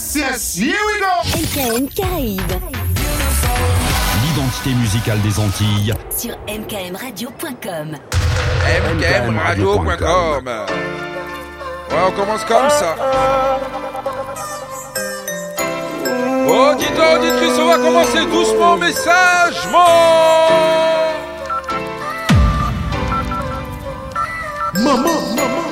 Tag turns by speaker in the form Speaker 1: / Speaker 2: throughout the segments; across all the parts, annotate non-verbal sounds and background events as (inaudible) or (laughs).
Speaker 1: Yes, yes, here we go.
Speaker 2: MKM Caraïbes.
Speaker 3: L'identité musicale des Antilles.
Speaker 2: Sur mkmradio.com.
Speaker 4: mkmradio.com. Ouais, on commence comme ça. Auditeurs, auditrices, on va commencer doucement, mais sagement.
Speaker 1: Maman, maman.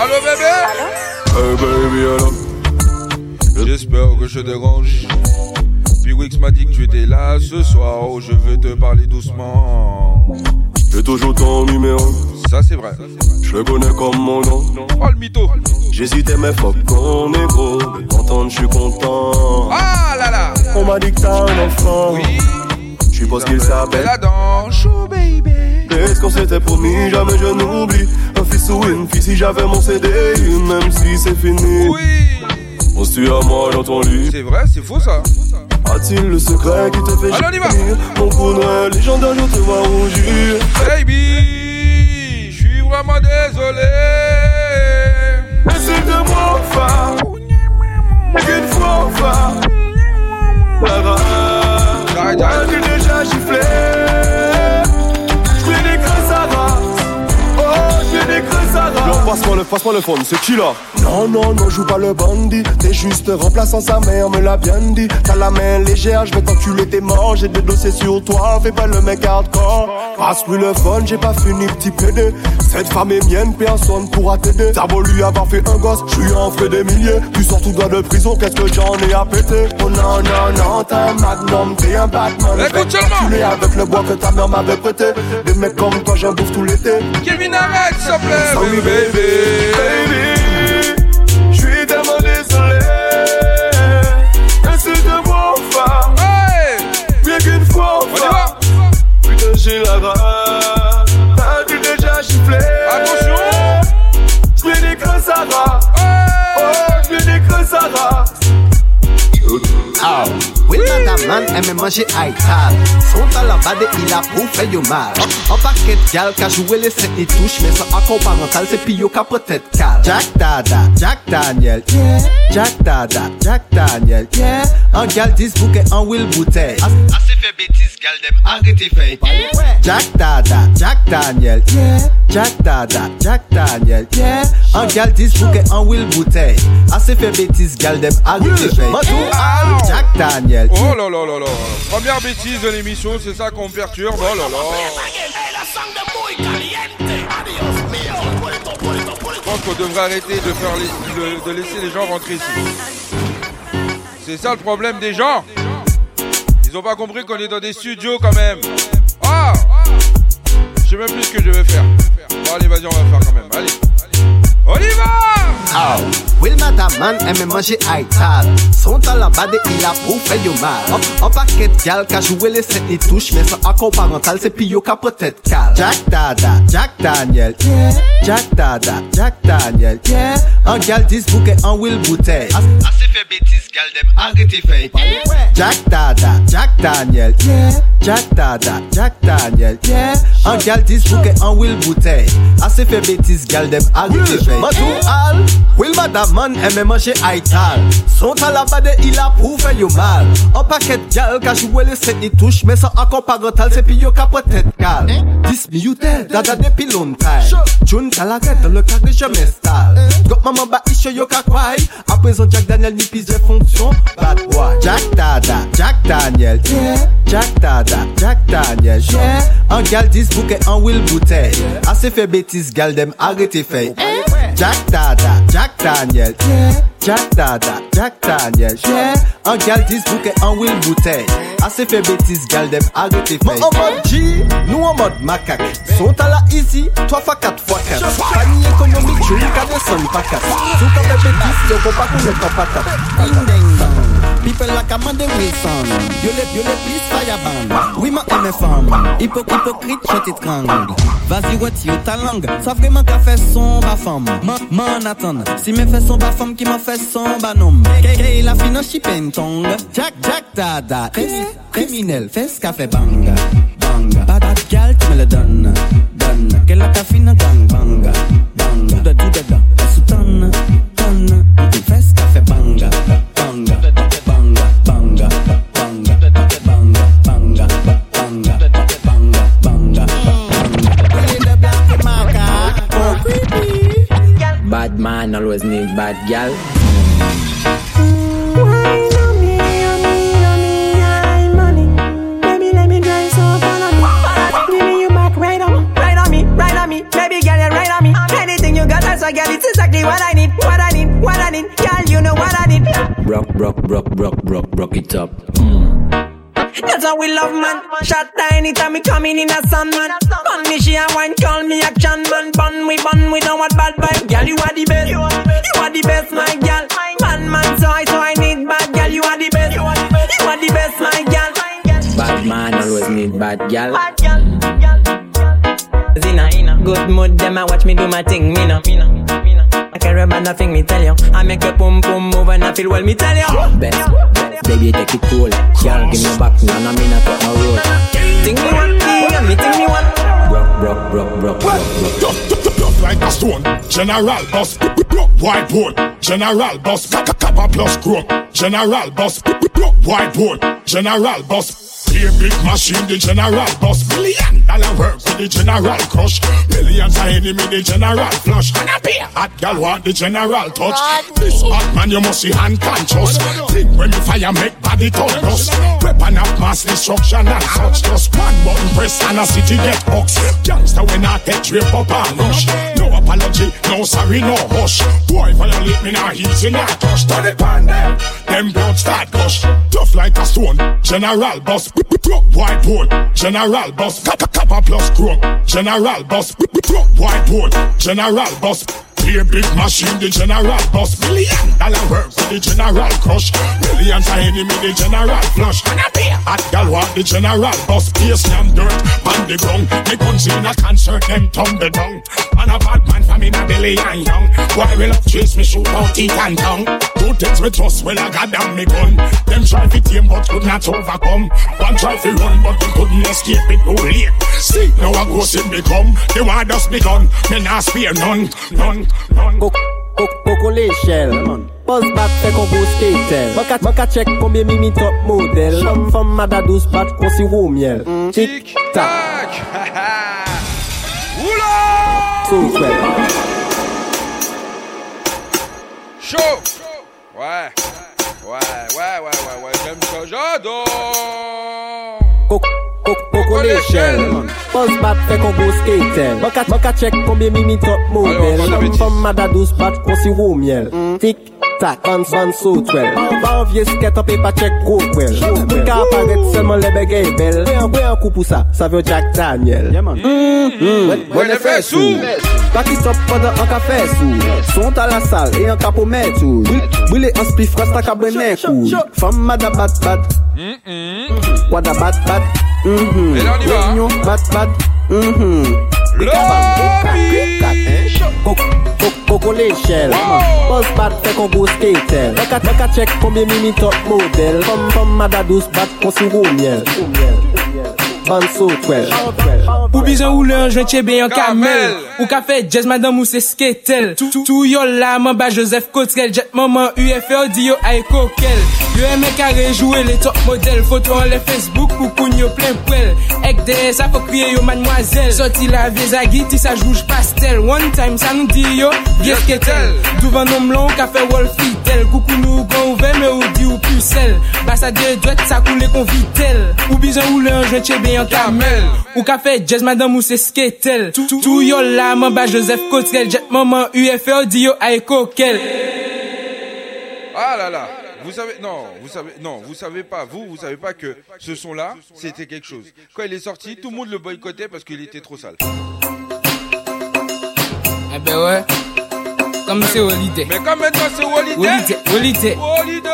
Speaker 4: Allô, bébé?
Speaker 5: Hey baby, alors
Speaker 4: J'espère que je te dérange. Puis Wix m'a dit que tu étais là ce soir. Oh, je veux te parler doucement.
Speaker 5: J'ai toujours ton numéro,
Speaker 4: Ça, c'est vrai.
Speaker 5: je le connais comme mon nom.
Speaker 4: Oh, le mytho.
Speaker 5: J'hésitais, mais fuck qu'on est gros. T'entendre, je suis content.
Speaker 4: Ah là là.
Speaker 5: On m'a dit que t'as un enfant.
Speaker 4: Oui.
Speaker 5: Je suppose qu'il s'appelle.
Speaker 4: la danse. Oh, baby.
Speaker 5: Qu'est-ce qu'on s'était promis, jamais je n'oublie. Ou une fille, si j'avais mon CD, même si c'est fini.
Speaker 4: Oui.
Speaker 5: On se tue à moi dans ton lit.
Speaker 4: C'est vrai, c'est faux ça.
Speaker 5: A-t-il le secret qui te fait
Speaker 4: Allez, on y va.
Speaker 5: Mon coup légendaire, je te vois rougir.
Speaker 4: Baby, je suis vraiment désolé.
Speaker 5: Essaye de moi enfin Qu'une fois enfin Clara
Speaker 4: Arrête, arrête.
Speaker 5: As-tu déjà giflé? Race passe-moi le, passe-moi le phone, c'est qui là? Non, non, non, joue pas le bandit. T'es juste remplaçant, sa mère me l'a bien dit. T'as la main légère, j'vais t'enculer, t'es mort J'ai des dossiers sur toi, fais pas le mec hardcore. Passe-lui le phone, j'ai pas fini, petit PD Cette femme est mienne, personne pourra t'aider. T'as beau lui avoir fait un gosse, j'suis en frais des milliers. Tu sors tout droit de prison, qu'est-ce que j'en ai à péter? Oh non, non, non, t'es un magnum, t'es un Batman.
Speaker 4: Écoute seulement.
Speaker 5: avec le bois que ta mère m'avait prêté. Des mecs comme toi, j'en bouffe tout l'été.
Speaker 4: Kevin, arrête, s'il te plaît.
Speaker 5: Sorry.
Speaker 4: Baby,
Speaker 5: fois
Speaker 4: on y va.
Speaker 5: Putain, j'ai la rage. As-tu déjà giflé?
Speaker 4: Attention.
Speaker 5: Des creux à ras.
Speaker 4: Hey.
Speaker 5: Oh, j'mets des creux à ras.
Speaker 6: Ah, oui, madame, man, aime manger ital. Son à la bade, il a pour faire du mal. En paquet de gal, joué les sept ni touche, mais sans accord parental, c'est pio qu'a peut-être cal. Jack Dada, Jack Daniel, yeah. Jack Dada, Jack Daniel, yeah. Un gal 10 bouquet, un will bouteille. Assez fait bêtise, gal dem, arrêtez fait. Jack Dada, Jack Daniel, yeah. Jack Dada, Jack Daniel, yeah. Un gal 10 bouquet, un will bouteille. Assez fait bêtise, gal dem, arrêtez fait. Jack Daniel,
Speaker 4: Oh là là là là. Première bêtise de l'émission, c'est ça qu'on perturbe. Oh Je pense qu'on devrait arrêter de, faire les- de, laisser les gens rentrer ici. C'est ça le problème des gens. Ils ont pas compris qu'on est dans des studios quand même. Ah Je sais même plus ce que je vais faire. Bon allez, vas-y, on va faire quand même. Allez. On y va
Speaker 6: Oh, Will Madame Man aime manger ital. Son à la bade, il a pour faire du mal. En, en paquet de gal, qu'a joué les sept ni touche, mais sans accord parental, c'est pio qu'a peut-être cal. Jack Dada, Jack Daniel, yeah. Jack Dada, Jack Daniel, yeah. Un gal 10 bouquet, un Will bouteille. Assez fait bêtise, gal dem, arrêtez fait. Jack Dada, Jack Daniel, yeah. Jack Dada, Jack Daniel, yeah. Un gal 10 bouquet, un Will bouteille. Assez fait bêtise, gal dem, arrêtez fait. play Matou al, wil madaman eme manje aital. Son talabade il apou fe yo mal. An paket gal ka jwele se itouche Men san akon parental se pi yo ka potet kal Dis mi yote, dada depi lontay Joun talaret dan le kagre je mestal Gop maman ba ishe yo ka kway Aprezon Jack Daniel ni pizye fonksyon Bad boy. Jack Dada, Jack Daniel, yeah. Jack Dada, Jack Daniel, yeah. An gal dis bouke an wil bouteille Ase fe betis gal dem arete fey fait. Jack Dada, Jack Daniel, yeah. Jack Dada, Jack Daniel, yeah. Un gal 10 bouquet, un Will bouteille. Assez fait bêtise, gal dem, arrêtez fait. Moi en mode G, nous en mode macaque. Sont à la easy, 3 fois 4 fois 4. Panier économique, je qu'à descendre pas 4. Sous quand fait bêtise, yo qu'on pas connaître pas patate.
Speaker 7: Ding ding dong. People like Amanda Wilson. You le, you le please fireband. Oui, ma aime femme. Hypo, hypocrite, je t'étrangle. Vas-y, what you ta langue? Ça vraiment qu'a fait son ba femme. Man attend. Si me fait son ba femme qui m'a fait son ba nom. Kay la finance chip tong. Jack, Jack, dada. Criminel, fes qu'a fait bang. Bang. Bad gal, tu me le donnes. Donne. Qu'elle a qu'a fina gang bang. Bang. Tout de, tout de,
Speaker 8: always need bad gal.
Speaker 9: Girl, you right on me. On me, right on me, baby, get it, right on me. Anything you got, that's a girl. It's exactly what I need. What I need. What I need. Girl, you know what I need.
Speaker 8: Rock, rock, rock, rock, rock, rock it up.
Speaker 9: That's how we love, man. Shot anytime we coming in a sun, man. Bun me, she and wine, call me action, man. Bun we, bun we, don't want bad vibe. Girl, you are the best. You are the best, my girl. Man, man, so I, so I need bad girl. You are the best. You are the best, my girl.
Speaker 8: Bad man always need bad gal.
Speaker 9: Bad girl. Zina, good mood, them I watch me do my thing, me no, me no, me no. I care about nothing, me tell you. I make your pum pum move and I feel well, me tell you.
Speaker 8: Best, best, baby take it cool. Gal give me back, nah nah me not talk no road.
Speaker 9: Think me one thing and me think me one.
Speaker 8: Rock, rock, rock, rock, rock, rock.
Speaker 10: Like a stone, general boss, whiteboard, general boss, kappa plus chrome, general boss, whiteboard, general boss. A big machine, the general boss. Million dollar work with the general crush. Millions of enemy, the general flush. And a beer hot gal want the general touch. This hot man, you must see hand conscious. Think when you fire, make body turn dust. Weapon of mass destruction and such. Just one button press and a city get box. Youngster when I take trip up and rush. No apology, no sorry, no hush. Boy, violate me now, he's in a touch. Turn it on them, them blood start gush. Tough like a stone, general boss. Whiteboard, general boss. Kappa kappa plus chrome, general boss. Whiteboard, general boss. A big machine, the general boss. Million dollar work with the general crush. Millions of enemy, the general flush. And a beer hot gal the general boss. Pierce and dirt on the ground. Me guns in a concert, them tumble down. And a bad man from in a belly and young. Why will up chase me shoot out teeth and tongue? Two things we trust, well I got down me gun. Them try to tame but could not overcome. One try to run but they couldn't escape it too late. See, now I go see me come. The war just begun. Me not spare none, none, none.
Speaker 7: Coco l'échelle Pose bat fait qu'on beau skater Maka maka check combien mimi top modèle Femme femme mada douce bat qu'on si roux miel Tic tac
Speaker 4: Tac Oula
Speaker 7: So swell
Speaker 4: Chaud Ouais. Ouais, ouais, ouais, ouais, ouais, j'aime ça, j'adore.
Speaker 7: Coco Coco l'échelle Pons bat fe kon go skater. Mwen ka chek konbe mimi top model.
Speaker 4: Fom
Speaker 7: fom mada dos bat kon si wou miel. Tik tak, bans bans so twel Ba anvye sket apè pa chek go kwel Mwen ka aparet selman lebe gay bel Mwen an kou pou sa, sa vyo Jack Daniel.
Speaker 4: Mwen e fè sou
Speaker 7: Baki top pwede an ka fè sou Sont a la sal e an ka pou mè tou Bwile an spif rasta ka bwene kou Fom mada bat bat. Wada bat bat Mhm
Speaker 4: Et là, on y va, hein.
Speaker 7: Réunion bat bat Mhm
Speaker 4: Lobby
Speaker 7: Coco Coco l'échelle Pose bat fait qu'on go skater. Maka maka check combien mimi top modèle Femme femme mada douce bat qu'on si roux miel Ban so twel
Speaker 11: Ou bizan ou le anjwen chebe yon kamel
Speaker 4: Kamel.
Speaker 11: Ou ka fe jazz madame ou se sketel Tou tou yo la man ba Joseph Cotrel Jet maman UFO di yo ay kokel Yo eme kare rejouwe le top model Foto an le Facebook pou koun yo plen pwel Ek de sa fok kriye yo manmwazel Soti la vie zagi ti sa jouj pastel. One time sa nou di yo Yes ketel Douvan nom lon ka fe wol fitel. Koukou nou gon ouve me ou di ou pusel Basa de dwet sa koule kon vitel. Ou bizan ou le anjwen chebe yon kamel. Ou ka fe jazz madame ou se sketel. Tou yo la man ba Joseph Cotrel. Jet maman UFO di yo ay kokel.
Speaker 4: Ah la la vous savez, non, vous savez, non, vous savez pas, vous, vous savez pas que ce son-là, c'était quelque chose. Quand il est sorti, tout le monde le boycottait parce qu'il était trop sale.
Speaker 11: Ah ben ouais. Comme c'est Holiday.
Speaker 4: Mais quand maintenant c'est Wally
Speaker 11: Holiday Holiday.
Speaker 4: Holiday.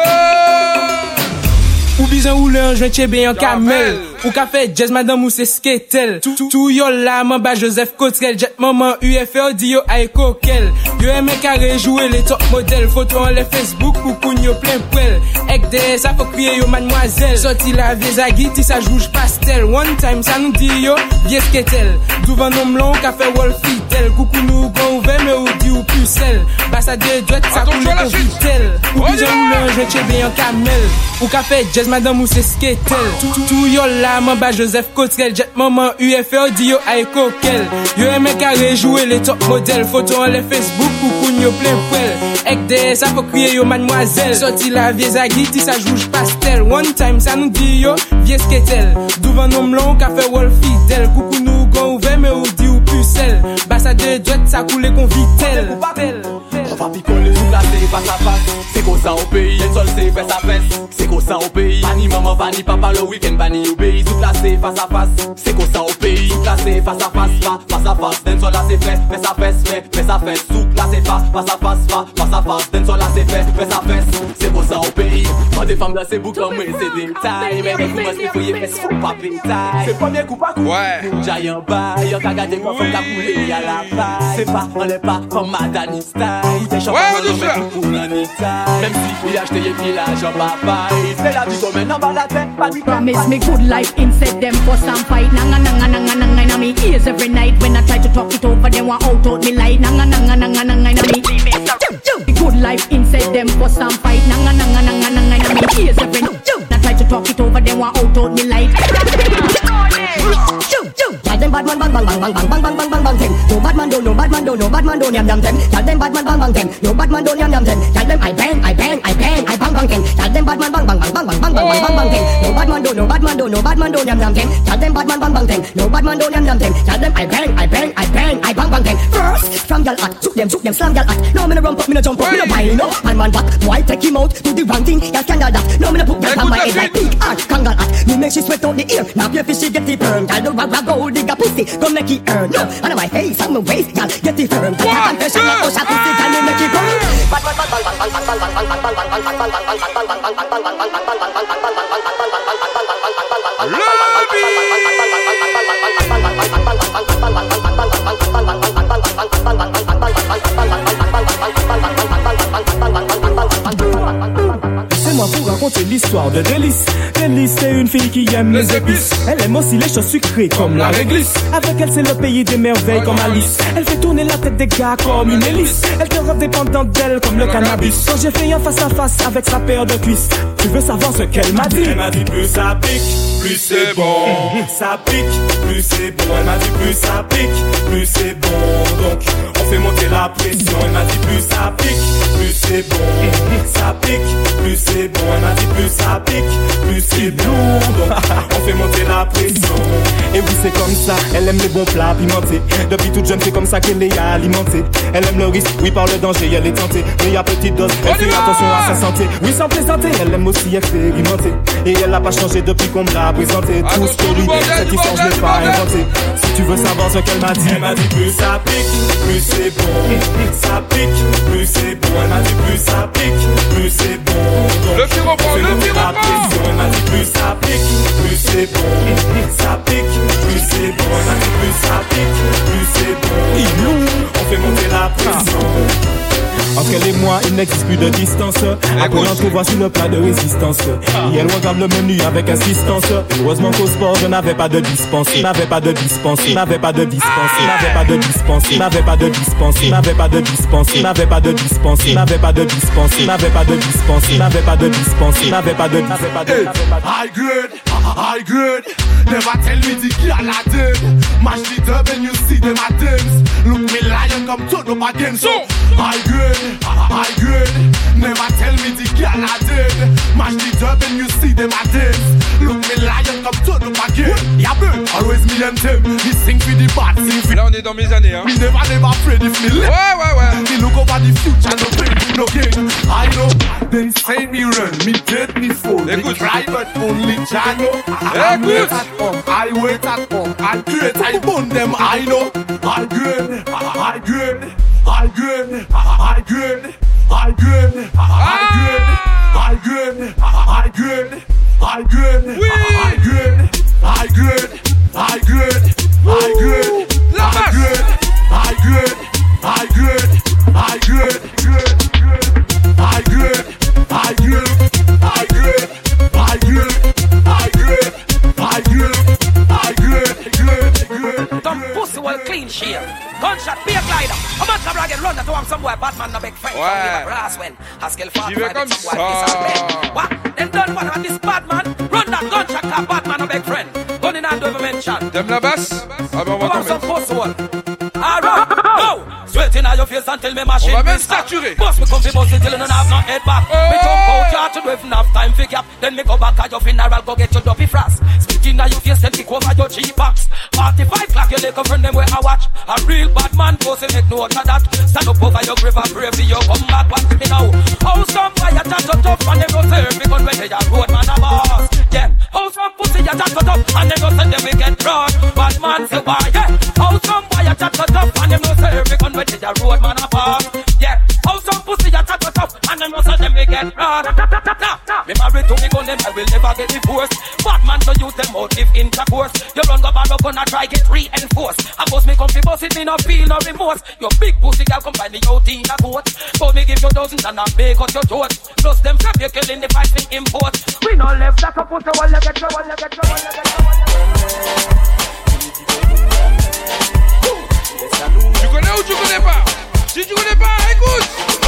Speaker 11: Ou bizan ou le anjwen chebe yon kamel Ou ka fe jazz madame ou se sketel. Tou yo la man ba Joseph Cotrel Jet maman UFO di yo ay kokel. Yo eme kare rejouwe le top model. Foto an le Facebook ou koun yo plen prel Ek de sa fok kriye yo mademoiselle. Soti la vie zagi ti sa jouj pastel. One time sa nou di yo vie sketel. Douvan nom lon ka fe wol fitel. Koukou nou gon ouve me ou di ou pusel Basa de dwet sa
Speaker 4: kou le
Speaker 11: kon vitel Ou
Speaker 4: pijan
Speaker 11: ou lan jwet chebe yon kamel. Ou ka fe jazz madame ou se sketel. Tou yo la la man ba Joseph Kotrel Jet maman UFO di yo ay kokel Yo eme ka rejouwe le top model Foto an le Facebook pou koun yo plen prel Ek de sa fo kriye yo manmwazel Soti la vie zagi ti sa jouj pastel. One time sa nou di yo vie sketel. Douvan nom lon ka fe wol fidel. Koukou nou gon ouve me ou di ou pucelle Bassa de jet, ça coule qu'on vitel
Speaker 12: On va picoler toute la série face à face. C'est comme ça au pays, le sol c'est fesse à fesse C'est comme ça au pays, Bani maman, bani papa Le week-end bani obéi, toute la série face à face. C'est comme ça au pays, toute la série face à face face à face, den sol là c'est fait. Fesse à fesse, fait, fesse à fesse. Souk là c'est face à face face à face, den sol là c'est fait. Fesse à fesse, c'est comme ça au pays. Quand des femmes là c'est boucle, moi c'est des tailles. Mais des coups, moi c'est fouillé, mais c'est fou pas pétaille C'est premier coup pas coup, j'ai un bail, y'a qu'à garder Fok akoule yalavay Se pa an le pa fok madanistay Se chok
Speaker 4: an
Speaker 12: an
Speaker 4: anbe
Speaker 12: pou kou nanitay Mem si li achte ye vilaj an papay Se la di domen an balate
Speaker 13: Promise me good life instead them for some fight Nanga nanga nanga nanga na me ears every night When I try to talk it over They want out out me light Nanga nanga nanga nanga na me Good life instead them for some fight Nanga nanga nanga nanga na me ears every night to talk it over, they want out out me like. Shoot, shoot. Tell them bad man bang bang bang bang bang bang bang bang bang bang them. No bad man don't, no bad man don't, no bad man don't yam yam them. Tell them bad man bang bang them. No bad man don't yam yam them. Tell them I bang, I bang, I bang, I bang bang them. Tell them bad man bang bang bang bang bang bang bang bang bang them. No bad man don't, no bad man don't, no bad man don't yam yam them. Tell them bad man bang bang them. No bad man don't yam yam them. Tell them I bang, I bang, I bang, I bang bang them. First, from gal at, shoot them, shoot them, slam gal at. No me no rump up, me no jump up, me no pile no. Man man back, why take him out? Do the wrong thing, gal scandal that. No me no put gal on my head like. That big kangal ass Me make she sweat on the ear. Now your fishy she get it firm. Girl, no rubber gold digga pussy. Go make it earn. No, and my face and my waist Girl, get it firm. Girl, I'm and I push up pussy Girl, me make it bang bang
Speaker 14: me! Vous raconter l'histoire de Délice. Délice, c'est une fille qui aime les épices. Elle aime aussi les choses sucrées comme la réglisse. Avec elle, c'est le pays des merveilles comme Alice. Elle fait tourner la tête des gars comme une hélice. Elle te rend dépendante d'elle comme le cannabis. Quand j'ai fait un face à face avec sa paire de cuisses, tu veux savoir ce qu'elle m'a dit?
Speaker 15: Elle m'a dit plus ça pique, plus c'est bon. (laughs) Ça pique, plus c'est bon. Elle m'a dit plus ça pique, plus c'est bon. Donc on fait monter la pression. Elle m'a dit plus ça pique, plus c'est bon. Ça pique, plus c'est bon. Elle m'a dit plus ça pique, plus c'est bon. Donc on fait monter la pression.
Speaker 14: Et oui, c'est comme ça, elle aime les bons plats pimentés. Depuis toute jeune, c'est comme ça qu'elle est alimentée. Elle aime le risque, oui, par le danger, elle est tentée. Mais à petite dose, elle fait attention à sa santé. Oui, sans plaisanter, elle aime aussi expérimenter. Et elle n'a pas changé depuis qu'on me l'a présenté. Tout ce que lui, cette histoire, je l'ai pas inventé. Si tu veux savoir ce qu'elle m'a dit,
Speaker 15: Elle m'a dit plus ça pique, plus c'est bon. Ça pique, plus c'est bon. Elle m'a dit plus ça pique, plus c'est bon. Donc,
Speaker 4: Le
Speaker 15: fait
Speaker 4: le
Speaker 15: pression. Elle m'a dit plus ça pique, plus c'est bon. Ça pique, plus c'est bon. Elle m'a dit plus ça pique, plus c'est bon. On fait monter la pression.
Speaker 14: Entre elle et moi, il n'existe plus de distance. Après, on trouve voici le plat de résistance. Et elle regarde le menu avec insistance. Heureusement qu'au sport, je n'avais pas de dispense. N'avais pas de dispense. N'avais pas de dispense. N'avais pas de dispense. N'avais pas de dispense. N'avais pas de dispense. N'avais pas de dispense. N'avais pas de dispense. N'avais pas de dispense. N'avais pas de dispense. N'avais pas de n'avais pas de
Speaker 15: Hey, high grade, high grade. Never tell me the girl I did. Mash it up and you see them at. Look me lion come turn up again. So high grade, high grade. Never tell me the girl I did. Mash it up and you see them at dance. Look me lion come turn up again. Yeah, man. Always me and them. Me sing for the bad, sing for
Speaker 4: Là, on est dans mes années, hein.
Speaker 15: Me never, never afraid if me live.
Speaker 4: Ouais, ouais, ouais.
Speaker 15: Me look over the future, no pain, no gain. I know, they say me run, me dead, me full. Me
Speaker 4: Écoute.
Speaker 15: private, only Jano. I wait at home, I wait at home. I create, I burn them, I know. I grade, I grade, I grade, I grade, I grade, I grade, I grade, I grade, I grade, I grade, I grade, I grade, I grade,
Speaker 16: boy clean shave. Gunshot, be a glider. A man come ragged run to some boy, Batman no big friend.
Speaker 4: Wow.
Speaker 16: From him a brass when A
Speaker 4: skill fast
Speaker 16: fight with some boy face and bend. What? Them done one on this Batman. Run that gunshot to Batman no big friend. Gun
Speaker 4: in hand over mention. Them the best. I'm a one.
Speaker 16: Come on some post one. All right. Sweat in your face until me machine.
Speaker 4: On va même saturer.
Speaker 16: Boss me come fi bust it till you don't have no head back. Me jump out yard to do if enough time fi gap. Then me go back at your funeral, go get your dopey frost. Spit in your face, then kick over your G-box. 45 clock, your little friend them where I watch. A real bad man pose make note of that. Stand up over your grave and pray for you come back. Watch me now. How some fire chat to tough and them no me gun when they a road man a boss. Yeah. How some pussy a chat to tough and them no send them we get run. Bad man say why? Yeah. How some fire chat to tough and them no serve me gun when they a road man a boss. Yeah. How some pussy a chat tough and them no send them we get run. Nah, Me married to me gun them I will never get divorced. Bad man to use them out if intercourse. You run go bad up gonna try get reinforced. I bust me comfy bust it me no feel no remorse. Your big pussy girl come find me out in a coat. But me give you thousands and I make out your throat. Plus them trap you killing the price in import. We no left that up pussy while you get your while you get your while you get your
Speaker 4: Tu connais ou tu connais pas Si tu connais pas, écoute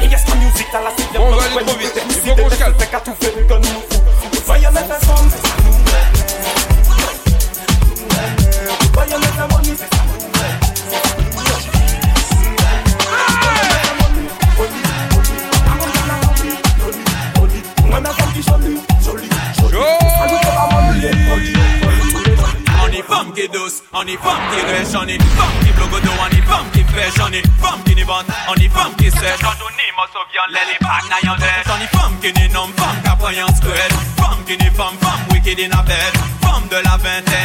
Speaker 17: va aller trop vite, il faut qu'on se calme. Voyons mettre ensemble, c'est ça Voyons
Speaker 18: femme wicked in a bed. Femme de la vingtaine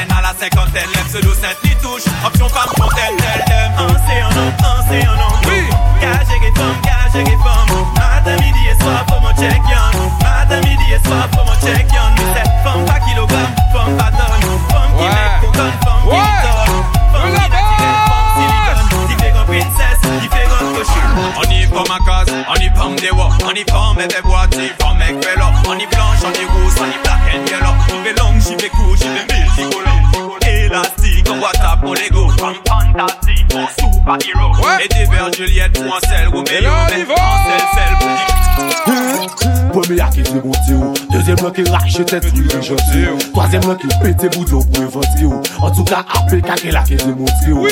Speaker 15: lâche tête qui est gentil Troisième là qui pète boudou pour inventer En tout cas appelle quelqu'un là qui dit mon Dieu
Speaker 4: Oui.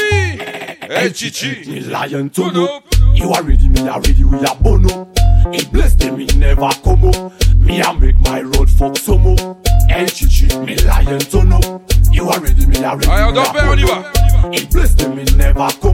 Speaker 15: Hey Chichi. Me lion to know You are ready, me are ready, we are bono. He bless them, me never come up. Me I make my road fuck some more Hey Chichi, me lion to know You are ready, me are ready,
Speaker 4: Allez, on
Speaker 15: we are bono. He bless them, me never come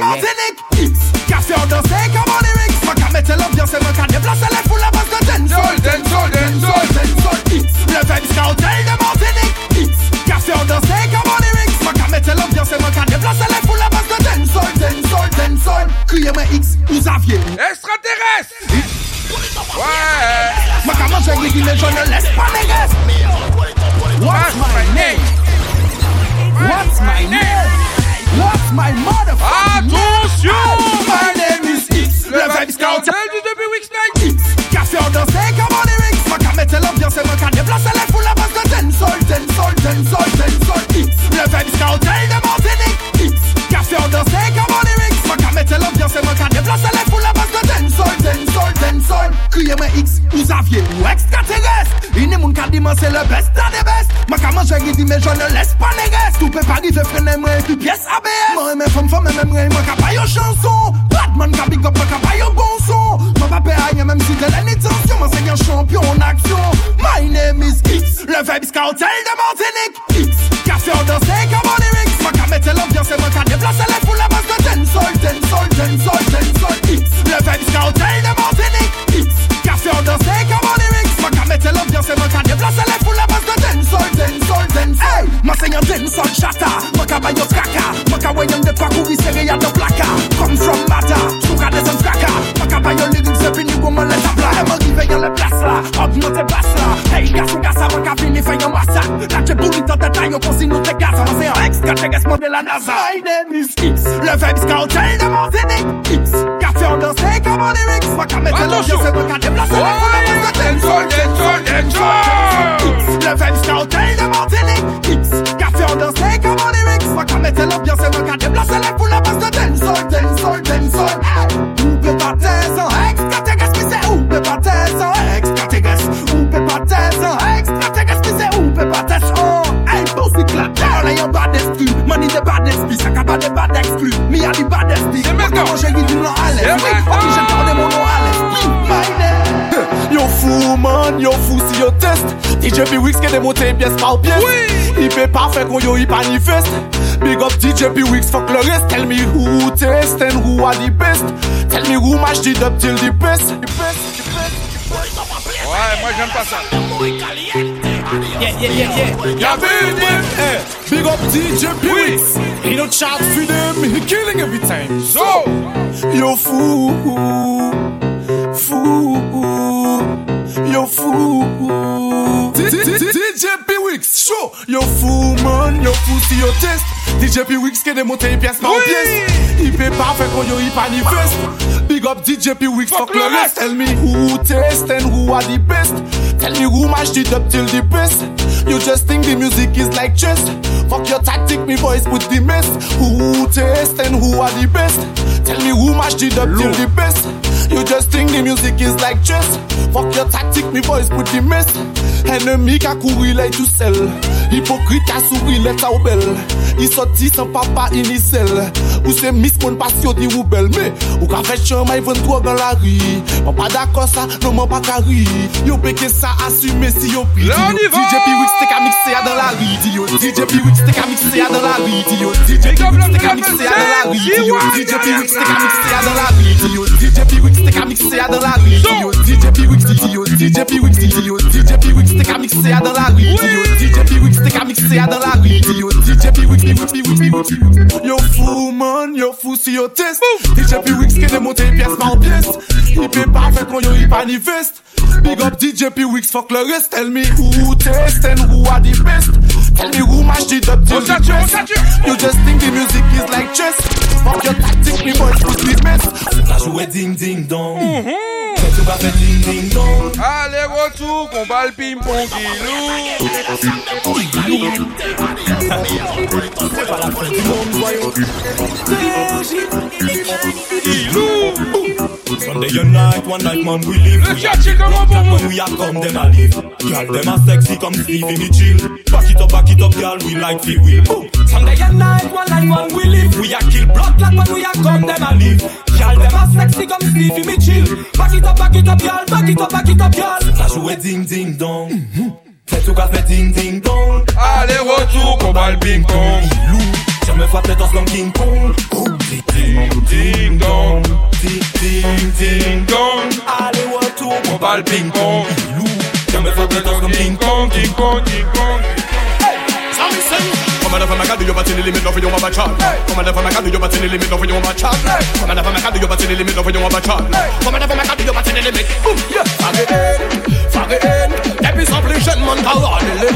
Speaker 17: area. T'es gaspement de la NASA My name is X, le Vibes Cartel de Martinique X, café en danse comme en lyrics Moi qu'à mettre l'ambiance et moi qu'à déplacer les foules à base de dancehall, dancehall, dancehall X, le Vibes Cartel de Martinique X, café en danse comme en lyrics Moi qu'à mettre l'ambiance et moi qu'à déplacer les foules à base de dancehall, dancehall, dancehall the bad exclu, ça pas de bad exclu Me a the bad exclu Moi comment j'ai dit du nom à l'aise Oui, ok, j'ai parlé mon nom à l'aise My name.
Speaker 15: Yo fou man, yo fou si yo test. DJ P-Wix qui démonté pièce par pièce. Oui. Il fait parfait qu'on yo y manifeste. Big up DJ P-Wix, fuck le reste. Tell me who test and who are the best. Tell me who match the up till the best. The best, the best
Speaker 4: Ouais, moi j'aime pas ça.
Speaker 14: Yeah, yeah, yeah, yeah.
Speaker 15: Y'a vu them, eh Big up DJ P-Wix He don't chat for them, he killing every time
Speaker 4: So
Speaker 15: Yo fou Fou Yo fou DJ P-Wix Show Yo fou man, yo fou si yo test DJ P-Wix qui démonté pièce par pièce. Il fait parfait quand yo y manifeste. Big up DJ P-Wix, fuck le reste. Tell me who test and who are the best. Tell me who match it up till the best. You just think the music is like chess. Fuck your tactic, me voice put the mess. Who test and who are the best? Tell me who match it up till the best You just think the music is like chess. Fok yo taktik mi voice pou di mes Enemi ka kouri lay tou sel Hipokrit ka souri lay ta ou bel I soti san papa inisel. Ou se mis moun pasyo di ou bel Me ou ka fè chanma y vèndro gan la ri. Man pa dakon sa, non man pa kari Yo beke sa asume si yo pri. DJ P-Wix te ka mikse ya dan la ri DJ P-Wix te ka mikse ya dan la ri DJ P-Wix te ka mikse ya dan la ri DJ P-Wix te ka mikse ya dan la ri DJ P-Wix Piwix te ka mikse a dan la ri DJ Piwix, DJ Piwix, DJ Piwix te ka mikse a dan la ri DJ Piwix te ka mikse a dan la ri DJ Piwix, Piwix, Piwix, Piwix Yo fou man, yo fou si yo test DJ Piwix ke demonte piyes pa an piyes I pe pa fet kon yo i panifest Big up DJ Piwix, fok le rest Tell me who test and who are the best Tell me who match it up till the best. You just think the music is like chess. Fuck your tactic, me boys put the mess.
Speaker 14: On a joué ding ding dong. Fais tout va faire ding ding dong.
Speaker 4: Allez, retour, combat le ping-pong,
Speaker 14: C'est pas la fin du monde, voyons. Sunday a night, one night man we live.
Speaker 4: Le catchy comment pour
Speaker 14: When we are come, them a live. Girl, them a sexy, come Stevie me chill. Back it up, back it up, girl, we like fi wheel. Boom. Sunday a night, one night man we live. We a kill blood clot when we a come, them a live. Girl, them a sexy, come Stevie me chill. Back it up, back it up, girl, back it up, back it up, girl. Ça jouait ding ding dong. Fais tout qu'a fait ding ding dong.
Speaker 4: Allez, retour, combat le ping-pong.
Speaker 14: Je me frappe dans son King Kong. Boom, ding ding ding dong. Ding ding ding dong. Allez, retour,
Speaker 4: combat le ping-pong.
Speaker 14: Je me frappe dans son King Kong.
Speaker 4: King Kong, King Kong.
Speaker 15: Come on, my God, you but in the limit of your mama chat. Come on, my God, you but in the limit of your mama chat. Come on, my God, you but in the limit of your mama chat. Come on, my God, you but in the limit. Boom, yeah. Fagé en, fagé en. Depuis son plus jeune monde, t'as rodé les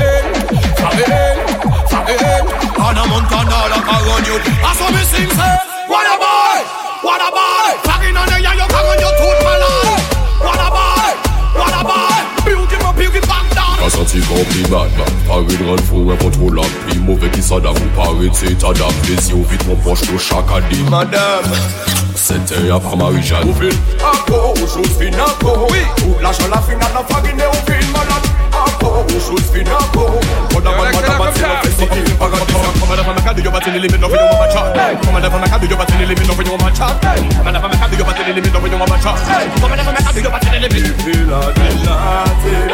Speaker 15: Fagé en, fagé en. Hannah Montana, la carogne. I saw me sing, say, what a boy, what a boy. Fagé en, yeah, you carogne, you tout malade. What a boy, what a boy. Beautiful, beautiful, bang down.
Speaker 19: Ka santi rempli madman Pare de ran fou un kontrol ak Pi mouve ki sa dam Ou pare te ta dam Les yeux vite mon proche pour chaque année
Speaker 15: Madame
Speaker 19: C'était à par Marie-Jeanne
Speaker 15: Encore, aux choses fines encore Oui Tout l'argent la finale n'a pas gagné au film malade Encore, aux choses fines encore On a mal madame battu la fesse Qui fait pas gagner Comme à la femme cadre Yo battu les limites D'offre yo mama chat Comme à la femme cadre Yo battu les limites D'offre yo mama chat Comme à la femme cadre Yo battu les limites D'offre yo mama chat Comme à la femme cadre Yo battu les limites Villa dilatée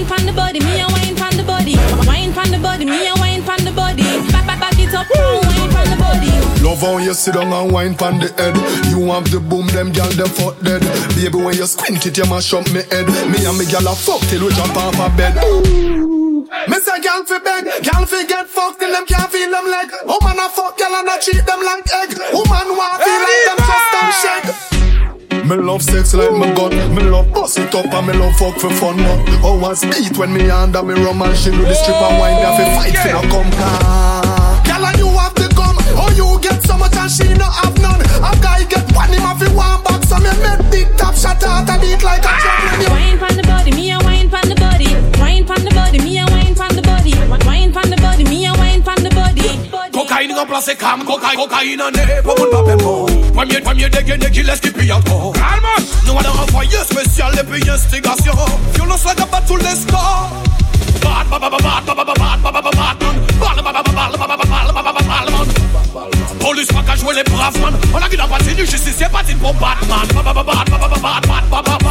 Speaker 15: wine pan
Speaker 4: the body,
Speaker 15: me a wine pan the
Speaker 20: body. Wine pan the body, me a wine pan the body. Back, back, back it up, wine pan the body.
Speaker 15: Love on you sit down and wine pan the head. You have the boom, them gal them fuck dead. Baby when you squint it, you mash up me head. Me and me gal a fuck till we jump off a bed. Miss a gal fi beg, gal fi get fucked till them can't feel them leg. Woman a fuck gal and a treat them like egg. Woman want feel like them just them shake. Me love sex like my gun Me love bust it up and me love fuck for fun man Oh one speed when me under me rum and she do the strip and wine have to fight for no come Girl and you have the gum. Oh you get so much and she no have none. A guy get one him have to one back So me make big top shot out a beat like a drum.
Speaker 20: Wine pan the body, me
Speaker 21: Cocaïne remplace cam, cocaïne, cocaïne en est pour mon pape mort. Premier, premier dégaine qui laisse qui pille encore. Calme! Nous allons envoyer spécial et puis instigation. Violence la gabat tous les scores. Bad, bad, bad, bad, bad, bad, bad, bad, bad, bad, man. Bad, bad, bad, bad, bad, bad, bad, bad, bad, bad, man. Police pas qu'à jouer les braves man. On a qui n'a pas de justice, c'est pas pour Batman. Bad, bad, bad, bad, bad, bad, bad, bad,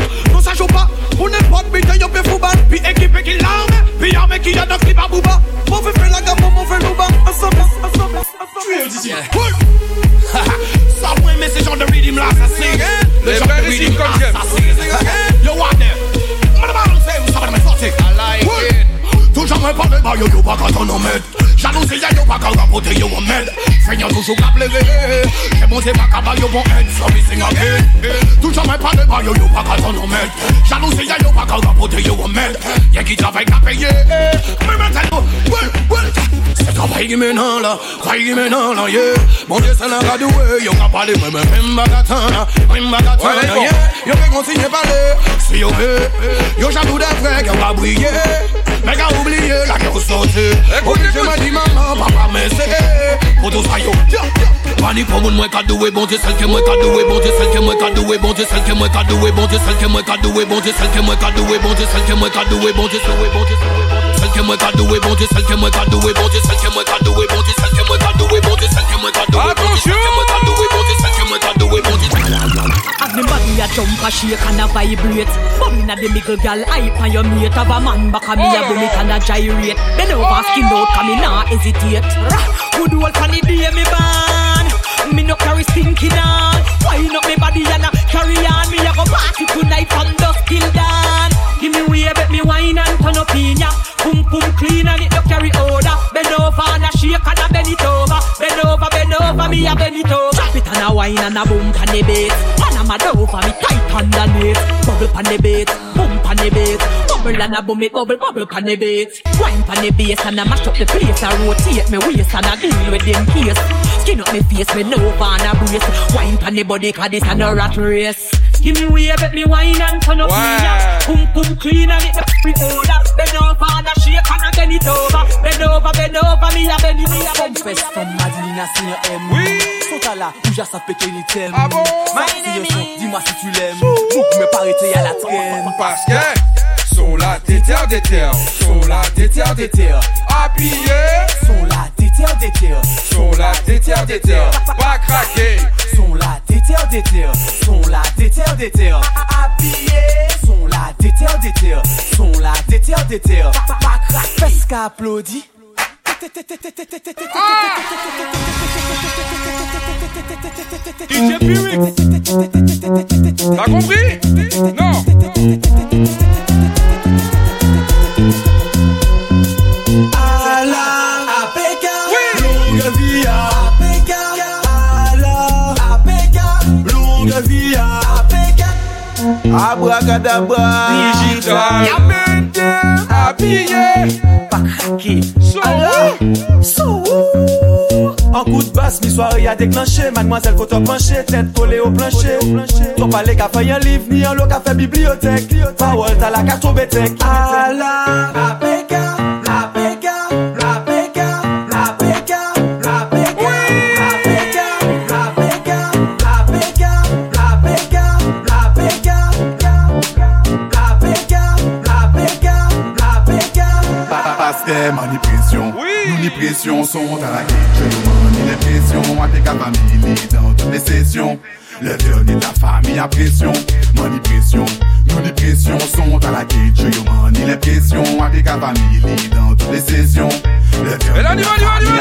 Speaker 21: sa joue pas. On peut fou battre. Puis équipe qui a notre clip la Tu de rhythm là, ça c'est. Le genre de rhythm comme ça c'est. Yo, what? I like it. Nou chanmen pale ba yo yo baka ton omed Jalousi ya yo baka rapote yo omed Senyo toujou ka pleve Ke bon se baka ba yo bon ed So mi sing again. Nou chanmen pale ba yo yo baka ton omed Jalousi ya yo baka rapote yo omed Ye ki travay ka peye Mwen men tel yo Mwen, mwen Se travay ki menan la Travay ki menan la ye Mon se la radouwe Yo ka pale mwen men Mwen baga tan la Mwen baga tan la ye Yo pe pale Si yo ve Yo jaloux de vre Ke wabouye qui va briller Mais qu'a oublié la gueule sauter Obligé m'a dit maman, papa mais c'est Pour tout ça yo Pani pour moun moi qu'a doué bon Dieu celle que moi qu'a doué bon Dieu celle que moi qu'a doué bon Dieu celle que moi qu'a doué bon Dieu celle que moi qu'a doué bon Dieu celle que moi qu'a doué bon Dieu celle que moi qu'a doué bon Dieu doué bon Dieu celle que moi qu'a doué bon Dieu celle que moi qu'a doué bon Dieu celle que moi qu'a doué bon Dieu celle que moi qu'a doué bon Dieu celle que moi qu'a
Speaker 22: a jump a shake and a vibrate. But me na the little gal hype on your mate Have a man back a me a boom it and a gyrate. Bend over oh, skin out cause me nah hesitate. Good old funny day me ban Me no carry stinking on. Wine up me body and a carry on. Me a go party tonight from dusk till dawn. Give me way, bet me wine and turn up in ya Pum pum clean and it no carry odor. Bend over and a shake and a bend it over. Bend over, bend over, me a bend it over. Drop it and a wine and a boom pan the bass Man a mad over me tight underneath Bubble pan the bass, boom pan the bass Bubble and a boom it, bubble, bubble pan the bass Wine pan the bass and a mash up the place. I rotate me waist and a deal with them case Skin up me face, me over and a brace. Wine pan the body cause this a no rat race Give me way, bet me wine and turn up
Speaker 4: Wow.
Speaker 22: clean and it order Bend over and a shake and a bend it over Bend over, bend over, me a bend it, me a bend it
Speaker 12: from Madina, un M. Oui. Sont à la, où j'ai sa pété ni thème.
Speaker 4: Ah bon?
Speaker 12: Marie, dis-moi si tu l'aimes. Bouc me paraît à la traîne.
Speaker 4: Parce que sont la déterre déterre, sont la déterre déterre, appuyés,
Speaker 12: sont la déterre déterre,
Speaker 4: sont la déterre déterre, pas craquer,
Speaker 12: sont la déterre déterre, déter. Habillés sont la déter, déter. Sont la déter, déter. Parce qu'applaudit.
Speaker 4: DJ Pyrrhic T'as compris Non
Speaker 23: Abrakadabra
Speaker 21: Digital.
Speaker 4: Yamente
Speaker 12: Abye Pakrake
Speaker 21: Sou. Sou.
Speaker 12: An kou de bas mi soare ya deklanche Mademoiselle koto panche Tete kole o planche Ton pale ka fay an liv Ni an lo ka fe bibliotek
Speaker 21: Pawol tala ka tobe tek Ala
Speaker 24: Apeka tes. Oui. Nous pressions sont à la guiche. Je nous manie les pressions à tes capamini dans toutes les sessions. Le dernier de la famille a pression, manipulation. Nous ni pression sont à la cage Mani les pressions à tes familles dans toutes les sessions. Le de la famille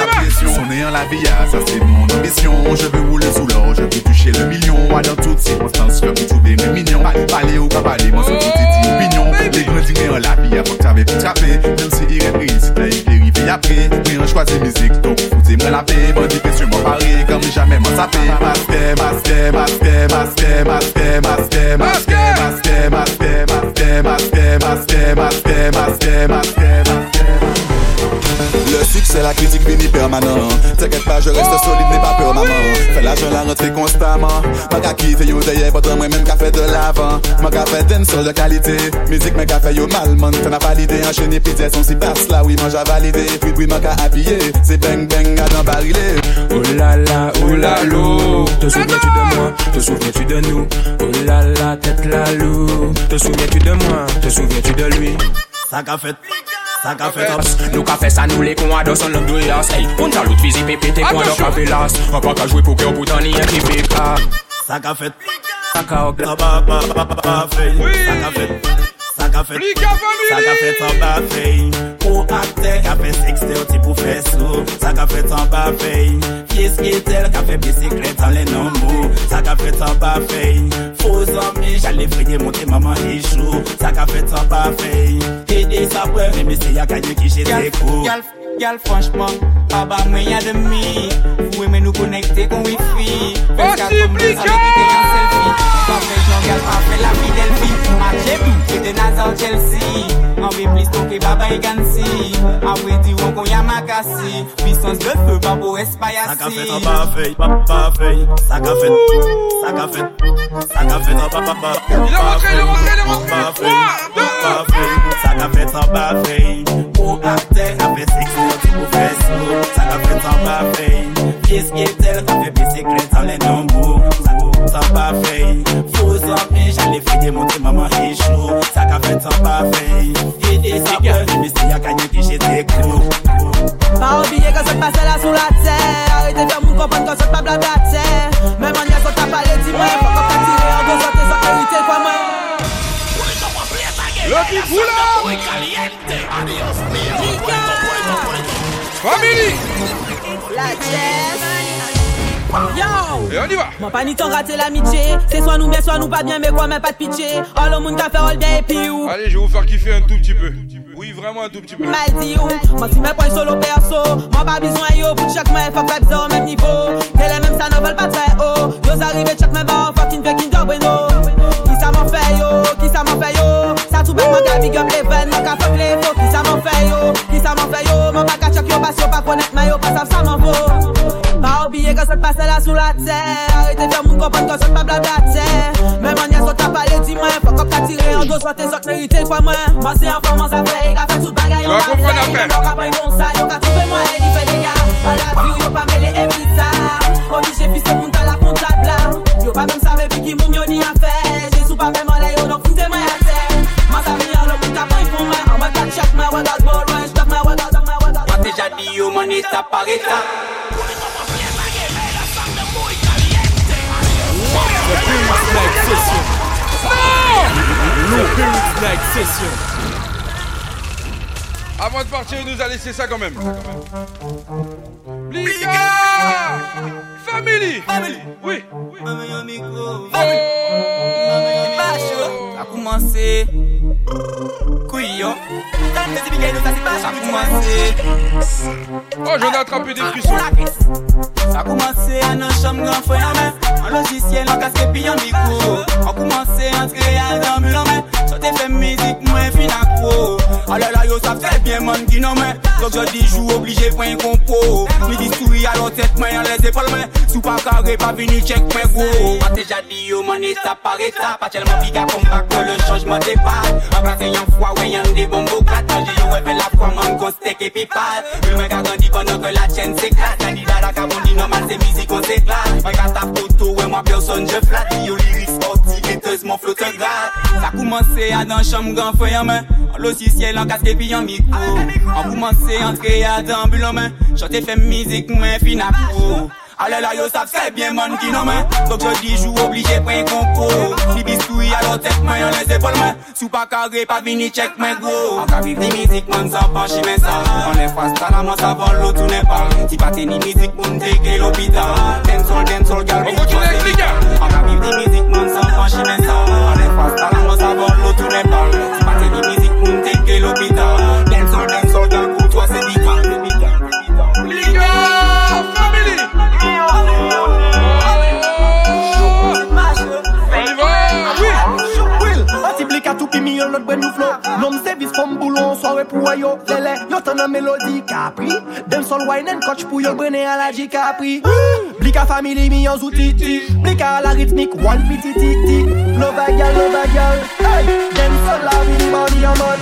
Speaker 24: à pression Sonner en la vie, ah, ça c'est mon ambition. Je veux rouler sous l'or, je veux toucher le million. Ah, Dans toutes circonstances, je veux trouver mes mignons Parler ou pas parler, moi c'est tout est opinion. Les grands dîners en la vie, à faut que t'avais pu trapper Même si il est réussi, t'as écrit après. Mais on choisit musique, donc foutez-moi la paix. Bandit que sur mon pari, comme jamais m'en sapé Masque, masque, masque, masque, masque, masque, temat, temat, temat, temat, temat, temat, temat, temat, temat. Le succès, la critique finit permanent. T'inquiète pas, je reste solide, n'aie pas peur, maman. Fais l'argent, la rentrée constamment. Ma gars kiffe, yo d'ailleurs, pas moi-même qu'a fait de l'avant. Ma fait d'une seule de qualité. Musique, mais qu'a fait yo mal, man. T'en as validé, enchaîné, puis son si basse là, oui, moi j'ai validé. Puis, puis, ma gars habillé. C'est bang, bang, à dans barilé.
Speaker 14: Oh là là, oh là l'eau. Te souviens-tu de moi? Te souviens-tu de nous? Oh là là, tête la loup. Te souviens-tu de moi? Te souviens-tu de lui?
Speaker 12: Ça qu'a fait.
Speaker 14: Sa ka fe tops Nou ka fe sa nou le kon ados an lom do yas Ey, kon ta lout fizi pepe te kon do ka fe las. An pa ka jwe pou ke ou poutan ni en ki pe
Speaker 12: ka Sa ka
Speaker 14: fe. Sa ka
Speaker 12: ok. Sa ba ba ba ba ba fe Sa ka fe. Sa ka fet an ba fey Pou akte Ka fe sekste ou ti pou fe sou Sa ka fet an ba fey Fies getel Ka fe bisiklet an le nan mou Sa ka fet an ba fey Fou zanmi Jale freye monte maman e chou. Sa ka fet an ba fey Dede sa pwe Meme se ya kanyo ki che te kou
Speaker 22: Gyal franchman, a ba mwen ya demi Fou e men nou konekte kon wifi Fou e ka komne sa le kite yon selfie San fèk nan gal pa fè la Fidelfi A jèm, jète nazan Chelsea. An vè plis ton ke baba e gansi A vè di wò kon yamakasi
Speaker 12: Pisans de fè pa pou espayasi Sa ka fèt an pa fèy, pa pa fèy Sa ka fèt, sa ka fèt Sa ka fèt an pa pa pa pa fèy Pa fèy, pa fèy Sa ka fèt an pa fèy kon akte Ape seksyon ti pou fè sou Sa ka fè tan pa fey Fis ki tel ka fè bisiklet an lè nombou Sa ko tan pa fey Fou san pi jale fè demonte maman e chou Sa ka fè tan pa fey E de sa pè de misi ya
Speaker 22: kanyo ki jete klou Pa la sou la tè Arite fè moun kompon kon se pa blabla tè Mè manye son ta pale ti mè Fò kon pa tire an do sote sa karite kwa mè
Speaker 4: le big boula Family
Speaker 22: La Yo!
Speaker 4: Et on y va!
Speaker 22: Mon pas ni temps rater l'amitié. C'est soit nous bien, soit nous pas bien, mais quoi, mais pas de pitié. Oh le monde t'a fait all bien et puis où?
Speaker 4: Allez, je vais vous faire kiffer un tout petit peu. Oui, vraiment un tout petit peu.
Speaker 22: Mal dit où? Moi, si mes points solo perso, moi pas besoin yo. Pour chaque main, faut pas besoin au même niveau. sav sa man vò. Pa oubliye kon sot pase la sou la tè Arite fè moun kompon kon sot pa blablate Mè manye sot apale di mwen Fok op ka tire an do swate sot merite kwa mwen Mwen se an fò man sa fè Yon ka fè tout bagay yon balay Yon ka pren yon sa Yon ka toupe mwen Yon fè dega An la vi
Speaker 25: ou yon pa mele e étape par
Speaker 14: étape.
Speaker 4: Avant de partir, il nous a laissé ça quand même. Blika Family! Oui Oui.
Speaker 22: Family Ça oh! a commencé. Couillon. Ça ça.
Speaker 4: Oh, j'en ai attrapé des frissons.
Speaker 22: Ça a commencé à nos chambres grand frère main. Un logiciel, un casque puis un micro. On commencé à entrer à mur main. Soit t'es fait musique, moi fin à quoi. Oh là yo, ça fait bien man qui non mais. Donc je dis joue obligé un compo. Me dis souris à la tête, moi en les épaules mais. Sous pas carré, pas venu check moi gros.
Speaker 25: Moi déjà dit yo mon état par état Pas tellement big à combat que le changement pa se yon fwa we yon de bon bok Atan di yon we la fwa man kon stek epi pat Mwen mwen ka gandi konon ke la chen se klat Kandida da ka bondi normal se mizi kon se klat Mwen ka tap koto we mwen person je flat. Yo
Speaker 12: lirik sportif eteusement flotte glat Sa koumanse a dan chanm gan fwe yon men An losisiel an kaske pi yon mikro An koumanse antre a dan bulan men Chante fem mizik mwen finap Allez là, yo, ça c'est bien man qui non main. Donc je dis, joue obligé, prends un concours. Ni biscuit, alors tête, main, on les épaules, main. Sous pas carré, pas vini, check, main gros. En cas vive ni musique, man, ça penche, mais ça. On les face, t'as la main, ça vole, l'autre, tout n'est pas. Si pas t'es ni musique, on take l'hôpital. Dancehall, dancehall, gal, on continue avec les gars. En cas vive ni musique, man, ça penche, mais ça. On les face, t'as la main, ça vole, l'autre, tout n'est pas. Si pas t'es ni musique, on take l'hôpital. Dancehall, dancehall, gal, pour toi, c'est
Speaker 15: Give me a lot when you flow Nom service from boulon Soirée pour yo Lele Yo tan nan melodi Capri. Dem sol wine and coach Pou yo brene a la di Capri Blika family mi yon zoutiti Blika a la ritmik One piti titi Love a gal, love a gal Hey! Dem sol la vini body a mod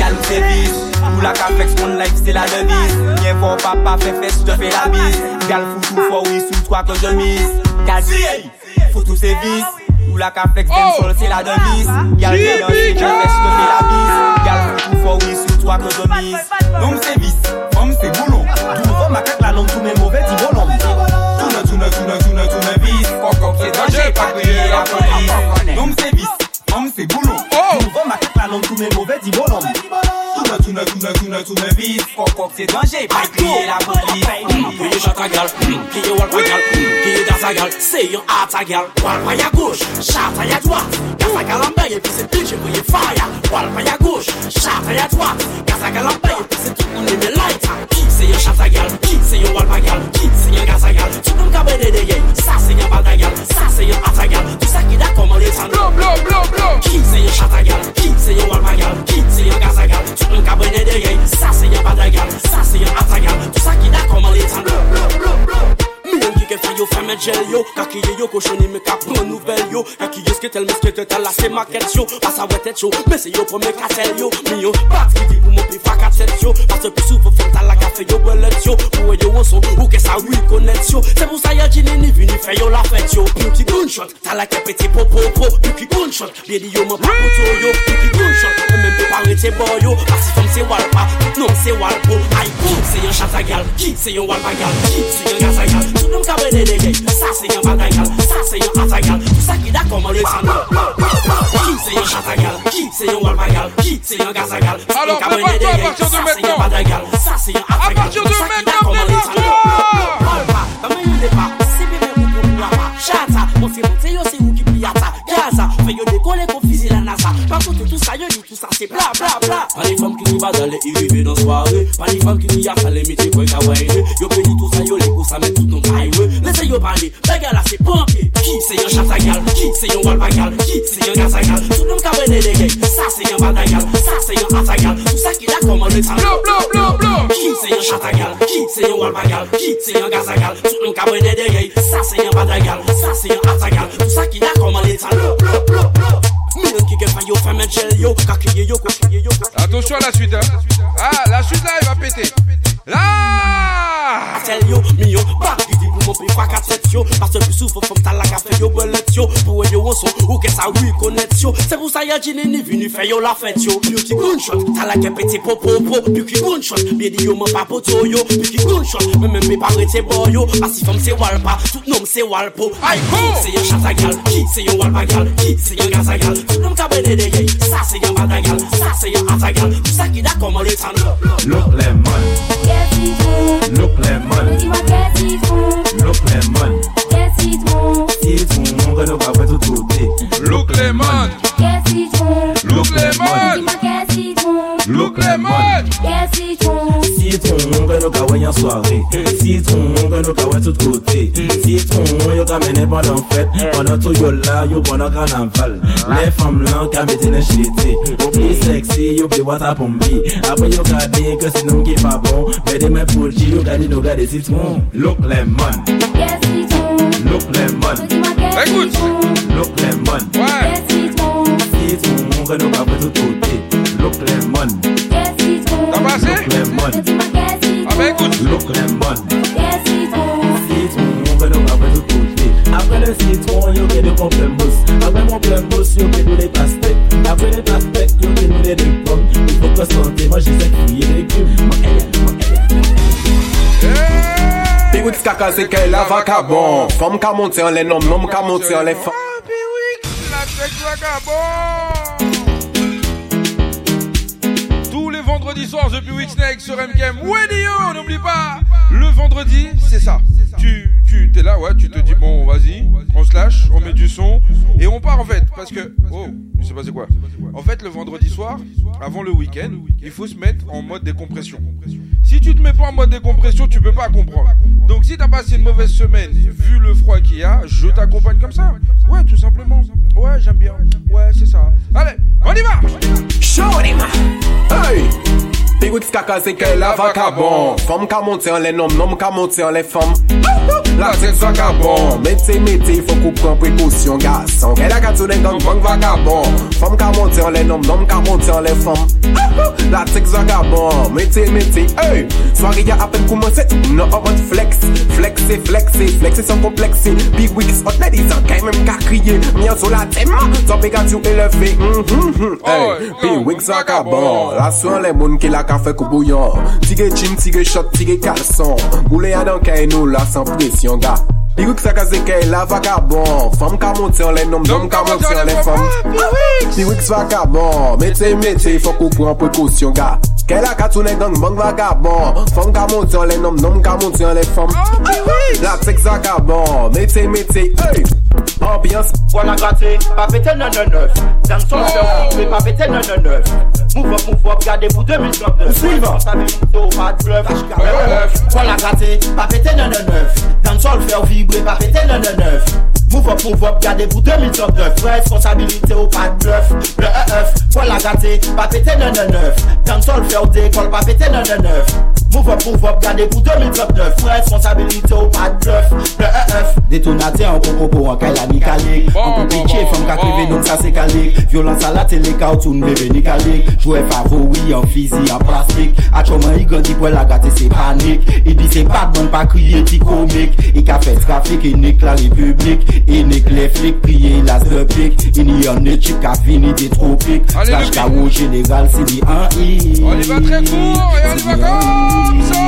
Speaker 12: Gal ou servis. Pou la ka flex mon life se la devis Nye fò papa fe fes je fe la bis Gal foutou fò ou sou twa ke je mis Gal si Foutou servis. Ou la ka flex dem sol c'est la Gal je fesse je te la bise. Gal foutou oui sous toi que je mise. Nom c'est boulot.
Speaker 15: Tout ma cac la bolom
Speaker 12: tourne, tourne vis pas crier la police. Nom c'est boulot.
Speaker 15: Tout ma cac la dis bolom
Speaker 12: Tourne, tourne, tourne, tourne, tourne vis la
Speaker 18: chata gal, kiye walpa gal, kiye dansa gal Se yon ata gal, walpa ya gauche, chata ya droite. Gaza gal an beye, pi se DJ voye fire. Walpa ya gauche, chata ya droite. Gaza gal an beye, pi se tout moun eme lighter Ki se yon chata gal, ki se yon walpa gal, ki se yon gaza gal? Tout moun de ye, sa se yon balda gal, sa se yon ata gal Tout sa ki da koman le tan
Speaker 4: Blo, blo, blo, blo
Speaker 18: Ki se yon chata gal, ki se yon walpa gal, ki se yon gaza gal? Tout moun moun ka brene deye Sa se yon badagal, sa se yon atagal Tout sa ki da koman li tan Blou, blou, blou, blou Mwen ki ke fay yo fè men jel yo. Kakiye yo koshoni me ka pran nouvel yo. Kakiye sketel me sketel sketetel la se maket yo. Pasa wè tèt yo, mè se yo pou me katel yo. Mi yo bat ki di pou mwen pi faka tèt yo. Pase pi sou pou fèm tal la kafe yo belet yo. Pou e yo wonson, ou ke sa wè konet yo. Se pou sa yè jine ni vini fè yo la fèt yo. Mwen ki gunshot, la ke pete po po po. Mwen ki gunshot, bè di yo mwen pa koto yo. Mwen ki gunshot, mè mè mè pare te bo yo. Asi fèm se walpa, non se walpo Ay pou, se yon chata gal, ki se yon walpa gal Ki se yon gaza gal Tout m kabre de degey Sa se yon bagay gal, sa se yon atay gal Sa ki da kom Alexander Ki se yon chata gal, ki se yon walba gal Ki se yon gaza gal Tout m kabre de degey Sa se yon bagay gal, sa se yon atay gal Sa ki da kom Alexander Alba, dame yon depa, sebe be ou pou mou lama Chata, mou fi monte yo se ou ki piyata Gaza Fè yo dekole kon fizi la NASA Par kontre tout sa yo di tout sa se bla bla bla Pa li fam ki ni badale i rive nan soare Pa li fam ki ni yasa le meti kwen kawene Yo pedi tout sa yo le kousa men tout nou kaiwe Lese yo pale, bagal la se panke Ki se yon chatagal, ki se yon walbagal Ki se yon gazagal, tout nou kabene de gay Sa se yon badagal, sa se yon atagal Tout sa ki la komande sa
Speaker 4: Bla bla bla bla
Speaker 18: Ki se yon chatagal, ki se yon walbagal Ki se yon gazagal, tout nou kabene de gay Sa se yon badagal, sa se yon atagal Tout sa ki la komande sa fè men gel yo yo, yo
Speaker 4: Attention à la suite hein. Ah, la suite là, elle va péter. Là
Speaker 18: Tell yo, miyon, bak di di pou mon fa katet yo Parce plus souvent fòm ta la ka fè yo belet yo Pou e yo wonson, ou ke sa wii konet yo Se pou sa ya jine ni vini fè yo la fèt yo Piyo ki gunshot, ta la ke peti po po Piyo ki gunshot, biye di yo man pa poto yo Piyo ki gunshot, men men pe pa rete bo yo Asi fòm se walpa, tout nom se walpo Ay ko, se yon chata gal, ki se yon walpa gal Ki se yon gaza gal, Lom ka bede deye, sa se yon badagal Sa se yon atagal, sa ki da komo le tan.
Speaker 14: Look le man Get it on Look le man Diwa get it on Look le man Get it on Titon, reno pa fwe tout kote
Speaker 4: Louk le mod Yes titon Louk
Speaker 14: le mod Diman kes titon Louk le mod Yes titon Titon, reno ka wè yon soare Titon, reno ka wè tout kote Titon, yo ka mene pandan fèt Pandan tou yo la, yo pandan kanaval Le fam lan ka mette ne chete Ou pli seksi, yo pli wata pombi Apo yo gade ke sinon ki pa bon Mè de mè pou chi, yo gade nou gade titon Louk le mod Yes titon Look lemon.
Speaker 4: Écoute
Speaker 14: Look lemon.
Speaker 4: Ouais
Speaker 14: Citron, gano ka wè tout kote Look lemon.
Speaker 4: T'as passé
Speaker 14: Look lemon.
Speaker 4: Ah bah écoute
Speaker 14: Look lemon. Citron, gano ka wè tout kote Apre
Speaker 12: de citron, yo gen de pamplemousse Après pamplemousse, yo gen nou les pastèques Après les pastèques, yo gen nou les deux pommes Il faut que santé, manger sec, fruits et légumes
Speaker 26: Big Wix kaka se ke la vagabond. Femme ka monte en les nom, nom ka monte en les femmes
Speaker 4: La sexe vagabond Tous les vendredis soirs depuis Week sur MKM Radio, n'oublie pas Le vendredi, c'est ça Tu, tu, t'es là, ouais, tu te dis bon, vas-y On se lâche, on met du son Et on part en fait, parce que Oh, je sais pas c'est quoi? En fait, le vendredi soir, avant le week-end Il faut se mettre en mode décompression si tu te mets pas en mode décompression, tu peux pas comprendre. Donc si t'as passé une mauvaise semaine, vu le froid qu'il y a, je t'accompagne comme ça. Ouais, tout simplement. Ouais, j'aime bien. Ouais, c'est ça. Allez, on y va
Speaker 26: Shorima Pi wik skaka se ke la vakabon bon. bon. Fom ka monte an le nom, nom ka monte an le fom. La tek vakabon Mete mete, fok ou pran prekosyon gason. Ke la katou den gang vang vakabon Fom ka monte an le nom, nom ka monte an le fom. La tek vakabon Mete mete, hey! Swari ya apen koumanse, nou avan flex. Flexi, flexi, flexi san kompleksi Pi wik se hot ladies an, kay men ka kriye. Myan sou la tema, son pe katou eleve. Pi wik se vakabon La sou an le moun ki la kafe kouboyan Tige chin, tige shot, tige kalson. Moule adan kay nou la san presyon ga. Lirik sa kaze kay la vakabon Fom ka monte an len nom, nom ka monte an len fom Lirik sa vakabon Mete mete fok ou pran prekosyon ga. Kè la katounen gang bang vagabon Fom ka monti an lè nom, nom ka monti an lè fom. La psek zakabon, metye metye, hey! Ambiance.
Speaker 27: Voilà gratté, pas pété 999 Dans son cœur, mais pas pété 999 Move up, move up, gardez pour 2039
Speaker 26: Suivant
Speaker 27: pas de bluff, Voilà gratté, pas pété 999 Dans son cœur, vibré, pas pété 999 Vous va pouvoir garder vous 2039 Responsabilité ou pas de bluff? Le EF, la gâté, pas pété 999 Dans le sol, faire des pas pété 999 Move up, move up, gade pou 2039 Mwen responsabilite ou pa dref Le EF
Speaker 28: Detonate an konkopo an kaya ni kalik An komplike fèm ka krive non sa se kalik Violans a bon. la tele ka ou toun bebe ni kalik Jwe favoui an fizi an plastik A choman i gandi pou el a gate se panik I di se badman pa kriye ti komik I ka fè trafik, i nik la republik I nik le flik, priye las de pik I ni an ne chik ka vini de tropik Slash ka ou general si di an i
Speaker 4: On y va tre kour et on y va kour ça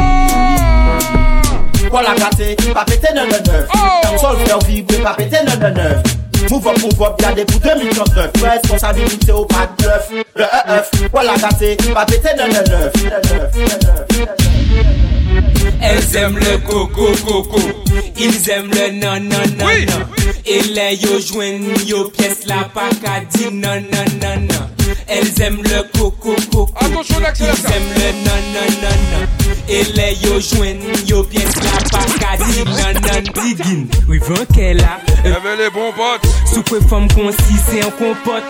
Speaker 27: Voilà gâté, pas péter non non neuf. Dans sol faire vibrer, pas péter non non neuf. Move up, move up, gardez pour 2039 Responsabilité au pas de bluff Le EF, voilà gâté, pas péter non non neuf.
Speaker 11: Elles aiment le coco coco, ils aiment le non non non non. E le yo jwen yo pyes la pa ka di nan nan nan nan. El zem le
Speaker 4: koko
Speaker 11: koko
Speaker 4: El
Speaker 11: zem le nan nan nan nan. E le yo jwen yo pyes la pa ka di nan nan. Digin, wivan ke la. Eve
Speaker 4: le bon pot. Soupe fom konsi
Speaker 11: se an kompot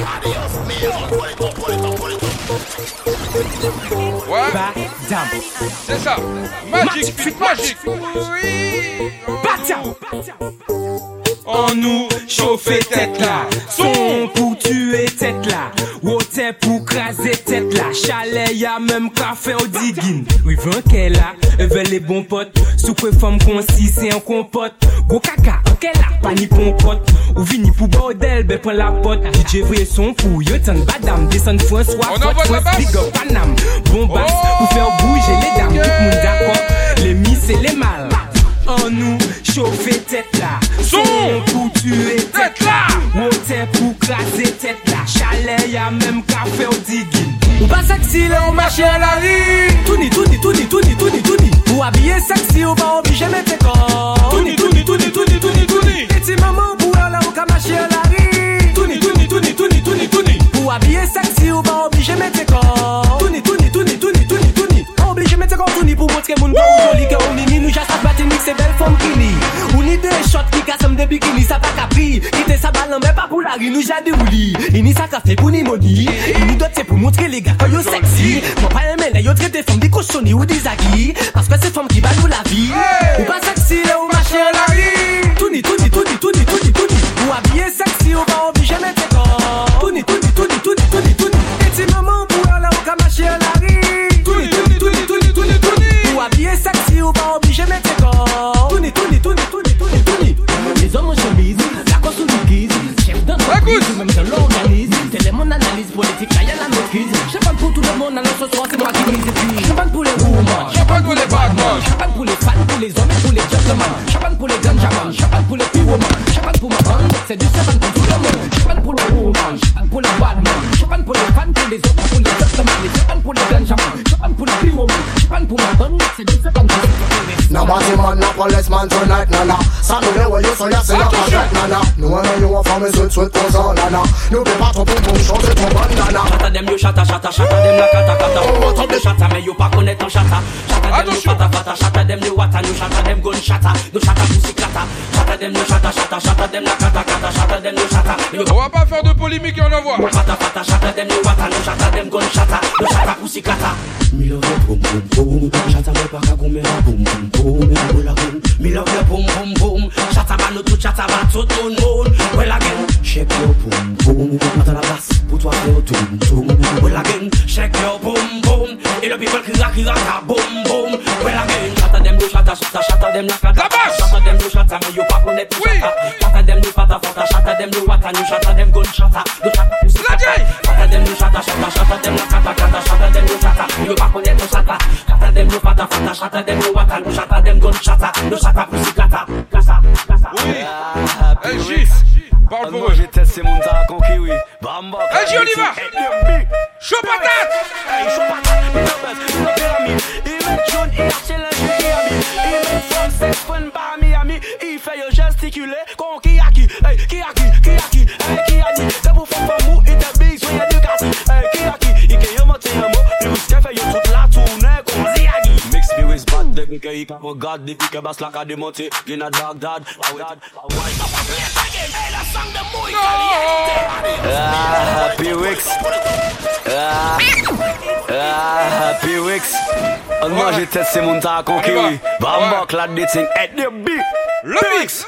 Speaker 11: Adios mio, pulito, pulito, pulito
Speaker 4: Ouais. C'est ça. Magique, magique. Oui
Speaker 11: On nous chauffer tête là. Son pour tuer tête là. Water pour craser tête là. Chalet y'a même café au digging. Oui qu'elle a Veut les bons potes. Quoi femme concis c'est un compote. Go caca qu'elle a pas ni compote. Ou vini pour bordel ben prends la pote. DJ vrai son pour yo t'en badam Descend François
Speaker 4: On envoie de la basse.
Speaker 11: Big up Panam Bon basse Pour faire bouger les dames Tout le monde d'accord. Les miss et les mâles an nou chove tet la Son pou tue tet la Wote pou krasi tet la Chale ya menm kafe ou digin
Speaker 29: Ou pa seksi le ou mache la ri Touni, touni, touni, touni, touni, touni Ou abye seksi ou pa obije mette kon Touni, touni, touni, touni, touni, touni Eti maman pou ala ou ka mache la ri Touni, touni, touni, touni, touni, touni Ou abye seksi ou pa obije li pou montre moun kon ou joli ke ou mimi Nou jas ap bati nik se bel fom kini Ou ni de shot ki kasem de bikini Sa pa kapri, kite sa balan men pa pou la ri Nou jade ou li, ini sa kafe pou ni moni. Ini dot se pou montre le ga kon yo seksi. Mwen pa eme le yo tre de fom di koshoni ou di zagi Paske se fom ki ba nou la vi. Ou pa seksi le ou mache la ri Touni, touni, touni, touni, touni, touni. Ou abye seksi ou
Speaker 4: ba badman,
Speaker 16: champagne pour les fans, pour les hommes et pour les gentlemen. Champagne pour les ganjaman, champagne pour les women, champagne pour ma bande, c'est du champagne pour tout le monde. Champagne pour les women, champagne pour les badman, champagne pour les fans, pour les hommes et pour les gentlemen. Champagne pour les ganjaman, champagne pour les women, champagne pour ma bande, c'est du champagne pour tout le monde.
Speaker 30: Now body man, no policeman tonight, nana Saturday when you say you say oh, you correct, nana No one know you from me sweet, sweet goes on, nana No be part of boom boom, show it to bandana
Speaker 18: Chata dem yo chata chata chata dem la kata kata On top de chata mais yo pas connaître en chata Chata dem yo fata fata chata dem yo wata yo chata dem gun chata No chata pussy clata Chata dem yo chata chata chata dem la kata kata chata dem yo chata
Speaker 4: On va pas faire de polémique et on envoie
Speaker 18: Fata fata chata dem yo wata yo chata dem gun chata No chata pussy clata Me love your boom boom boom Chata me pa ka gome la boom boom boom Well again Me love your boom boom boom Chata ba nou tout chata ba tout moun moun Well again Shake your boom boom Mata la basse pour toi faire toum toum Well again Shake your boom boom Et le people qui ra qui ra ka boom boom Well again Chata dem do chata chata chata dem la kata Chata dem do chata mais yo pas connaître chata Chata dem do fata fata chata dem do wata yo chata dem gun chata Do chata pussy chata Chata dem do chata chata chata dem la kata kata chata yo pas connaître chata Chata dem do fata fata chata dem wata chata dem chata chata Kasa kasa
Speaker 4: Hey, Gis, parle pour eux.
Speaker 18: J'ai testé mon tas conquis, oui. Bamba.
Speaker 4: Hey, Gis, on y va. Chaud patate.
Speaker 18: Hey, chaud patate. Pyramide. Il met jaune, il. Il met fun Miami. Il fait yo gesticuler. Ke yi ka regad, depi ke bas la ka demonte Gen a dag dad Ah, happy weeks. Ah, ah, happy weeks. An manje tet se moun ta kon kiwi. Bambok la de ting. Et de bi.
Speaker 4: Le mix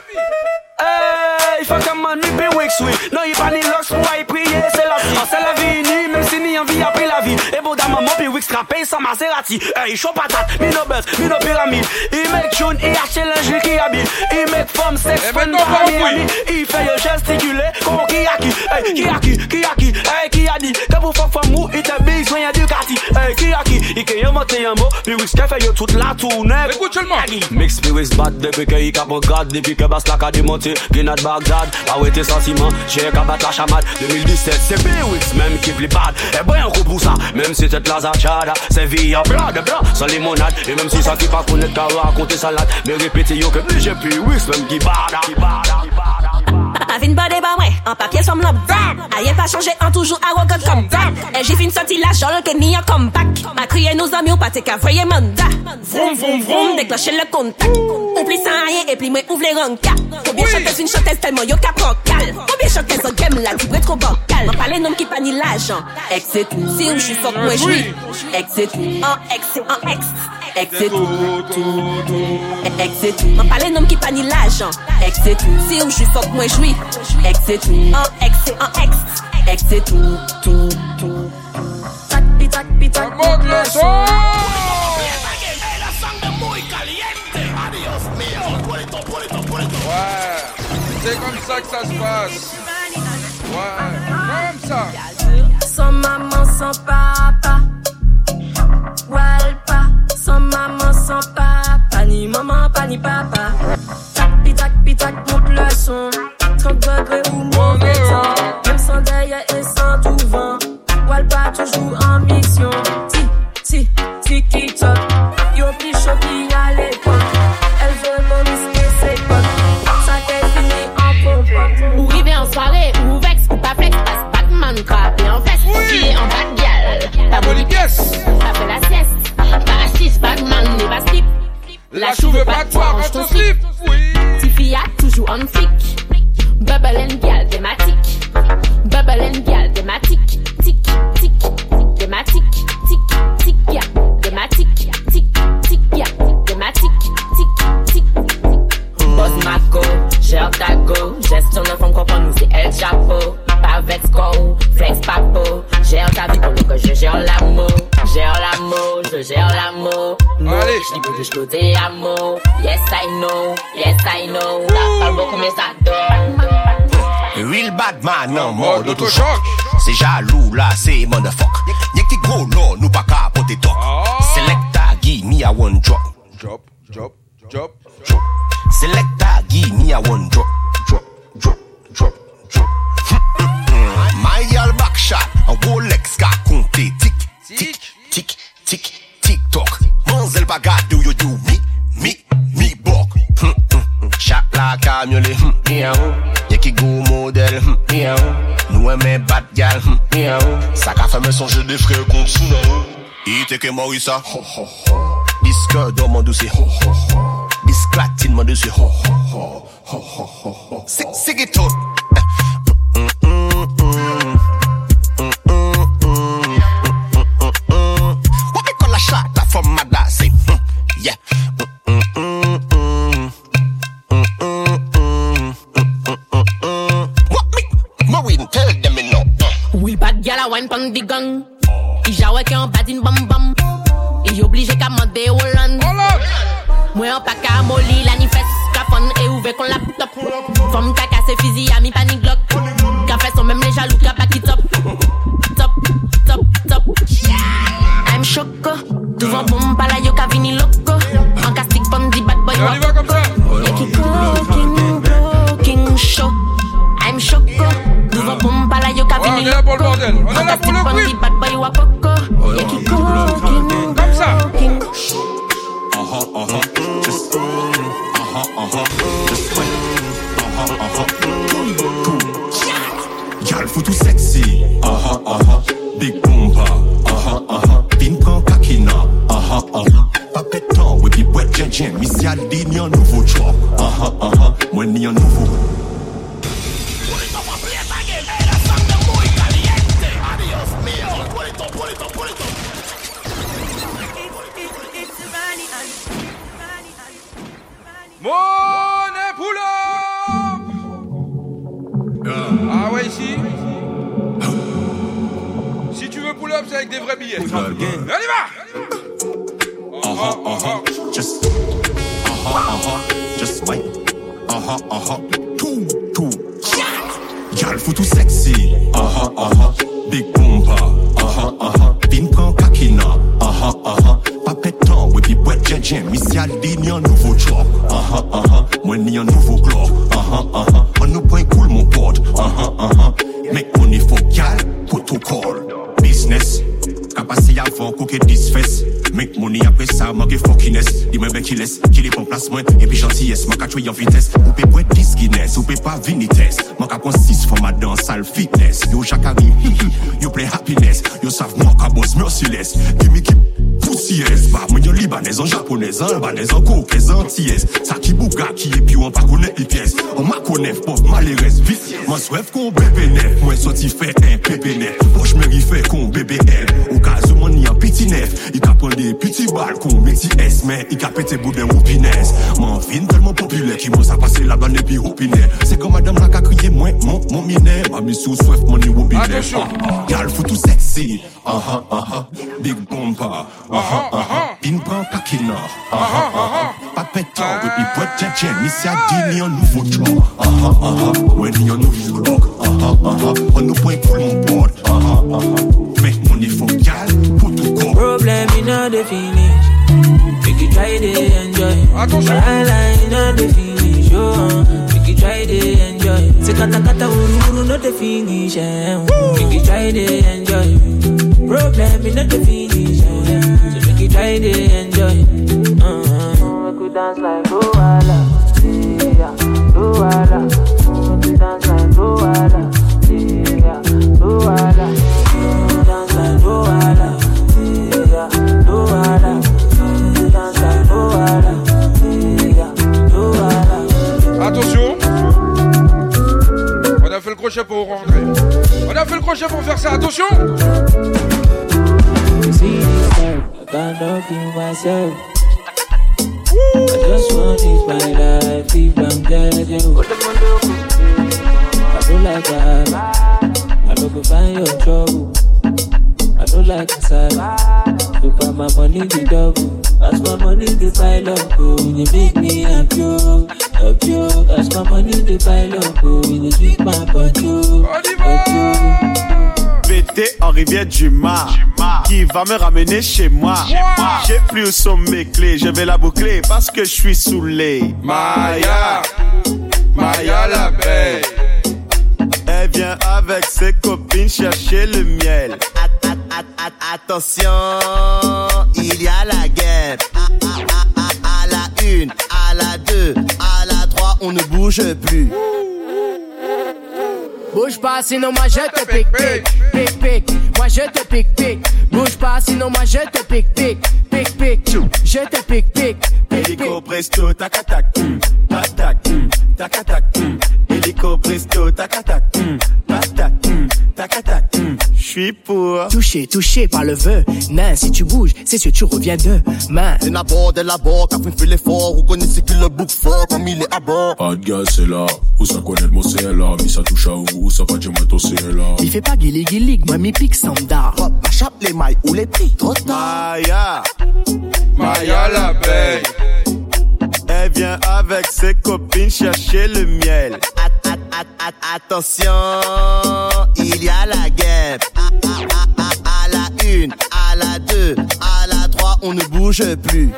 Speaker 18: Hey, fuck a man, mi pe Wix, oui. Non, il pas ni lox pour y prier, c'est la vie. C'est la vie, ni, même si ni envie après la vie. Et bon, dans maman, puis Wix trappé sans Maserati. Hey, chaud patate, mi no buzz, mi no pyramide. Il make tune, il achète lingerie qui habille. Il make femme, sex, fun, par Miami. Il fait yo gesticuler, con qui a qui? Hey, qui a qui? Qui a qui? Hey, qui a dit? Que pour fuck femme ou, il te big, soin du quartier. Hey, qui a qui? Il que yo monte un mot, puis Wix fait yo toute la tournée.
Speaker 4: Écoute seulement.
Speaker 18: Mix me with bad depuis que il cap regarde, depuis que basse la ca démonté. Grenade Bagdad, ouais tes sentiments, j'ai qu'à battre la chamade 2017, c'est B-Wix, même qui plus bad Et ben coup pour ça, même si tête la zachada C'est vie en blanc de blanc, sans limonade Et même si ça qui pas connaître qu'à raconter salade Mais répétez yo que j'ai plus Wix, même qui bada
Speaker 31: Avin body ba mwen, an papye som lop Ayen pa chanje an toujou arrogant kom E j'ai fin sorti la jol ke ni an comeback Ma kriye nou zami ou pa te ka voye manda Vroom vroom vroom, déclencher le contact. Oubli sans rien et puis moi ouvre les rankas Combien chanteuse une chanteuse tellement yo ka prend cal Combien chanteuse en game la vibre trop bancal? M'en parle nom qui pa ni l'argent Exit, si ou j'suis fuck moi j'suis Exit, en ex, en ex. Exit, exit M'en parle nom qui pa ni Exit, si ou j'suis fuck moi j'suis Exit, en ex, en ex Exit, tout, tout, tout Tac, pi, tac, pi, tac,
Speaker 4: monte le son Ouais, c'est comme ça que ça se passe. Ouais, comme ça.
Speaker 32: Sans maman, sans papa. Walpa, sans maman, sans papa. Ni maman, pas ni papa. Tac, pi, tac, pi, tac, monte le son. 30 degrés ou mauvais temps. Même sans derrière et sans tout vent. Walpa, toujours en mission. Ti, ti, ti, qui toc. Yo, plus chaud qui à l'époque. Elle veut me risquer ses potes. Ça t'est fini en compote.
Speaker 33: Ou rive en soirée, ou vex, ou pas flex, passe Batman, crappé en qui est en bad gal. Pas bonne pièce, après la sieste, pas assise, Batman, n'est pas slip. La chou veut pas de toi, range ton slip. Tiffy a toujours en flic. Bubble and gal, thématique. Bubble and gal, thématique. Tic, tic, thématique. Tic, tic, ya, thématique. Tic, tic, ya, thématique. Tic, tic,
Speaker 34: Boss Marco, gère ta go, gestion de fond comprend nous c'est El Chapeau. Pas vex go, flex papo, gère ta vie nous que je gère l'amour. Gère l'amour, je gère l'amour.
Speaker 4: Allez.
Speaker 34: Je dis que je côté amour. Yes I know, yes I know. La parle beaucoup mais ça donne.
Speaker 35: Real bad man nan mode auto-choc Se jalou la se motherfuck Yek ti gros là, nou pa ka pote tok Selecta give me a one drop
Speaker 4: Drop, drop, drop
Speaker 35: Selecta give me a one drop Drop, drop, My gal back shot A Rolex ka konte Tik, tik, tik, tik, tik tok Manzel pa gade ou yo do mi, mi, mi bok. Chak la kamyole, Ye ki go model, miaou Nou eme bad gal, miaou Sa ka feme sonje de frè kont sou nan Ite ke Morisa Diske do
Speaker 34: wine pang di gang. I jawe ke an badin bam bam. I oblige ka mande Holland. Mwen an pa ka moli la ni fes. Ka fon e ouve kon laptop. Fom ka kase fizi a mi panic glock. Ka fes son même les jaloux ka pa ki top. Top, top, top. I'm choco. Devant bon pala yo ka vini loco. An ka stick pon di bad boy
Speaker 4: On y va comme ça
Speaker 34: Y'a qui cooking, cooking show. I'm choco.
Speaker 4: On est là pour le bordel On est là pour le
Speaker 34: Pon
Speaker 4: bruit
Speaker 34: di bad boy wa coco. Y'a qui cooking,
Speaker 4: Comme ça
Speaker 21: Uh-huh, uh-huh, uh-huh. Gal faut tout sexy. Uh-huh, uh-huh. Big bumper. Uh-huh, uh-huh. Pin prend kakina. Uh-huh, uh-huh. Pas pétant, oui, puis ouais, jen jen. Mi si a dit ni un nouveau job. Uh-huh, uh-huh. Moi ni un nouveau.
Speaker 4: Money pull up Ah ouais ici Si tu veux pull up c'est avec des vrais billets Allez va
Speaker 21: Uh-huh, uh-huh. Just uh-huh, uh-huh. Just wait. Uh-huh, uh-huh. Two, two. Gal faut tout sexy. Uh-huh, uh-huh. Big bumper. Uh-huh, uh-huh. Pin prend kakina. Uh-huh, uh-huh. Pas pétant, oui, puis ouais, jen jen. Mi si a dit ni un nouveau job. Uh-huh, uh-huh. Moi ni un nouveau club. Uh-huh, uh-huh. On nous point cool mon pote. Uh-huh, uh-huh. Make money for gal, protocol. Business. Kapase avant koke disfes Make money apre sa manke fuckiness. Di mwen ben ki li pon plas mwen E pi gentillesse, man ka chwe yon vites Ou pe pwet dis ou pe pa vinites Man ka kon sis ma dan sal fitness. Yo jakari, yo play happiness. Yo sav man ka boss merciless. Gimme ki poussies Ba mwen yon libanez, an japonez, an albanez, an kokez, an ties Sa ki bouga ki e pi ou an pa konen i pies An ma konef, pop maleres vit Man swef kon bebe nef, mwen soti fe un pepe nef Poch meri fe kon bebe el Ou ka zo man ni an piti nef I ka pren de piti bal kon meti es Men i ka pete bouden ou pines Man fin telman popule ki mwen sa pase la ban epi opine Se kon madame la ka kriye mwen, mon, mon mine Mami sou swef bine
Speaker 4: Attention.
Speaker 21: Gal faut tout sexy. Aha, aha, big bumper Aha, aha, pin prend kakina. Aha, aha, pas pétant Et puis poète jen jen, mi si a dit ni un nouveau job Aha, aha, ouais ni un nouveau look Aha, aha, mon pote Aha, aha, make money for
Speaker 9: Problem in all the finish. Make you try to enjoy.
Speaker 4: Attention.
Speaker 9: My line not the finish. Oh, make you try to enjoy. Say kata kata uru uru not the finish. Eh. Make you try to enjoy. Problem in all the finish. Eh. So make you try to enjoy. Uh-huh. Make you dance like Luala. Yeah, Luala.
Speaker 4: Ça, attention
Speaker 14: va me ramener chez moi J'ai plus où sont mes clés Je vais la boucler parce que je suis saoulé
Speaker 4: Maya Maya la belle
Speaker 14: Elle vient avec ses copines chercher le miel
Speaker 6: Attention, il y a la guerre. À, à, la une, à la deux, à la trois, on ne bouge plus.
Speaker 29: Bouge pas, sinon moi je te pique, pique, pique, pique. Moi je te pique, pique. Bouge pas, sinon moi je te pique, pique, pique, pique. Je te pique, pique,
Speaker 14: Hélico presto, tac tac, hum, tac tac, hum, tac tac, hum. Hélico presto, tac tac, hum, hum, hum. Je suis pour
Speaker 29: Touché, touché par le vœu. Nain, si tu bouges, c'est sûr tu reviens demain.
Speaker 6: C'est d'abord, de l'abord, quand on fait l'effort, vous connaissez que le bouc fort comme il est à bord.
Speaker 19: Pas de gaz, c'est là. Où ça connaît mon c'est là. Mais ça touche à où, ça va dire moi c'est là.
Speaker 29: Il fait pas guili guili, moi mi pique standard.
Speaker 6: Hop, chape les mailles ou les prix, trop tard.
Speaker 14: Maya
Speaker 4: Maya la belle
Speaker 14: Elle vient avec ses copines chercher le miel
Speaker 6: Attention, il y a la guerre. À, à- à- à la une, à la deux, à la trois, on ne bouge plus.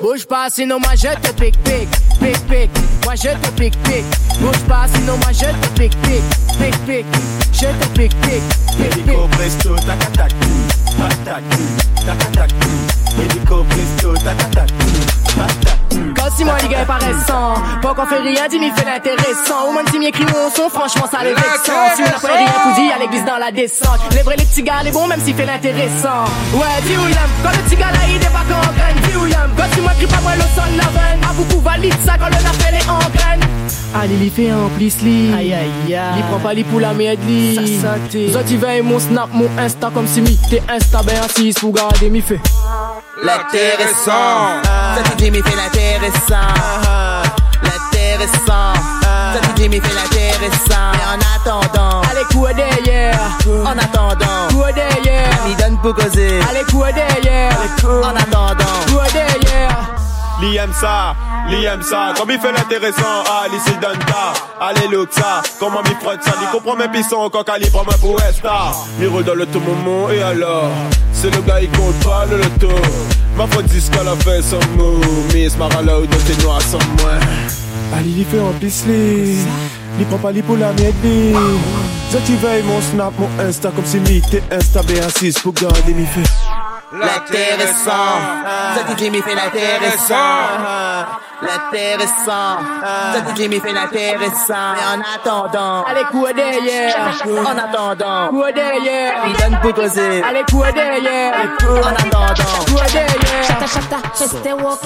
Speaker 29: Bouge pas, sinon moi je te pique, pique, pique, pique. Moi je te pique, pique. Bouge pas, sinon moi je te pique, pique, pique, pique. Je te pique, pique, pique, pique.
Speaker 14: Presto, tac tac, hum, tac tac, hum, tac tac, hum. Hélico presto, tac
Speaker 29: Quand si moi les gars est pas Pas qu'on fait rien, dis m'y fait l'intéressant. Ou même si m'y écrit mon son, franchement ça les vexant Si on n'a pas rien pour dire, à l'église dans la descente. Les vrais les petits gars, les bons même s'il fait l'intéressant. Ouais, dis y'aime, quand le petit gars là il débarque en graine Dis y'aime, quand tu moi crie pas moi le son la veine À beaucoup valide ça quand le appel est en graine Allez, il fait en plus li. Aïe aïe aïe Il prend pas li pour la merde li. Ça ça Zot il veille mon snap, mon insta comme si mi T'es insta ben assis pour garder mi fait
Speaker 6: L'intéressant, ça te dit, mais fait l'intéressant. L'intéressant, ça te dit, mais fait l'intéressant. Mais en attendant,
Speaker 29: Allez, quoi derrière.
Speaker 6: En attendant,
Speaker 29: Quoi derrière.
Speaker 6: Il donne pour causer.
Speaker 29: Allez, quoi derrière.
Speaker 6: En attendant,
Speaker 29: Quoi derrière
Speaker 14: Li aime ça, li aime ça, comme il fait l'intéressant, ah, li s'il donne ta, allez ça, comment m'y frotte ça, li comprend mes pissons, quand il prend ma li roule dans le tout moment, et alors, c'est le gars, il compte pas le loto, ma faute dit qu'elle a fait son mot, Miss Marala ou dans tes noirs sans moi. Allez, il fait en pisse, li prend pas li pour la miette, veilles mon snap, mon insta, comme si mi, t'es insta B6 pour garder mi fait.
Speaker 6: l'intéressant, ça te dit, mais fait l'intéressant. L'intéressant, ça te dit, mais fait l'intéressant. Mais en attendant,
Speaker 29: Allez, quoi derrière.
Speaker 6: En attendant,
Speaker 29: Quoi derrière.
Speaker 6: Il donne pour causer.
Speaker 29: Allez, quoi derrière.
Speaker 6: En attendant,
Speaker 29: Quoi derrière.
Speaker 20: Chata chata, reste walk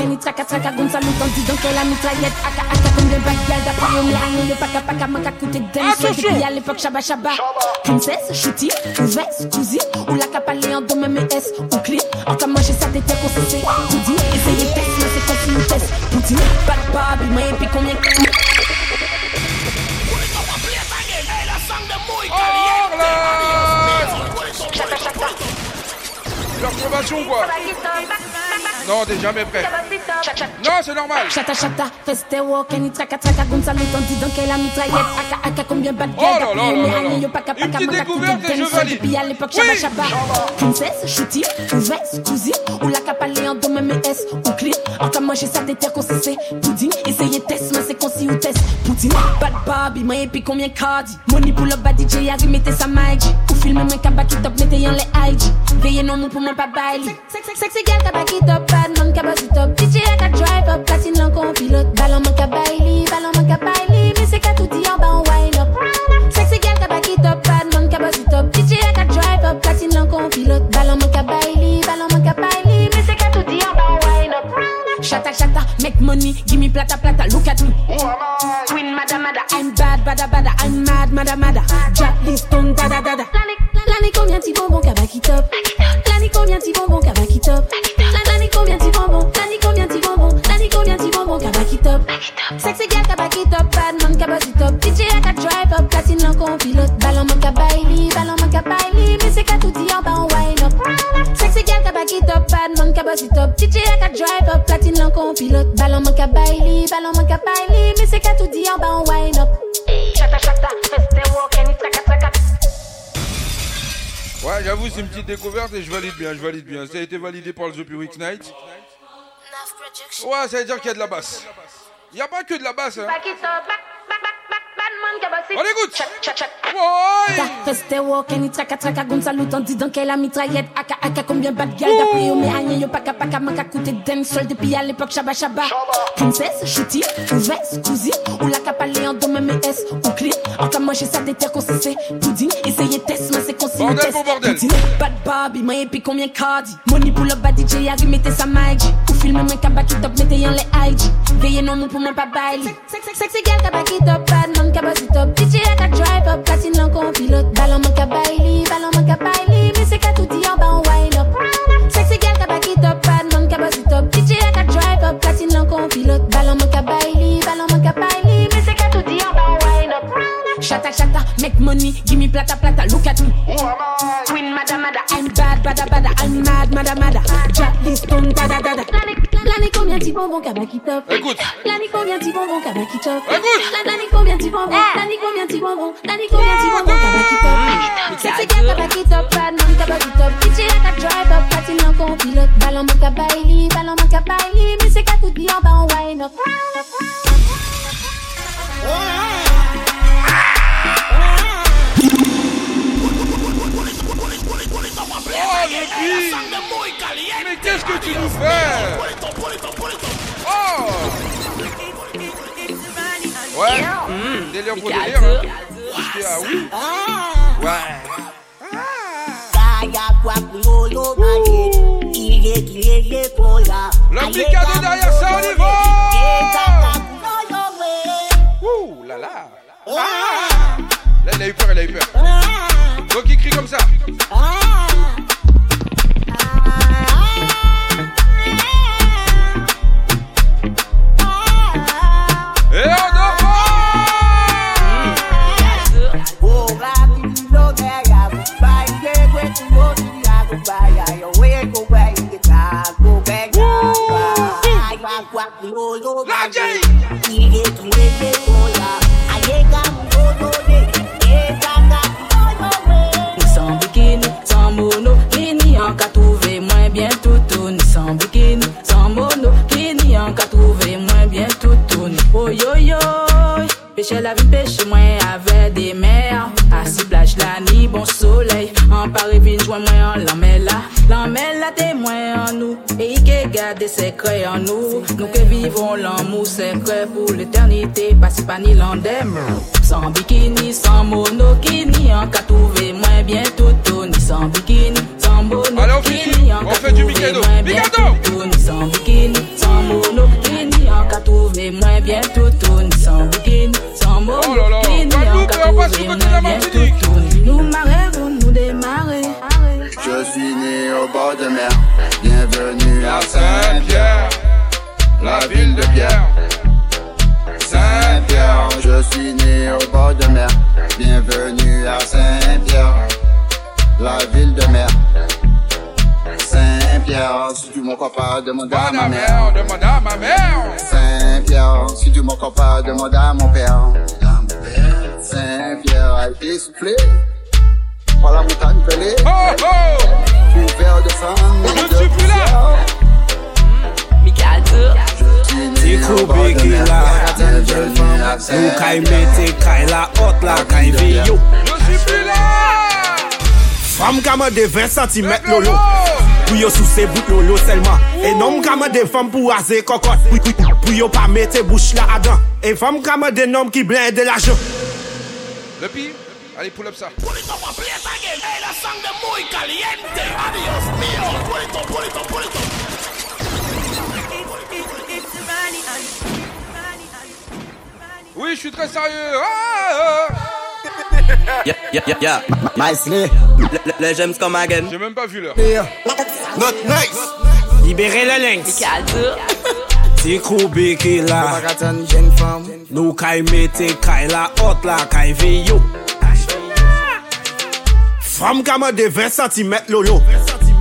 Speaker 20: luton dis donc la mitraillette aka aka comme des bagages d'après on l'a le paka paka maka coûté dance depuis à l'époque shaba shaba princesse shooty ou veste cousine ou la capalé en dos même S ou clean en comme manger ça t'étais qu'on se sait poudine essayez test c'est comme si une test. Poudine pas de et puis combien
Speaker 4: L'observation quoi. Non, t'es jamais prêt. Non, c'est normal.
Speaker 20: Chata chata, reste walk and traka traka gonza luton dis donc la mitraillette. Aka aka combien bad
Speaker 4: Oh là là là là Une petite découverte et je valide.
Speaker 20: depuis à l'époque shaba shaba princesse shooty ou veste cousine ou la capalé en dos même S ou clean? En comme manger ça t'étais qu'on se sait poudine. Essayez test mais c'est concis ou test. Poudine bad babi mais et puis combien cardi? Money pour le bad DJ Harry mettez sa mic ou filmer moi kaba qui top mettez en les IG veillez non mon pour moi pas baili sexy girl kaba qui top bad man kaba si top DJ a drive up platine l'encon pilote ballon man kaba baili ballon man kaba baili mais c'est qu'à tout dire en bas on wind up. Sexy girl kaba qui top bad man kaba si top DJ a drive up platine l'encon pilote ballon man kaba baili ballon man kaba baili mais c'est qu'à tout dire en bas on wind up. Shata shata, make money, give me plata plata, look at me. Queen mada mada, I'm bad bada bada, I'm mad mada mada. Jack this tongue da da da da. L'année combien t'y bonbon kaba qui top L'année combien t'y bonbon kaba qui top L'année combien t'y bonbon L'année combien t'y bonbon L'année combien t'y bonbon kaba qui top Sexy gal kaba qui top Bad man kaba qui top DJ a ka drive up Platine lankon pilote Ballon man kaba ili Ballon man kaba ili Mais c'est qu'à tout dire en bas on wine up. Sexy gal kaba qui top Bad man kaba qui top DJ a ka drive up Platine lankon pilote Ballon man kaba ili Ballon man kaba ili Mais c'est qu'à tout dire en bas on wine up.
Speaker 4: Ouais, j'avoue, c'est une petite découverte et je valide bien, je valide bien. Ça a été validé par le The Week Night. Ouais, ça veut dire qu'il y a de la basse. Il n'y a pas que de la basse, hein. On écoute
Speaker 20: Check, check, check
Speaker 4: Ouais
Speaker 20: Da, feste walk and traka traka Gon salut en disant qu'elle mitraillette Aka aka combien bad gal d'après yo Mais rien yo paka paka Man ka coûté dancehall depuis à l'époque Shabba shabba Princesse, shooty, ou veste, cousine Ou la cap aller en dos même S Ou clean? En cas manger ça des terres qu'on Pudding, essayez test
Speaker 4: Bordel pour bordel.
Speaker 20: Bad Bobby, moi et puis combien cardi? Money pour le bad DJ Harry mettez sa mic Ou filmer moi kaba qui top mettez en les IG Veillez non mon pour moi pas baili Sexy girl kaba qui top Bad man kaba si top. DJ a ka drive up Platine lan kon pilote. Ballon man ka baili Ballon man ka baili Mais c'est qu'à tout dit Shata shata, make money, give me plata plata, look at me. Queen mada mada, I'm bad bada bada, I'm mad mada mada. Jack this stone dada dada. L'année combien de bonbons kaba qui top
Speaker 4: Écoute.
Speaker 20: L'année combien de bonbons kaba qui top
Speaker 4: Écoute.
Speaker 20: L'année combien de bonbons L'année combien de bonbons L'année combien de bonbons kaba qui top Sexy girl kaba qui top, bad man top. DJ a drive up, patine en con pilote. Ballon man kaba ili, ballon ili. Mais c'est qu'à tout dit en bas on wind up.
Speaker 4: Oh, Mais qu'est-ce que tu nous fais? Oh! Ouais. Délire pour hein. Ah oui. Ouais. Ça, Ouh là là Là, il a eu peur, il a eu peur. Donc, il crie comme ça. Et on dort
Speaker 36: Ni kini en ka trouver moins bien tout Oh yo yo, pêcher la vie, pêcher moins avec des mers. Assis plage la nuit, bon soleil. En Paris, vine, joint moins en l'emmène là. L'emmène là, témoin en nous. Et qui garde des secrets en nous. Nous que vivons l'amour secret pour l'éternité. Pas si pas ni l'endem. Sans bikini, sans monokini, en qu'à trouver moins bien tout. Ni sans bikini, sans monokini, en qu'à trouver moins bien tout. Ni sans bikini, trouver moins bien tout. Ni sans sans tout. Nous marrons, nous démarrer.
Speaker 35: Je suis né au bord de mer. Bienvenue à
Speaker 4: Saint-Pierre,
Speaker 35: la ville de Pierre. Saint-Pierre, je suis né au bord de mer. Bienvenue à Saint-Pierre, la ville de mer. Saint-Pierre, si tu m'en crois pas, demande à ma mère.
Speaker 4: Demande à ma mère.
Speaker 35: Saint-Pierre, si tu m'en pas, demande à mon père. Saint-Pierre a été soufflé par la montagne pelée. Pour faire descendre
Speaker 4: Je suis plus là.
Speaker 27: Tikou bigi la Nou kay mete kay la hot la kay vi yo Fam kama de 20 cm lolo Pou yo sou se bout lolo selman E nom kama de fam pou aze kokot Pou, pou, pou yo pa mete bouch la adan E fam kama de nom ki blende la jo
Speaker 4: Le pire Allez, pull up ça. Oui, je suis très sérieux. Ah, ah.
Speaker 6: Yeah, yeah, yeah, yeah. Nicely. Le, le James come again.
Speaker 4: J'ai même pas vu l'heure.
Speaker 27: Not nice. Libérez le lynx. Tikou bigi la Nou kay mete kay la hot la kay vi yo Fam kama de 20 cm lolo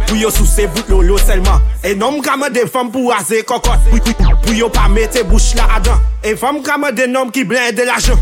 Speaker 37: Pou yo sou se bout lolo selman E nom kama de fam pou aze kokot Pou, yo pa mette bouche la adan E fam kama de nom ki blende l'ajan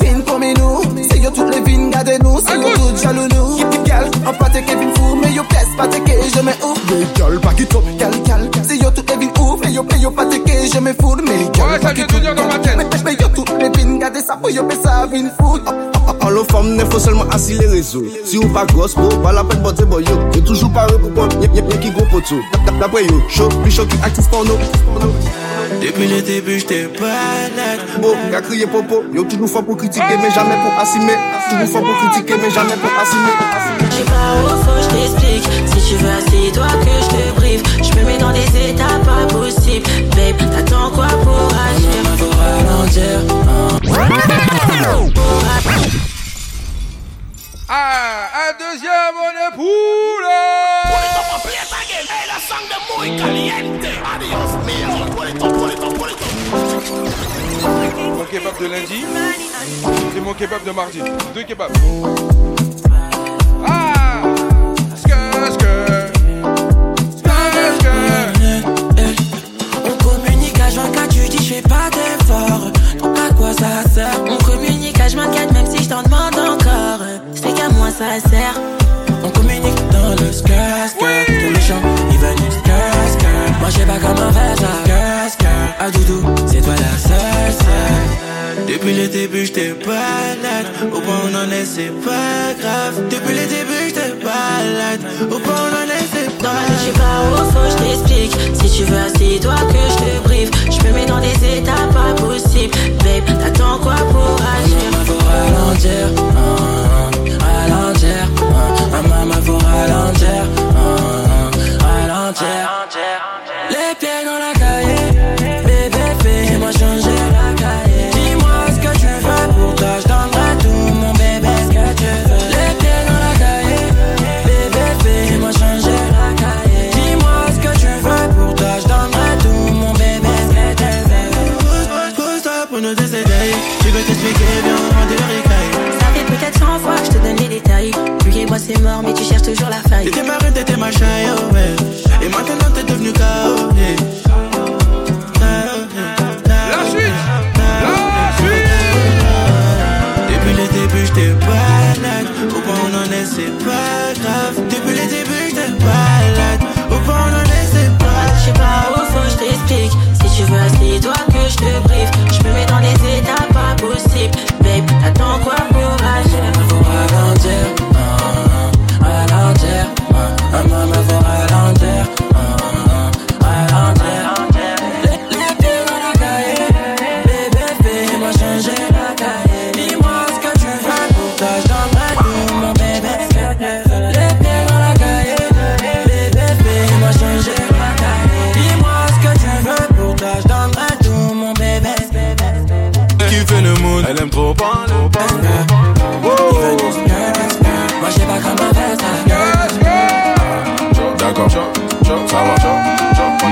Speaker 38: nous. C'est yo toutes jaloux nous. Gal, on pas te Kevin fou, mais yo pèse pas te que je me ouvre. Mais gal, pas qui top, gal, gal. C'est yo toutes les vignes ouvre, mais yo paye yo pas te que je me fous. Mais gal, pas qui top, mais mais yo toutes les vignes, gardez ça pour yo paye ça, vin fou.
Speaker 37: En lo femme ne faut seulement assis les réseaux. Si ou pas gosse, oh, pas la peine botter boy yo. Yo toujours paré pour bon, y'a y'a qui gros poteau. D'après yo, chaud, plus chaud qui actif porno.
Speaker 38: Depuis le début, j'étais balade.
Speaker 37: Bon, y'a crié popo, yo toujours fort pour critiquer mais jamais pour assumer. Toujours fort pour critiquer mais jamais pour assumer.
Speaker 5: Je sais pas où faut, je t'explique. Si tu veux, assieds-toi que je te brief. Je me mets dans des états pas possibles. Babe, t'attends quoi pour agir? Faut ralentir.
Speaker 4: Ah, un deuxième on est poule Mon kebab de lundi et mon kebab de mardi. Deux kebabs. Ah
Speaker 5: ça sert? On communique à 24, même si je t'en demande encore. C'est qu'à moi ça sert.
Speaker 38: On communique dans le skr skr Tous les gens ils veulent skr skr Moi je sais pas comment faire ça skr skr Ah doudou c'est toi la seule seule Depuis le début j'étais balade Au point où on en est c'est pas grave Depuis le début j'étais balade Au point où on en est c'est pas
Speaker 5: Non, je sais pas où faut, je t'explique. Si tu veux, assieds-toi que je te brief. Je me mets dans des états pas possibles. Babe, t'attends quoi pour agir?
Speaker 38: Faut ralentir ah, ah, Ralentir ah, ah, Maman faut ralentir ah, ah, Ralentir
Speaker 5: moi c'est mort, mais tu cherches toujours la faille.
Speaker 38: T'étais ma reine, t'étais ma chaille, oh ouais. Et maintenant t'es devenu KO.
Speaker 4: La suite
Speaker 38: La suite Depuis le début j'étais balade Au point où on en est c'est pas grave Depuis le début j'étais balade Au point où on en est c'est pas
Speaker 5: Je sais pas où faut, je t'explique. Si tu veux, assieds-toi que je te brief. Je me mets dans des états pas possibles. Babe, t'attends quoi pour agir?
Speaker 38: Faut ralentir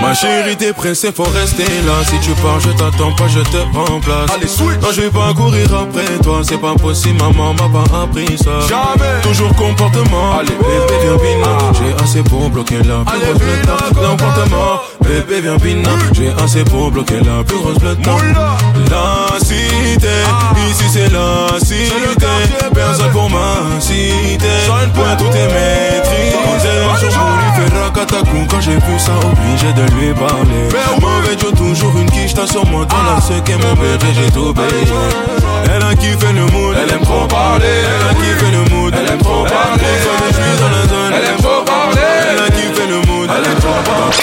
Speaker 37: Ma chérie, t'es pressée, faut rester là. Si tu pars, je t'attends pas, je te remplace.
Speaker 39: Allez, switch.
Speaker 37: Non, je vais pas courir après toi, c'est pas possible, maman m'a pas appris ça.
Speaker 39: Jamais.
Speaker 37: Toujours comportement.
Speaker 39: Allez.
Speaker 37: bébé, viens, bina. J'ai assez pour bloquer la plus
Speaker 39: Allez,
Speaker 37: grosse Comportement. Bébé, viens, bina. J'ai assez pour bloquer la plus grosse bleue. La cité, ici c'est la cité. Personne pour ma cité. Point tout est maîtrisé. Quand j'ai vu ça, obligé de lui parler. Mauvais Joe, toujours une quiche, t'as sur moi, dans la ce qu'est mon bébé, j'ai tout payé. Elle a kiffé le mood, elle aime trop parler. Elle a kiffé le mood, elle aime trop parler. Quand je suis dans la zone,
Speaker 4: Elle aime trop parler.
Speaker 37: Elle a kiffé le mood, elle aime trop parler.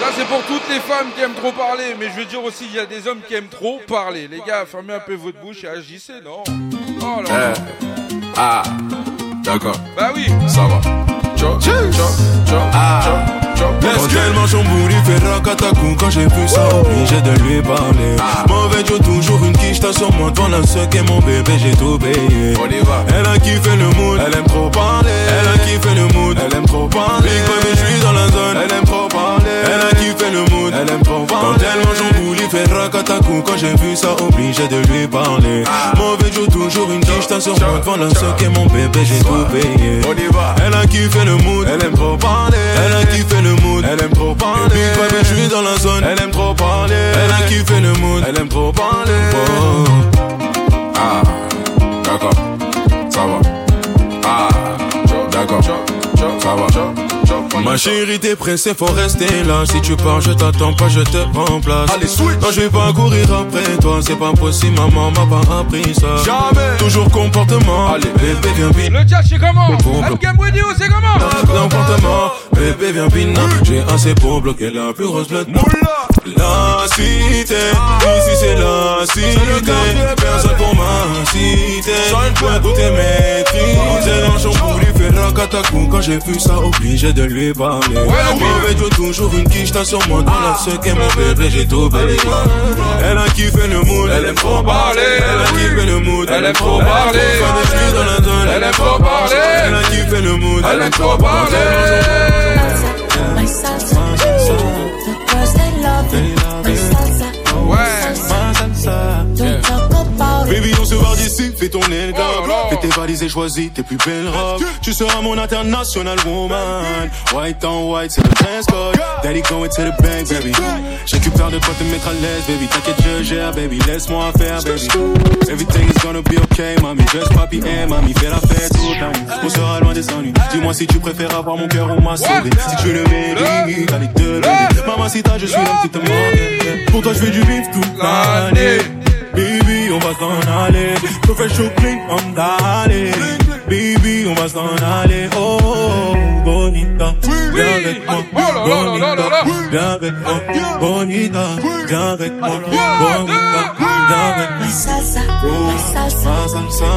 Speaker 4: Ça c'est pour toutes les femmes qui aiment trop parler, mais je veux dire aussi il y a des hommes qui aiment trop parler. Les gars, fermez un peu votre bouche et agissez, non? Oh là là.
Speaker 39: Eh. Ah, d'accord.
Speaker 4: Bah oui.
Speaker 39: Ça va. Ciao, ciao, ciao,
Speaker 37: Ah.
Speaker 39: ciao,
Speaker 37: Quand elle mange son boule, il fait racatacou Quand j'ai vu ça, obligé de lui parler. Mauvais Joe, toujours une quiche, t'as sur moi Devant la qui est mon bébé, j'ai tout payé. Elle a kiffé le mood, elle aime trop parler. Elle a kiffé le mood, elle aime trop parler. Big baby, je suis dans la zone, elle aime trop parler Elle a kiffé le mood, elle aime trop parler Quand elle mange son boule, il fait racatacou Quand j'ai vu ça, obligé de lui parler. Mauvais Joe, toujours une quiche, t'as sur moi Devant la qui est mon bébé, j'ai tout payé. Elle a kiffé le mood, elle aime trop parler. Elle a kiffé le mood, elle aime trop parler. Big baby, je suis dans la zone, elle aime trop parler. Elle a kiffé le mood, elle aime trop parler.
Speaker 39: Ah, d'accord, ça va. Ah, d'accord, ça va.
Speaker 37: Ma chérie, t'es pressée, faut rester là. Si tu pars, je t'attends pas, je te remplace. Allez, switch. Non, je vais pas courir après toi, c'est pas possible, maman m'a pas appris ça.
Speaker 4: Jamais.
Speaker 37: Toujours comportement. Allez, bébé, viens vite.
Speaker 4: Le chat, c'est comment? Le Game Radio, c'est comment?
Speaker 37: Comportement. Bébé, viens vite, non. J'ai assez pour bloquer la plus grosse blotte. La cité, ici c'est la cité. Personne pour m'inciter. Point tout est maîtrise. C'est l'enchant pour lui faire un catacou. Quand j'ai vu ça, obligé de lui parler. Mauvais Joe, toujours une quiche, t'as sur moi. Dans la ce qu'est mon bébé, j'ai tout balayé. Elle a kiffé le mood, elle aime trop parler. Elle a kiffé le mood,
Speaker 4: Elle aime trop parler.
Speaker 37: La
Speaker 4: Elle aime trop parler.
Speaker 37: Elle a kiffé le mood,
Speaker 4: Elle aime trop parler.
Speaker 37: Fais ton aile Fais tes valises et choisis tes plus belles robes. Tu seras mon international woman. White on white, c'est le dress code. Daddy going to the bank, baby. J'récupère de quoi te mettre à l'aise, baby. T'inquiète, je gère, baby. Laisse-moi faire, baby. Everything is gonna be okay, mami. Just papi et mami. Fais la fête toute la nuit. On sera loin des ennuis. Dis-moi si tu préfères avoir mon cœur ou ma souris. Si tu le mérites, allez deux, baby. Mamacita, je suis l'homme qui te manque. Pour toi, je fais du bif toute l'année. Baby, on va s'en aller. Professional clean, on d'aller. Baby, on va s'en aller. Oh, oh, oh, bonita. Viens avec moi. Bonita. Viens avec moi. Bonita. Viens avec moi. Bonita. Viens avec moi.
Speaker 40: My salsa, my salsa.
Speaker 37: Ma salsa.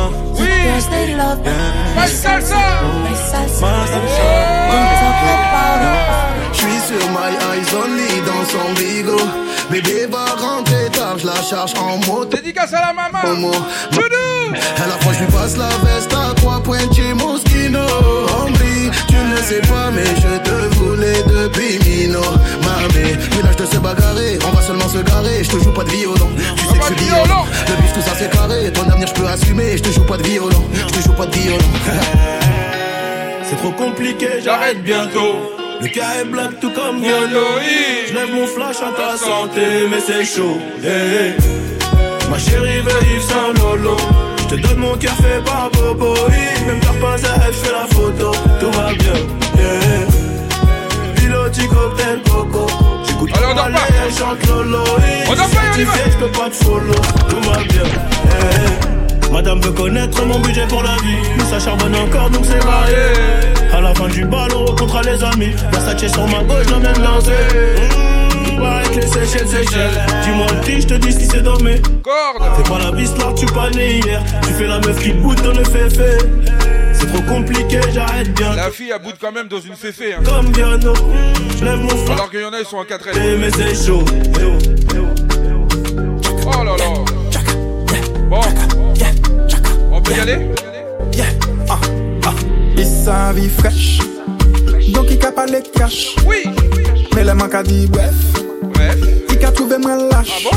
Speaker 40: They love it.
Speaker 37: My salsa.
Speaker 40: My salsa. It.
Speaker 35: J'suis sur my eyes only dans son bigot. Bébé va rentrer tard, j'la charge en moto.
Speaker 4: Dédicace à la maman.
Speaker 35: Elle approche, lui passe la veste à trois points chez Moschino. Ombli, tu ne sais pas, mais je te voulais depuis Mino. Mamé, village de se bagarrer, on va seulement se garer. Je te joue pas de violon, tu sais que je suis violent. Le bif, tout ça c'est carré, ton avenir je peux assumer. Je te joue pas de violon, je te joue pas de violon. (laughs)
Speaker 41: C'est trop compliqué, j'arrête bientôt. Le cas est black tout comme Yolo. Je lève mon flash à ta santé, mais c'est chaud. eh. Ma chérie veut Yves Saint Lolo. Je te donne mon cœur fait par Bobo. eh. Même faire pas ça, elle fait la photo. Tout va bien. eh. Piloti cocktail coco. J'écoute
Speaker 4: Allez, on dort
Speaker 41: Malais,
Speaker 4: pas.
Speaker 41: elle chante Lolo.
Speaker 4: On dort pas, on y va.
Speaker 41: Certifié, je peux pas te follow. Tout va bien. eh. Madame veut connaître mon budget pour la vie. Mais ça charbonne encore donc c'est varié. À la fin du bal, on rencontre les amis. Versace sur ma gauche, j'emmène danser. Mmh, paraît que les Seychelles, Seychelles. Dis-moi le prix, je te dis si c'est dormé. C'est pas la là tu pas né hier. Tu fais la meuf qui boude dans le féfé. C'est trop compliqué, j'arrête bien.
Speaker 4: La fille, elle boude quand même dans une féfé. Hein.
Speaker 41: Comme Viano, je lève mon flash.
Speaker 4: Alors qu'il y en a, ils sont en 4
Speaker 41: Eh, mais c'est chaud.
Speaker 4: Oh là là. Bon. On peut y aller?
Speaker 42: Sa vie fraîche. Donc il ka parlé cash.
Speaker 4: Oui.
Speaker 42: Mais le manque a dit bref. Il ka trouvé moins lâche.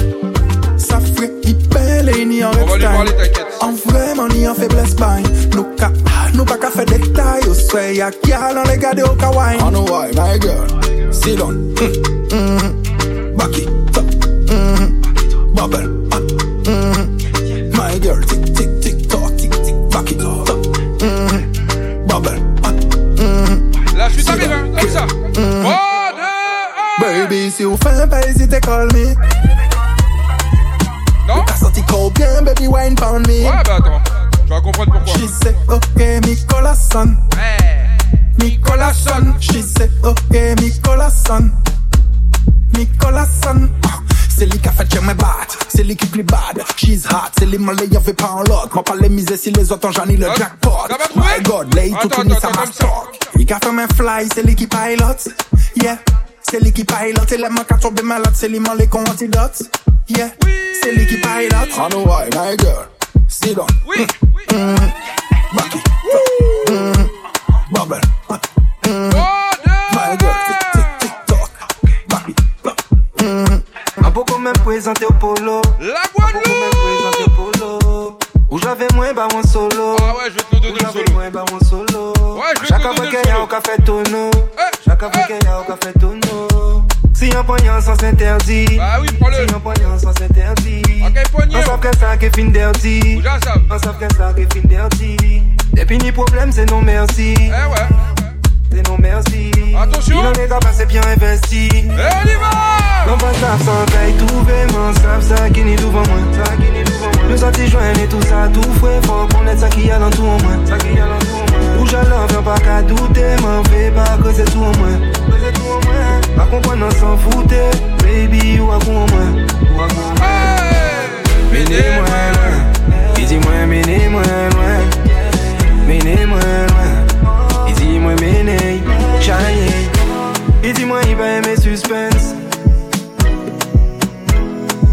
Speaker 42: Ça ferait il belle et ni
Speaker 4: parler, t'inquiète.
Speaker 42: En vraiment ni en faiblesse bain Nous ka Nous pas ka fait détail Au soir y'a gal on les garde au kawaii I know why my girl. Sit down. Mm. Mm. Back it up. Mm. Bubble up. Mm. My girl tick Baby, si vous faites pas hésiter, call me.
Speaker 4: Non?
Speaker 42: T'as sorti combien, baby, wine pound me?
Speaker 4: Ouais, bah attends. Tu vas comprendre pourquoi.
Speaker 42: She said, okay, Nicolas son. Nicolas son. She said, okay, Nicolas son. Nicolas son. C'est lui qui a fait mes battes. c'est l'équipe plus bad. She's hot, c'est les malais, y'avait pas en lot. M'a pas les misères si les autres ont j'en ai le jackpot. My god, lay tout
Speaker 4: attends,
Speaker 42: ça m'a stock. Il a fait un fly, c'est l'équipe pilot. Yeah, c'est l'équipe pilot. Et les mecs à tomber malade, c'est les malais qu'on antidote. Yeah, c'est l'équipe pilot. I know why, my girl. Sit down.
Speaker 4: Oui,
Speaker 42: mm Back it. Mm Bubble. Mm My girl, tick, tick, tick, tock. Back it.
Speaker 43: Un peu comme même présenté au polo.
Speaker 4: La
Speaker 43: Guadeloupe. J'avais moins bah mon solo.
Speaker 4: Ah ouais, je vais te le donner le solo.
Speaker 43: moins bah mon solo.
Speaker 4: Ouais, je vais
Speaker 43: Chaque
Speaker 4: te
Speaker 43: fois
Speaker 4: donner
Speaker 43: qu'il y a au café tonneau. Chaque fois qu'il y a au café tonneau. Si un poignard sans interdit.
Speaker 4: Bah oui, prends-le.
Speaker 43: Si un poignard sans interdit.
Speaker 4: Ok, poignard.
Speaker 43: On que ça qui fin dirty. On que ça qui fin dirty. Depuis ni problème, c'est non merci.
Speaker 4: Eh ouais.
Speaker 43: C'est non merci.
Speaker 4: Attention.
Speaker 43: Il en est capable, c'est bien investi.
Speaker 4: Et on y va.
Speaker 43: Non pas ça sans caille tout vraiment savent ça qui n'est devant moi. Ça qui n'est devant moi. Nous sortis joindre et tout ça tout fouet Faut connaître ça qui a dans tout en moi. Ça qui a dans tout en moi. Où j'allais viens pas qu'à douter M'en fais pas que c'est tout en moi. Que c'est tout en moi. Pas comprendre on s'en foutait. Baby ou à quoi en moi. Ou à quoi en moi. Menez-moi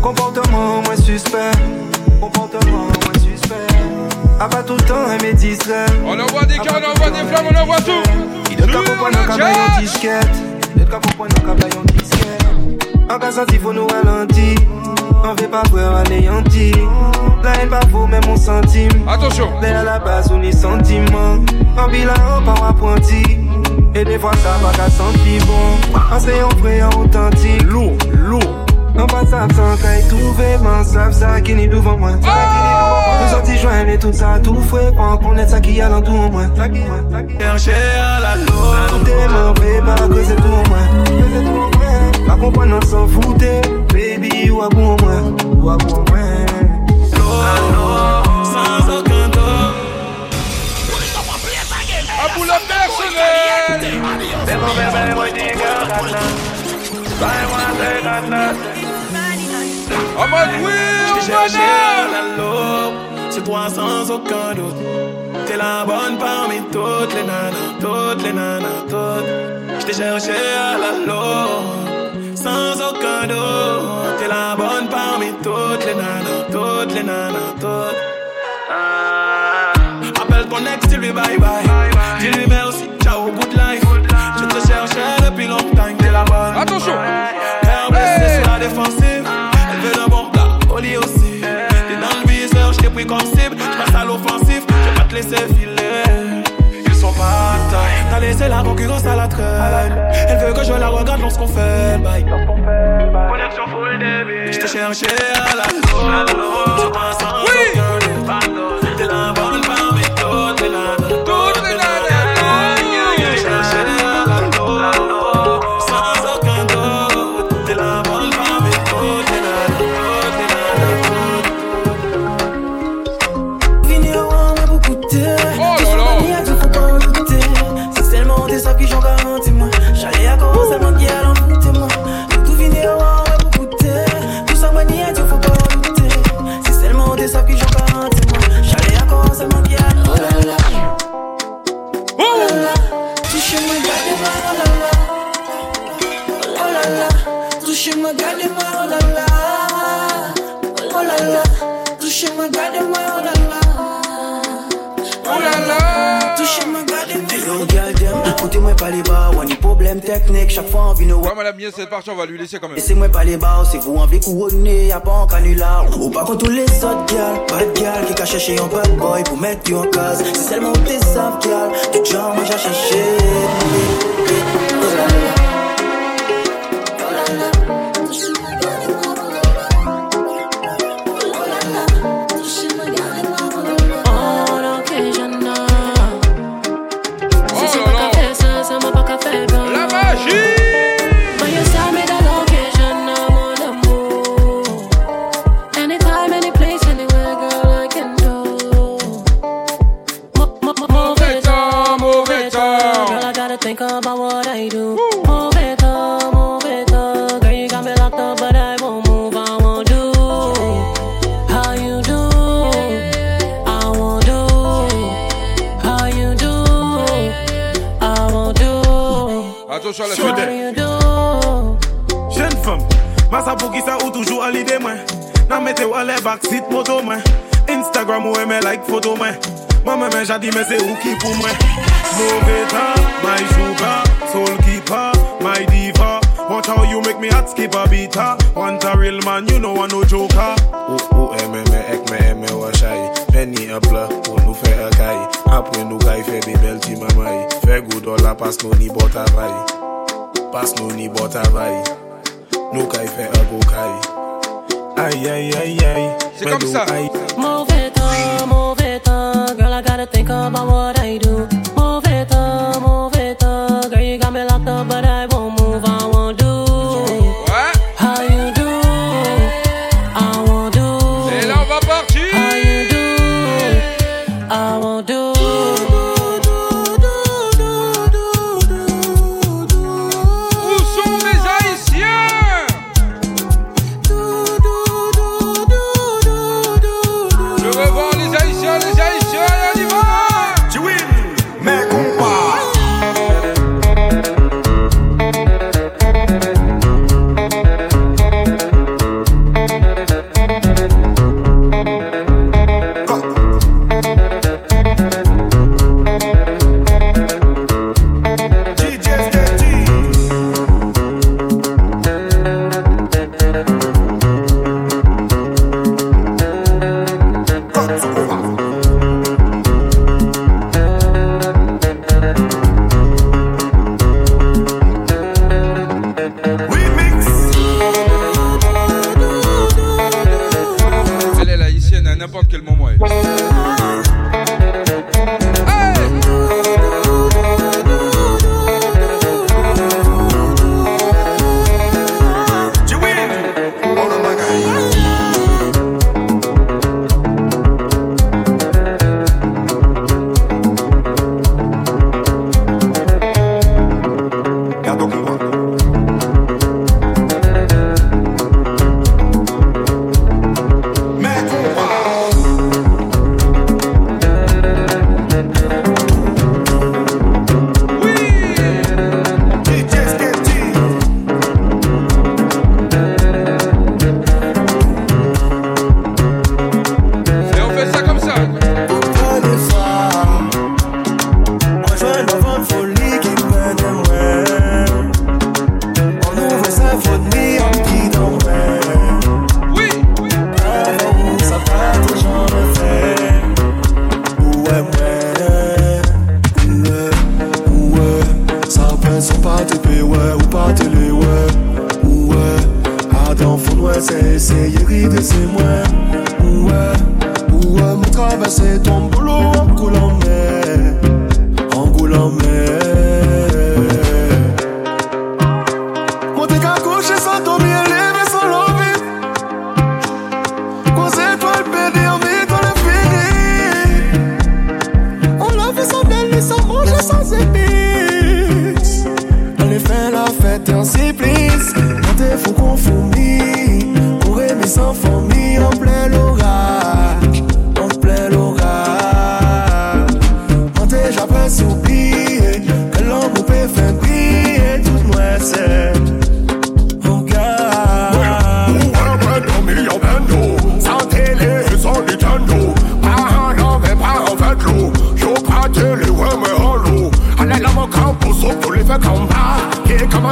Speaker 43: Comportement moins suspect. Comportement moins suspect. A pas tout le temps aimer distrait.
Speaker 4: On envoie des cœurs, on envoie des flammes, on envoie tout.
Speaker 43: Il comprendre un cabaye en disquette. Il doit comprendre un cabaye en disquette. En cas senti, faut nous ralentir. On fait pas peur anéanti. La haine pas faux, même mon centime.
Speaker 4: Attention.
Speaker 43: Mais à la base, on est sentiment. En bilan, on part apprenti. Et des fois, ça va qu'à sentir bon. En en authentique. Lourd, lourd. Nan pan sap san ka yi touve man Slap sa ki ni duvan mwen. Nou soti jwen li tout sa tou fwe Pan kon net sa ki yalan tou mwen. Kerche a la lo Te mwen vwe pa kose tou mwen. Pa kompan nan san foute Baby wagou mwen Wagou mwen. Lo a lo Sans okan do A pou
Speaker 41: la personel Deman
Speaker 4: bebe mwen digan nan En mode oui,
Speaker 41: Je t'ai cherché à la loupe, c'est toi sans aucun doute. T'es la bonne parmi toutes les nanas, toutes les nanas, toutes. Je t'ai cherché à la loupe, sans aucun doute. T'es la bonne parmi toutes les nanas, toutes les nanas, toutes. Ah. Appelle ton ex, dis-lui bye bye. Dis-lui merci,
Speaker 4: Attention!
Speaker 41: Blessé sur la défensive. Elle veut bon plat, au lit aussi. T'es dans le viseur, je t'ai pris comme cible. Je passe à l'offensif, je vais pas te laisser filer. Ils sont pas à taille. T'as laissé la concurrence à la traîne. Elle veut que je la regarde lorsqu'on fait le bail. Connexion full débit. Je t'ai cherché à la l'eau. Je pense sans aucun. T'es la bonne parmi.
Speaker 38: Touchez-moi, gardez-moi, oh là là. Oh là là. Touchez-moi, gardez-moi, oh là là. Oh là là. Touchez-moi, gardez-moi. Hello, girl, them. Écoutez-moi pas les bas, on a problème technique. Chaque fois, on vient nous.
Speaker 4: Ouais, madame, bien cette partie, on va lui laisser quand même.
Speaker 38: Laissez-moi pas les bas, c'est vous envie couronner, y'a pas en canular. Ou pas contre tous les autres gars, bad gal qui cache chercher un bad boy pour mettre you en case. C'est seulement t'es safe, gal, tout genre moi j'ai cherché.
Speaker 41: N'a mettez ou à les backseat moto, moi. Instagram ou aimer like photo, moi. Moi, même j'ai dit, mais c'est où qui pour moi. Mauvais temps, my sugar, soul keeper, my diva. Watch how you make me hot skip a beat, huh? Want a real man, you know I no joker.
Speaker 44: Ou ou eme me ek me eme wa chay Penny a pla pou nou fe a kay Apre nou kay fe bi bel ti mamay Fe gou dola pas nou ni bot avay Pas nou ni bot avay Nou kay fe a go kay Ay ay ay ay
Speaker 4: C'est comme ça.
Speaker 5: Move it on, move it on. Girl, I gotta think about what I do.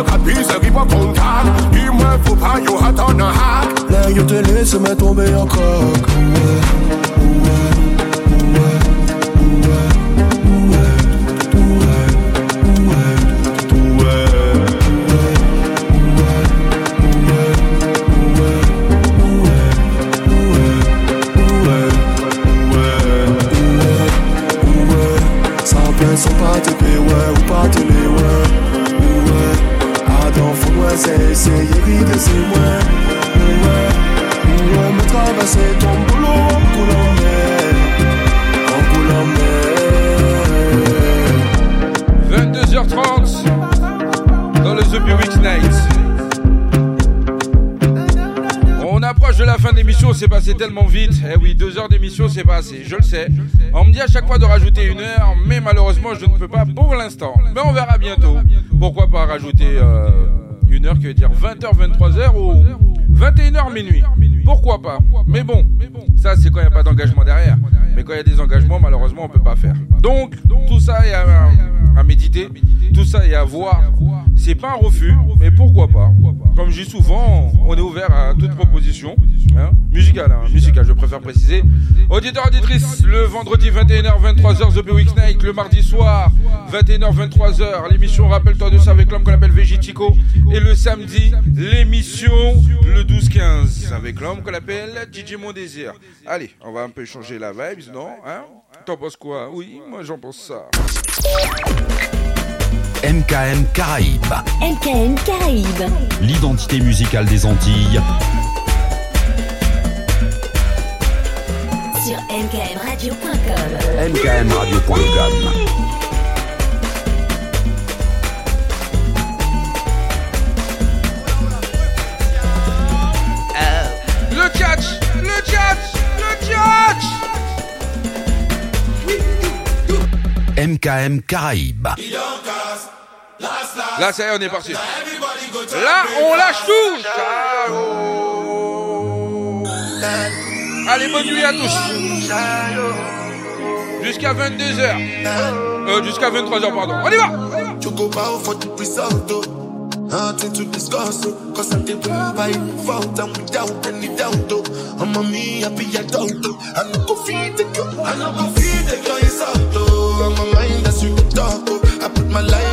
Speaker 21: Capice, qui va contact Dis-moi faut pas yo attendre un hack
Speaker 43: Là, yo te laisse me tomber en croque. Ça c'est essayer, rider, c'est moi, ouais. Ouais, me traverser ton boulot en coulant mer, en coulant mer.
Speaker 4: 22h30 dans le The Week Night. On approche de la fin de l'émission, c'est passé tellement vite. Eh oui, deux heures d'émission, c'est pas assez, je le sais. On me dit à chaque fois de rajouter une heure, mais malheureusement, je ne peux pas pour l'instant. Mais on verra bientôt. Pourquoi pas rajouter euh, une heure, que veut dire 20h, 23h ou 21h minuit. Pourquoi pas? Mais bon, ça c'est quand il n'y a pas d'engagement derrière. Mais quand il y a des engagements, malheureusement, on peut pas faire. Donc, tout ça est à, à méditer, tout ça est à voir. C'est pas un refus, mais pourquoi pas Comme je dis souvent, on est ouvert à toute proposition. Hein musicale, hein, je préfère préciser. Auditeur, auditrice, le vendredi 21h, 23h, The Week Night, le mardi soir, 21h, 23h, l'émission Rappelle-toi de ça avec l'homme qu'on appelle Végitico. Et le samedi, l'émission le 12-15 avec l'homme qu'on appelle DJ Mon Désir. Allez, on va un peu changer la vibe, non hein T'en penses quoi? Oui, moi j'en pense ça.
Speaker 3: MKM Caraïbes.
Speaker 20: MKM Caraïbes.
Speaker 3: L'identité musicale des Antilles.
Speaker 20: Sur mkmradio.com.
Speaker 3: MKMradio.com. MKM Caraïbes.
Speaker 4: Là, ça y est, on est parti. Là, on lâche tout Ciao. Allez, bonne nuit à tous Jusqu'à 22h. Euh, jusqu'à 23h, pardon. On y va
Speaker 1: You go bow for the result, oh. Nothing to discuss, oh. Cause I'm the one by fault and without any doubt, oh. I'm a me happy adult, oh. I no go feed the girl, I no go feed the girl insult, oh. I'm a my life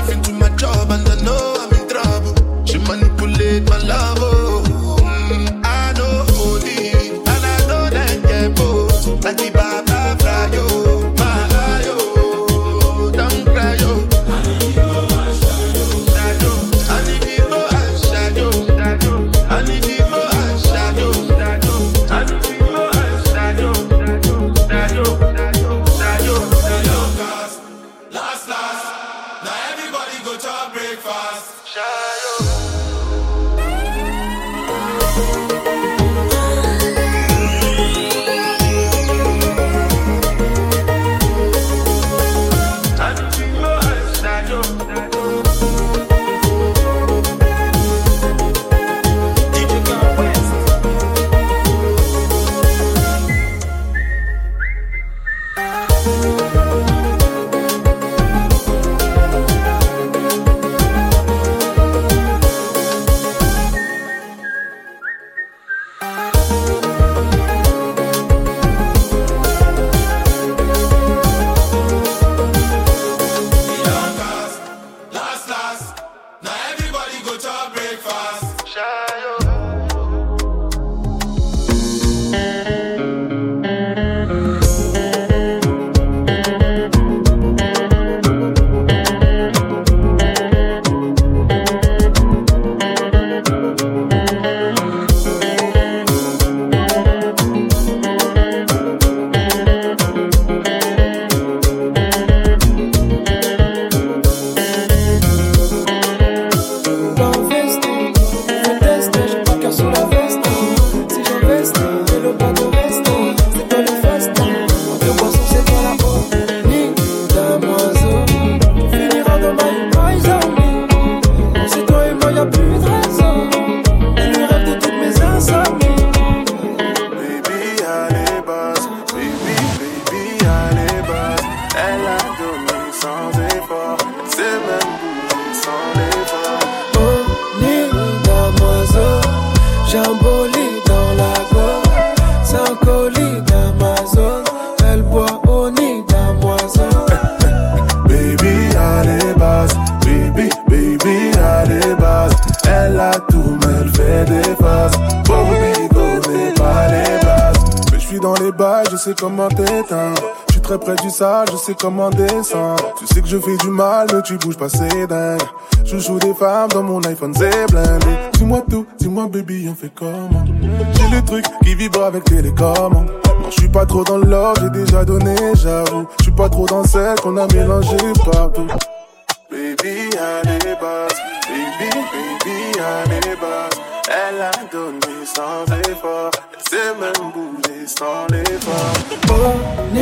Speaker 43: je
Speaker 1: sais comment descendre. Tu sais que je fais du mal, mais tu bouges pas, c'est dingue. Je joue des femmes dans mon iPhone, c'est blindé. Dis-moi tout, dis-moi baby, on fait comment? J'ai le truc qui vibre avec télécommande. Non, je suis pas trop dans l'or, j'ai déjà donné, j'avoue. Je suis pas trop dans celle qu'on a mélangé partout. Baby, allez, basse. Baby, baby, allez, basse. Elle a donné sans effort. Elle sait même bouger sans l'effort.
Speaker 43: Oh,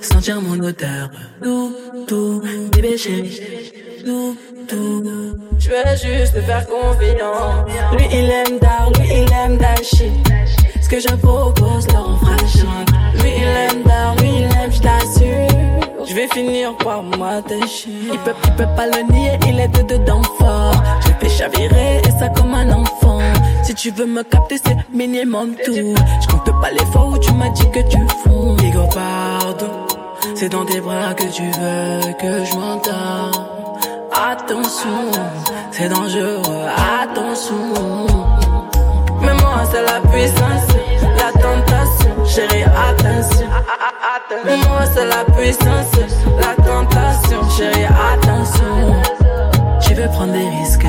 Speaker 32: sentir
Speaker 45: mon odeur. Ouh, tout, bébé chéri. Ouh, tout. Je veux juste te faire confiance. Lui, il aime d'art, lui, il aime dashi. Ce que je propose, le refrain Lui, il aime d'art, lui, il aime, je t'assure. Je vais finir par m'attacher. Il peut, il peut pas le nier, il est dedans. tu veux me capter, c'est minimum tout. Je compte pas les fois où tu m'as dit que tu fonds. Digo pardon, c'est dans tes bras que tu veux que je m'entends Attention, c'est dangereux, attention. Mais moi, c'est la puissance, la tentation, chérie, attention. Mais moi, c'est la puissance, la tentation, chérie, attention. Je veux prendre des risques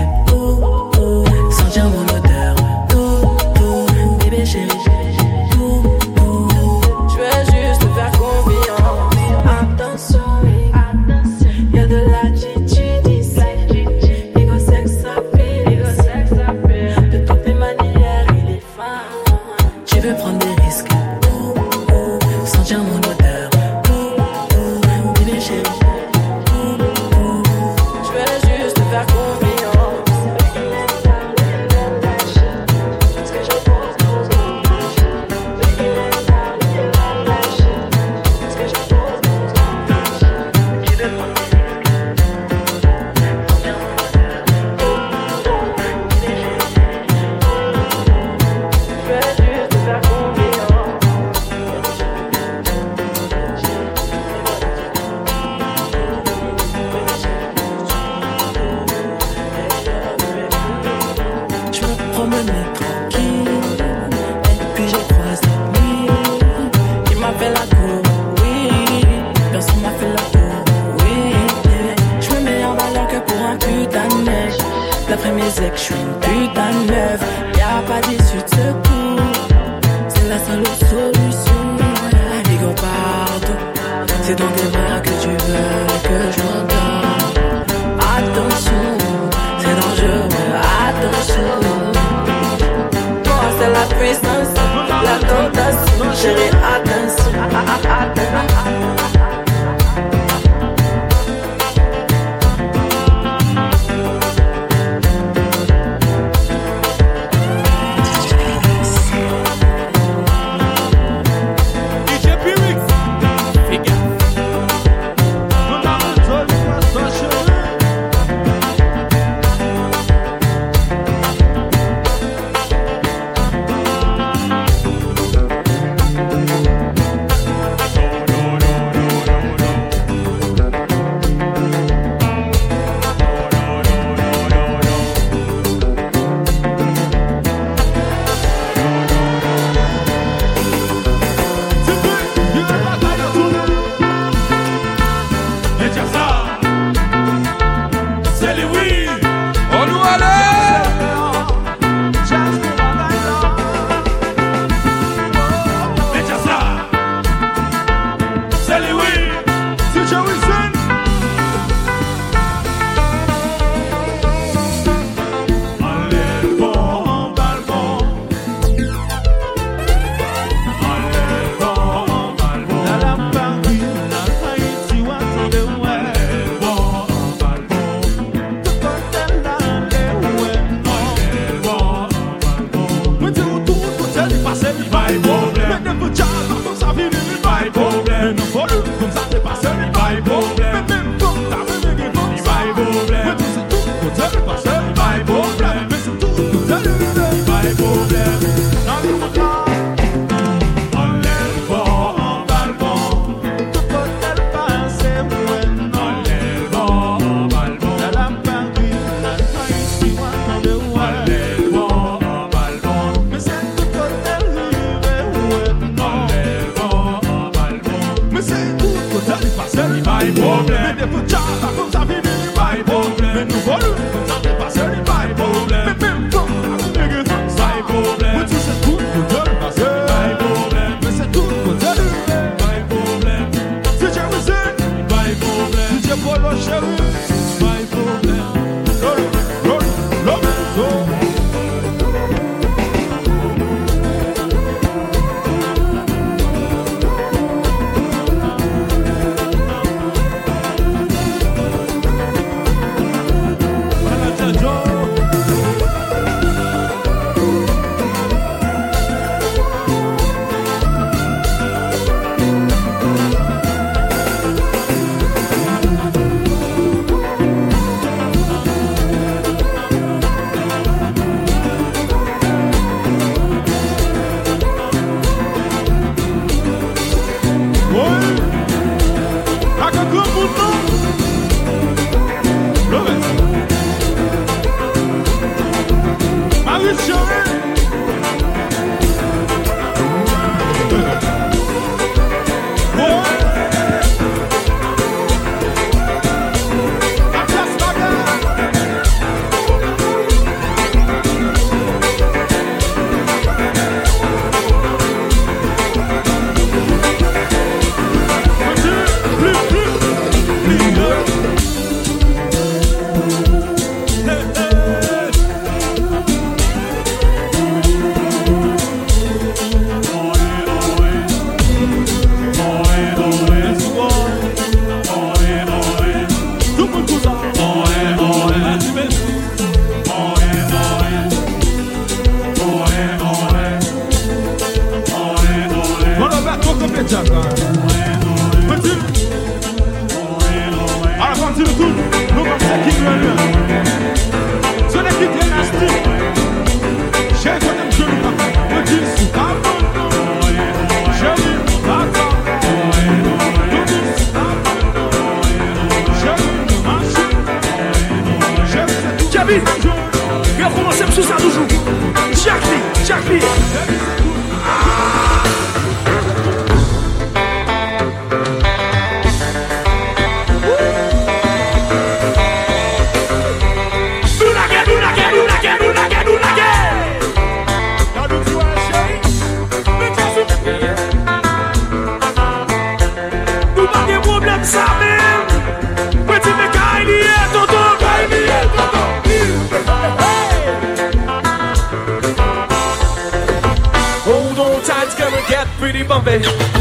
Speaker 4: também.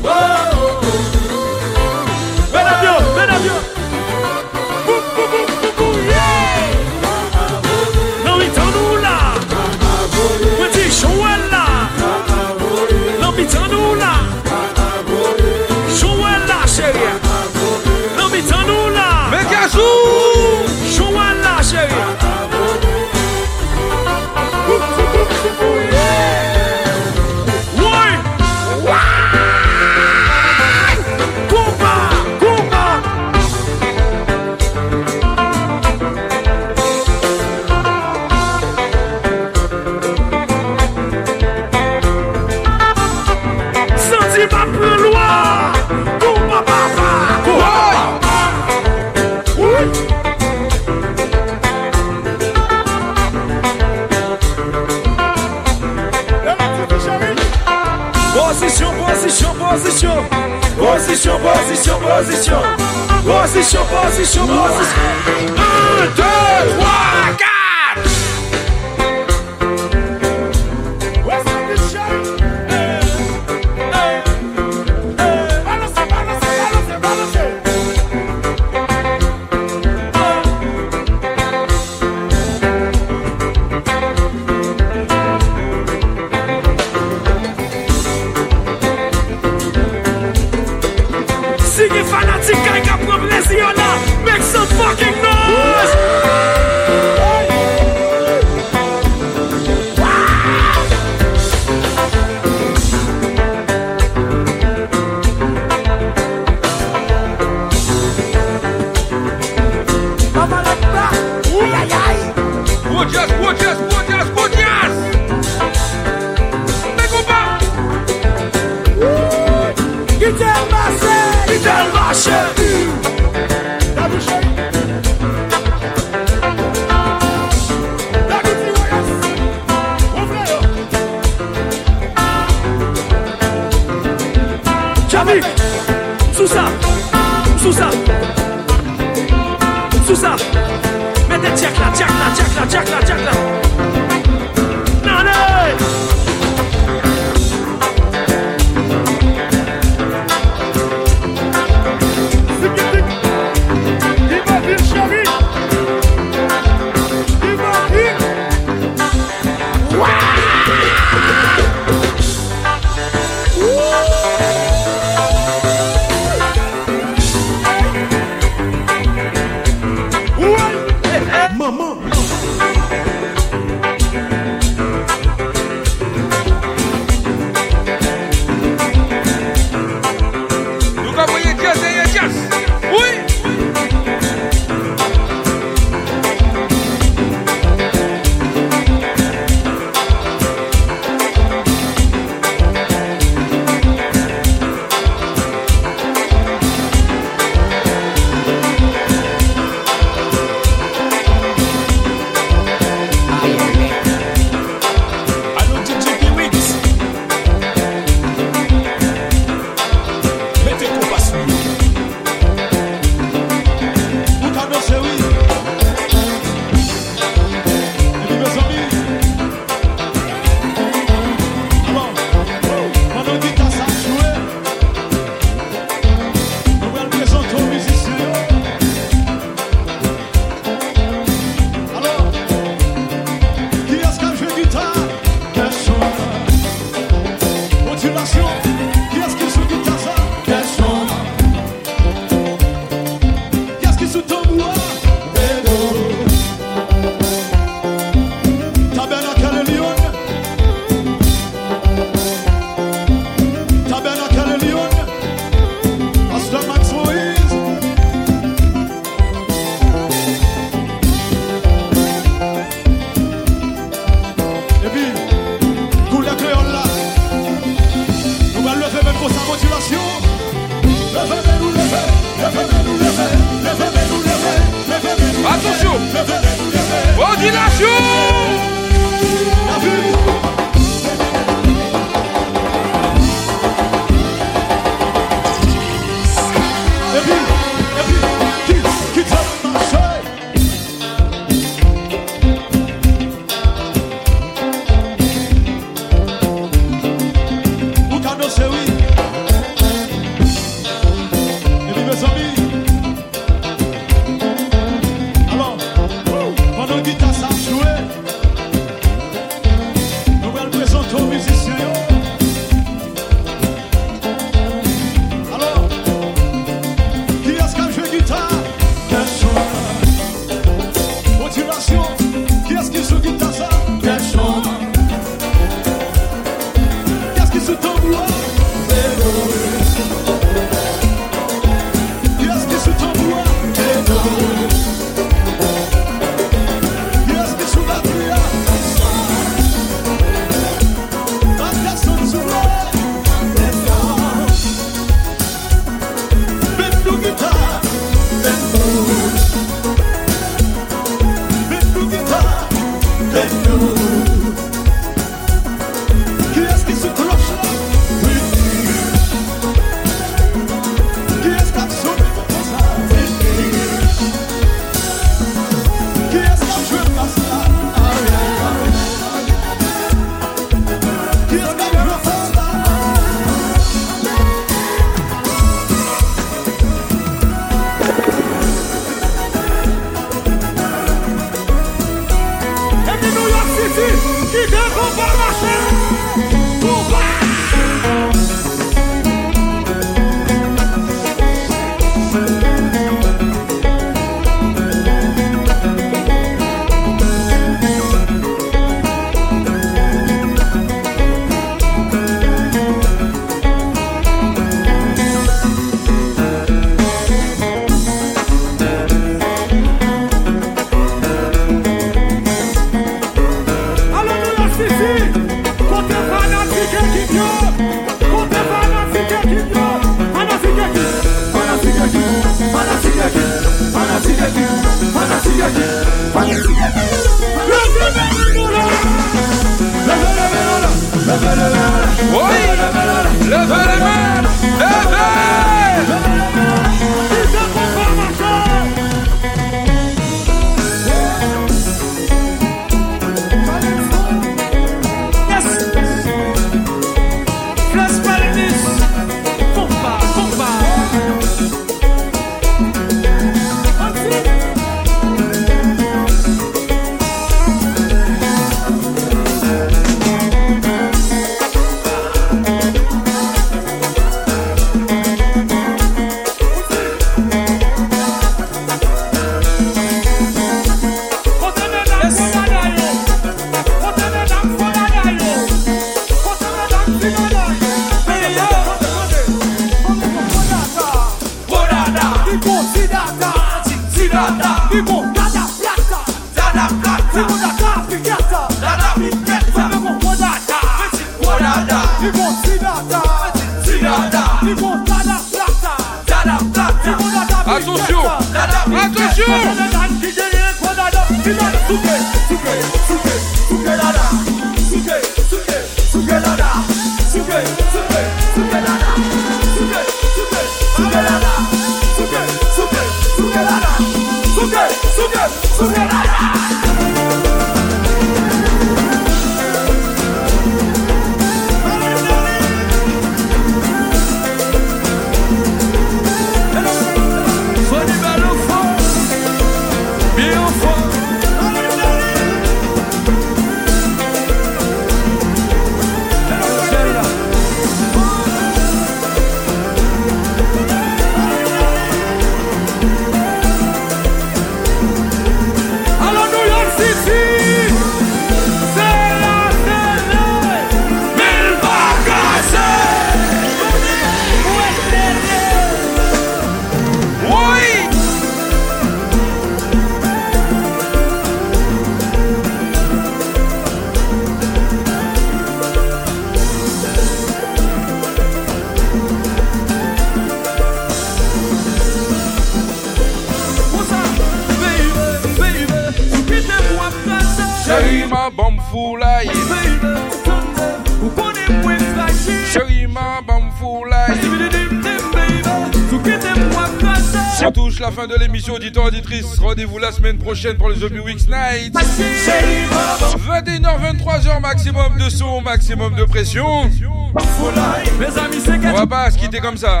Speaker 4: Weeks Night. 21h, 23h maximum de son, maximum de pression. On va pas se quitter comme ça.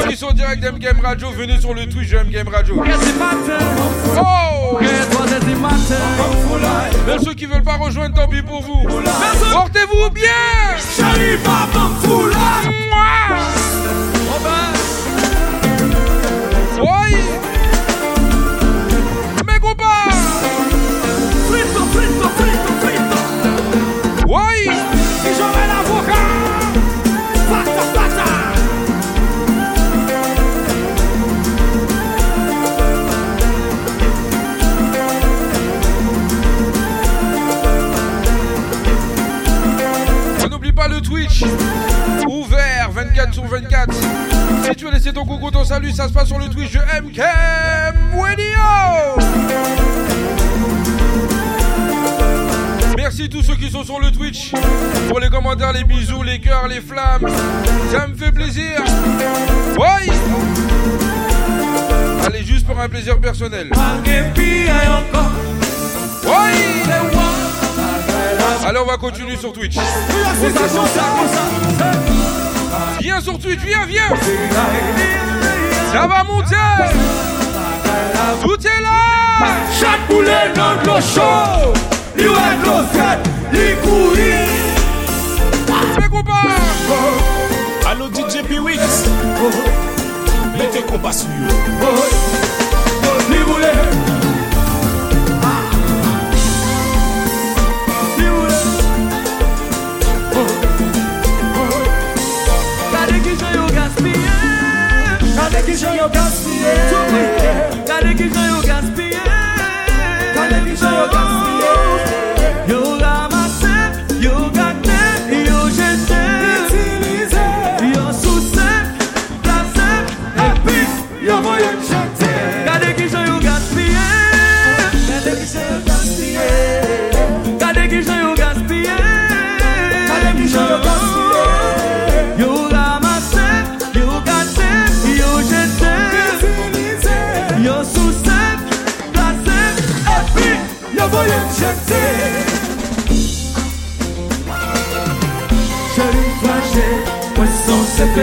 Speaker 4: Ceux qui sont direct d'MGame Radio, venez sur le Twitch de MGame Radio. Oh Pour ceux qui veulent pas rejoindre, tant pis pour vous. Portez-vous bien sur 24 Si tu veux laisser ton coucou, ton salut, ça se passe sur le Twitch de MKM Radio Merci tous ceux qui sont sur le Twitch pour les commentaires, les bisous, les cœurs, les flammes. Ça me fait plaisir. Oui Allez, juste pour un plaisir personnel. Oui Allez, on va continuer sur Twitch. Viens sur Twitch, viens, viens. Ça va monter Tout est là.
Speaker 46: Chaque poulet dans le
Speaker 47: chaud Lui a
Speaker 4: de l'eau fête, lui couille Mes copains
Speaker 47: DJ P-Wix Mettez compas sur ki jan yo gaspye. Gade ki jan yo gaspye. Gade ki jan yo gaspye.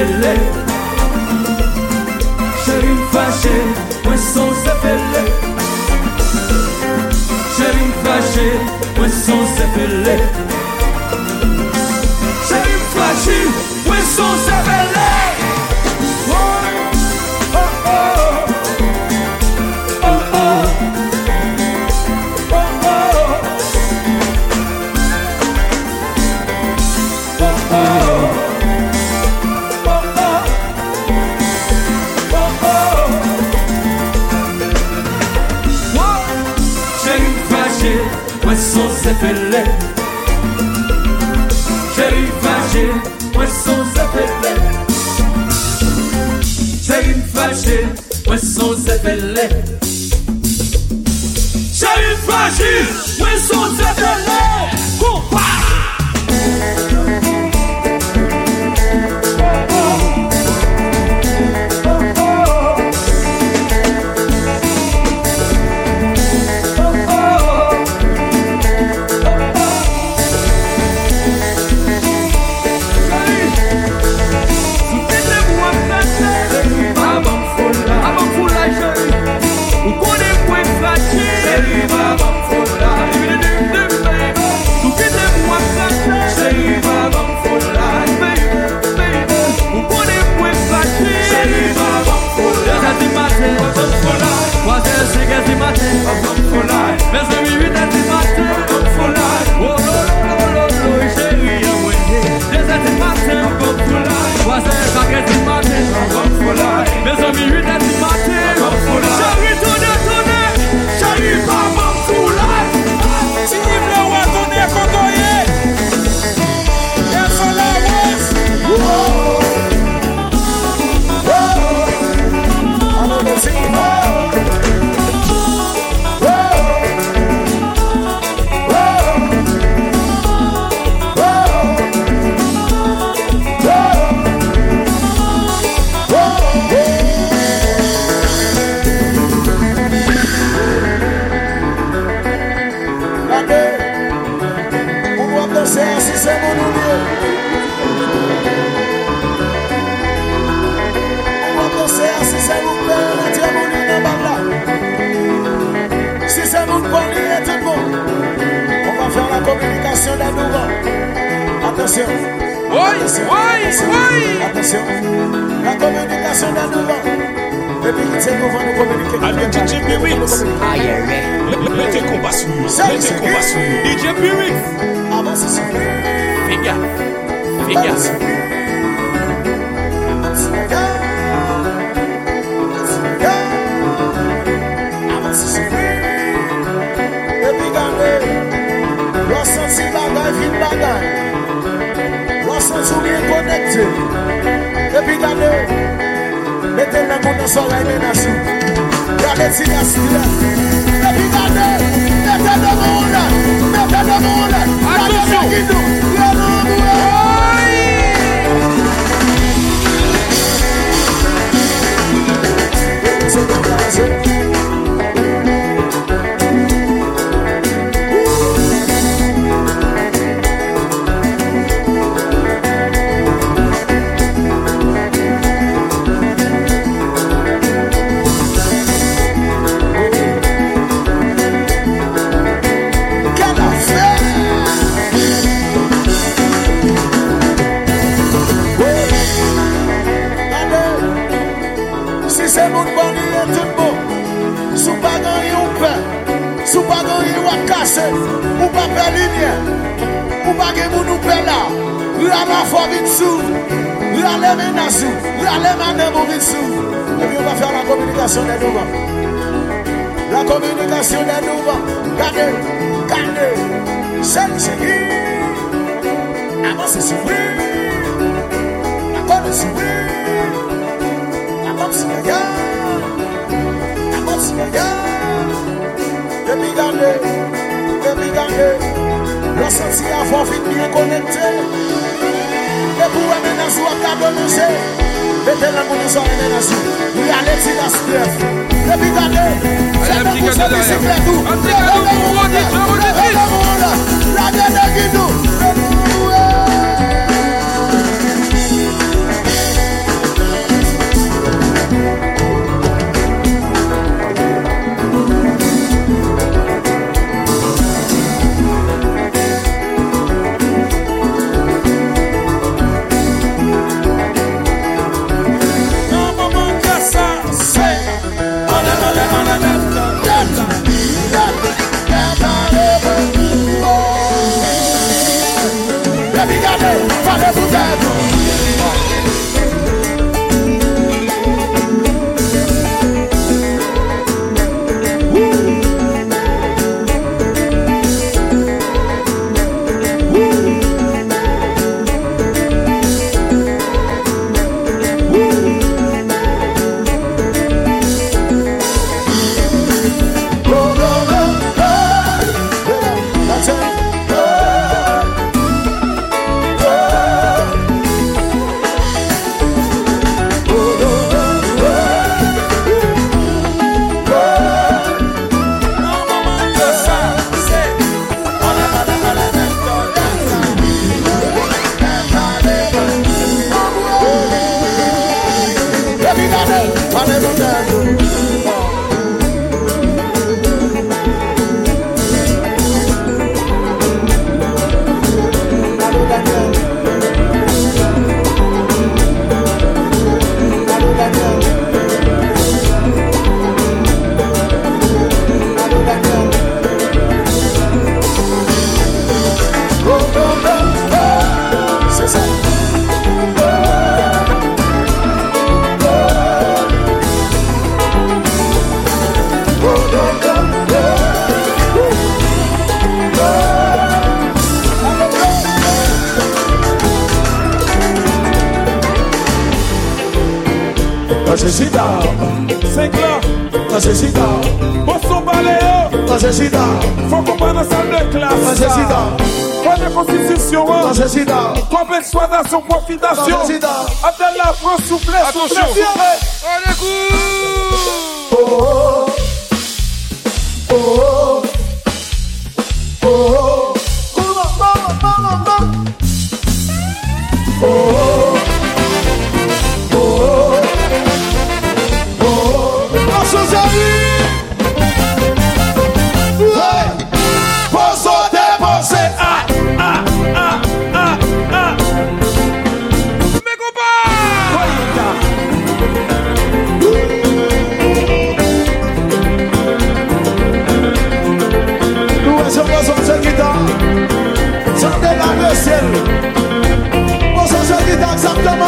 Speaker 47: fele Chéri fache, mwen son se fele Chéri fache, mwen son se fele Chéri fache, mwen son se
Speaker 42: fele zepele Jè ifache, mwen son
Speaker 4: zepele Jè
Speaker 42: ifache, mwen son
Speaker 4: zepele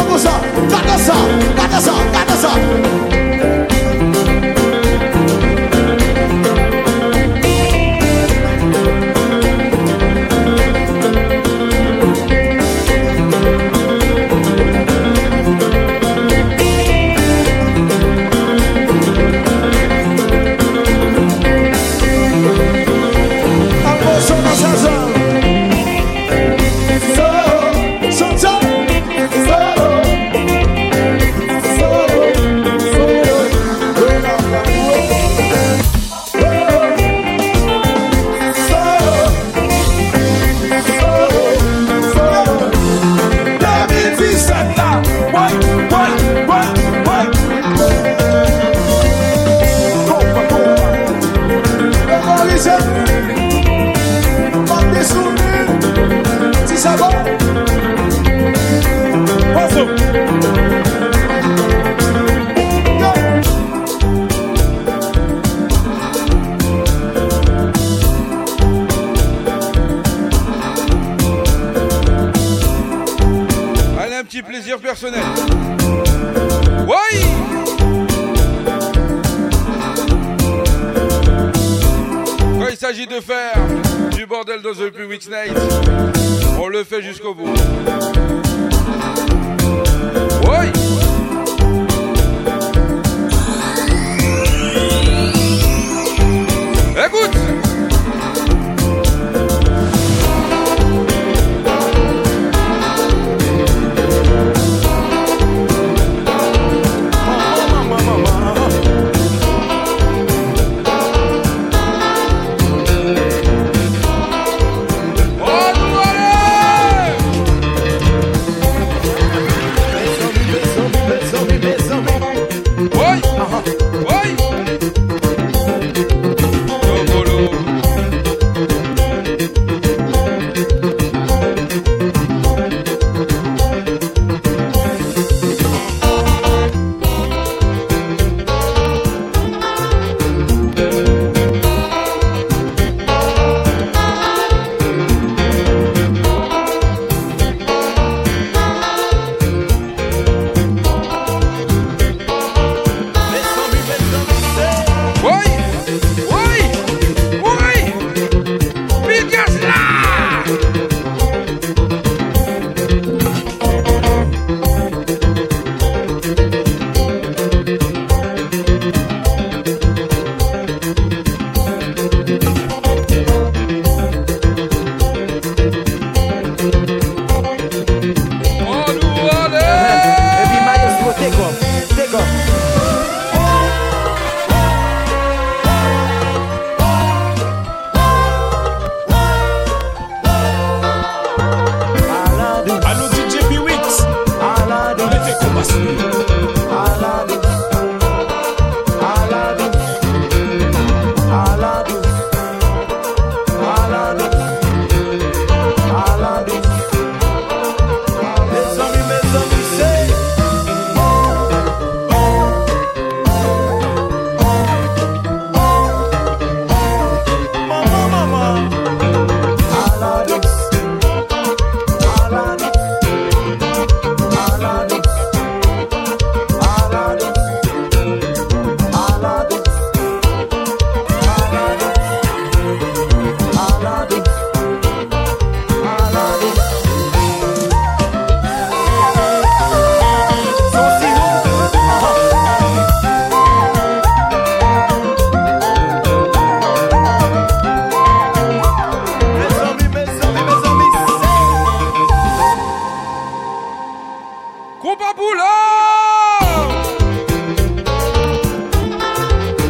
Speaker 4: Gade sa, gade sa, gade sa, gade sa.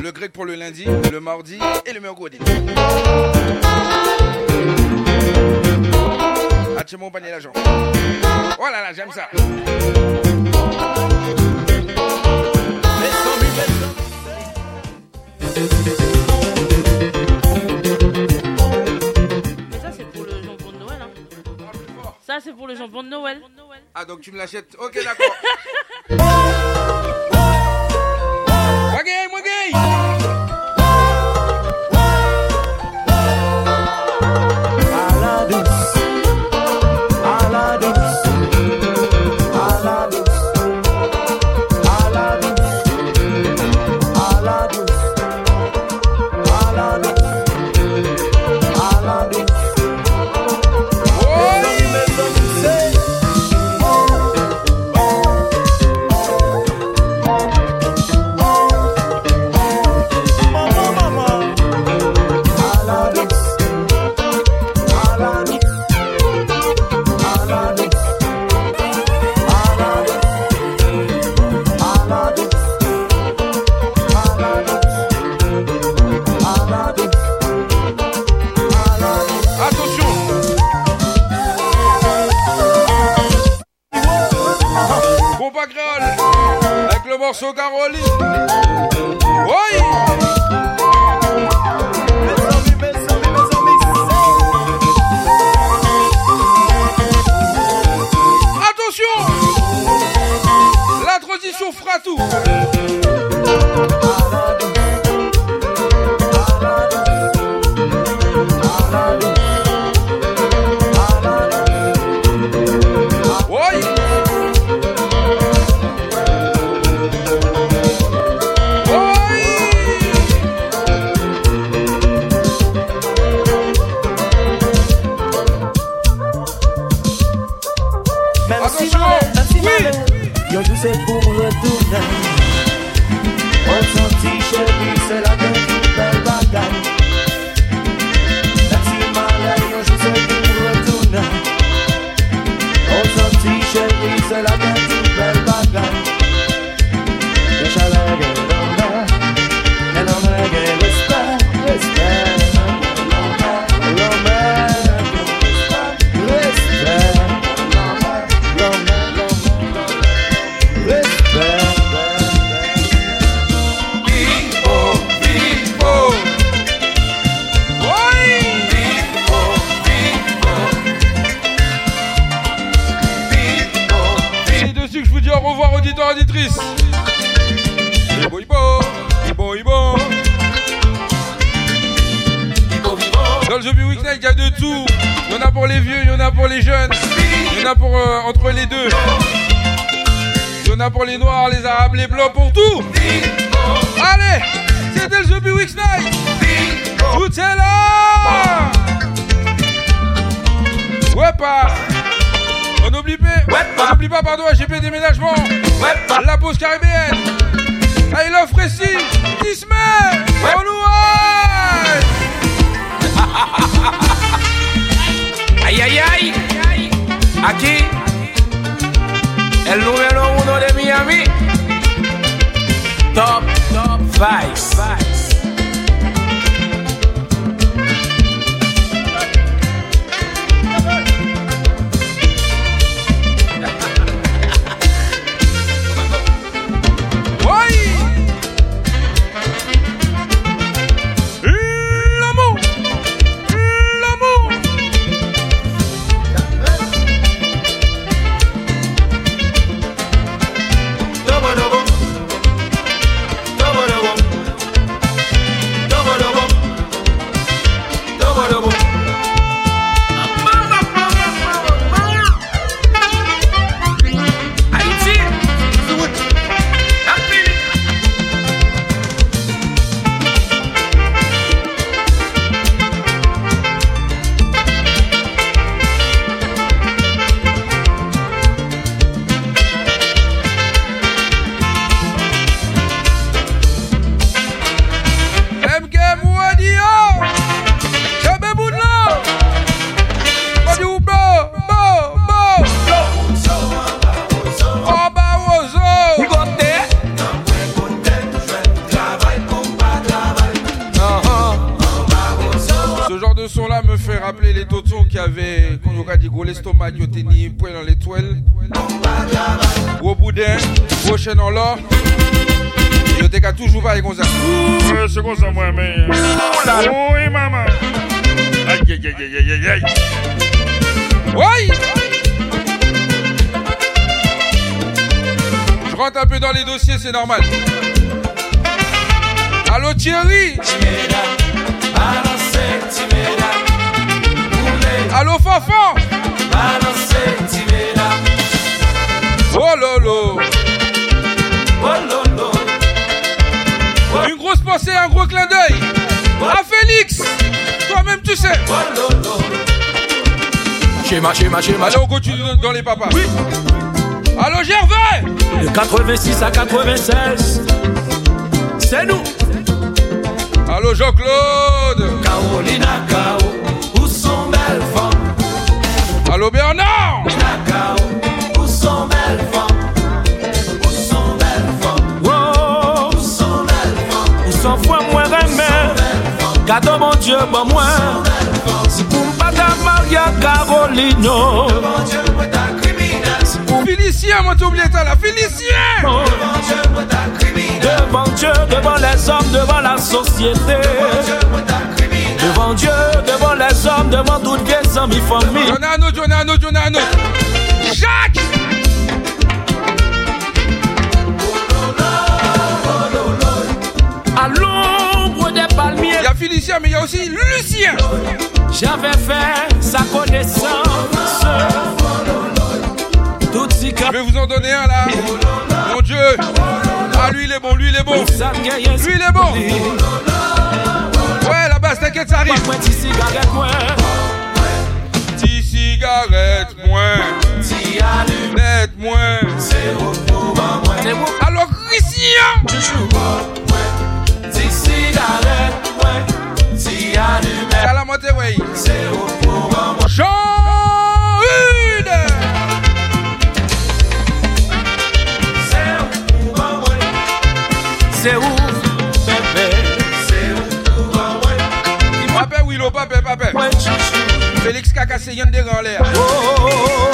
Speaker 4: Le grec pour le lundi, le mardi et le mercredi. Ah, tu mon panier l'agent. Oh là là, j'aime ça.
Speaker 48: Mais ça, c'est pour le jambon de Noël. Hein. Ça, c'est pour le jambon de Noël.
Speaker 4: Ah, donc tu me l'achètes Ok, d'accord. (laughs)
Speaker 49: c'est
Speaker 4: normal. Allô Thierry? Allô Fanfan Oh lolo Une grosse pensée, un gros clin d'œil. À Félix Toi-même tu sais.
Speaker 50: Schéma, schéma, schéma.
Speaker 4: Allez on continue dans les papas. Oui
Speaker 50: 86 à 96, c'est nous.
Speaker 4: Allô Jean-Claude
Speaker 50: Carolina où sont belles femmes?
Speaker 4: Allô Bernard
Speaker 50: Où sont belles femmes? Où sont belles femmes? Wow. Où sont belles femmes? Où sont fois moins remè? Cadeau mon Dieu, bon moi. Si ta Maria Carolino.
Speaker 4: Félicien, moi t'as oublié ça là, Félicien
Speaker 50: Devant Dieu, devant les hommes, devant la société. Devant Dieu, devant les hommes, devant toutes les amis, familles.
Speaker 4: Y'en a un autre, y'en a un autre, y'en a un autre Jacques
Speaker 50: À l'ombre des palmiers.
Speaker 4: Il y a Félicien, mais il y a aussi Lucien
Speaker 50: J'avais fait sa connaissance.
Speaker 4: Je vais vous en donner un là Mon Dieu Ah lui il est bon, lui il est bon Lui il est bon Ouais là-bas t'inquiète ça arrive
Speaker 50: Petit cigarette,
Speaker 4: moins
Speaker 50: Petit allumette,
Speaker 4: moins
Speaker 50: C'est. C'est
Speaker 4: Alors Christian
Speaker 50: Toujours. Petit cigarette, moi. Petit allumette.
Speaker 4: À la montée, ouais
Speaker 50: C'est
Speaker 4: se
Speaker 50: ou pepe Se ou kou wawen Pape
Speaker 4: wilo, pape, pape Felix kaka se yon de ran lè
Speaker 50: Oh, oh, oh. oh,
Speaker 3: oh.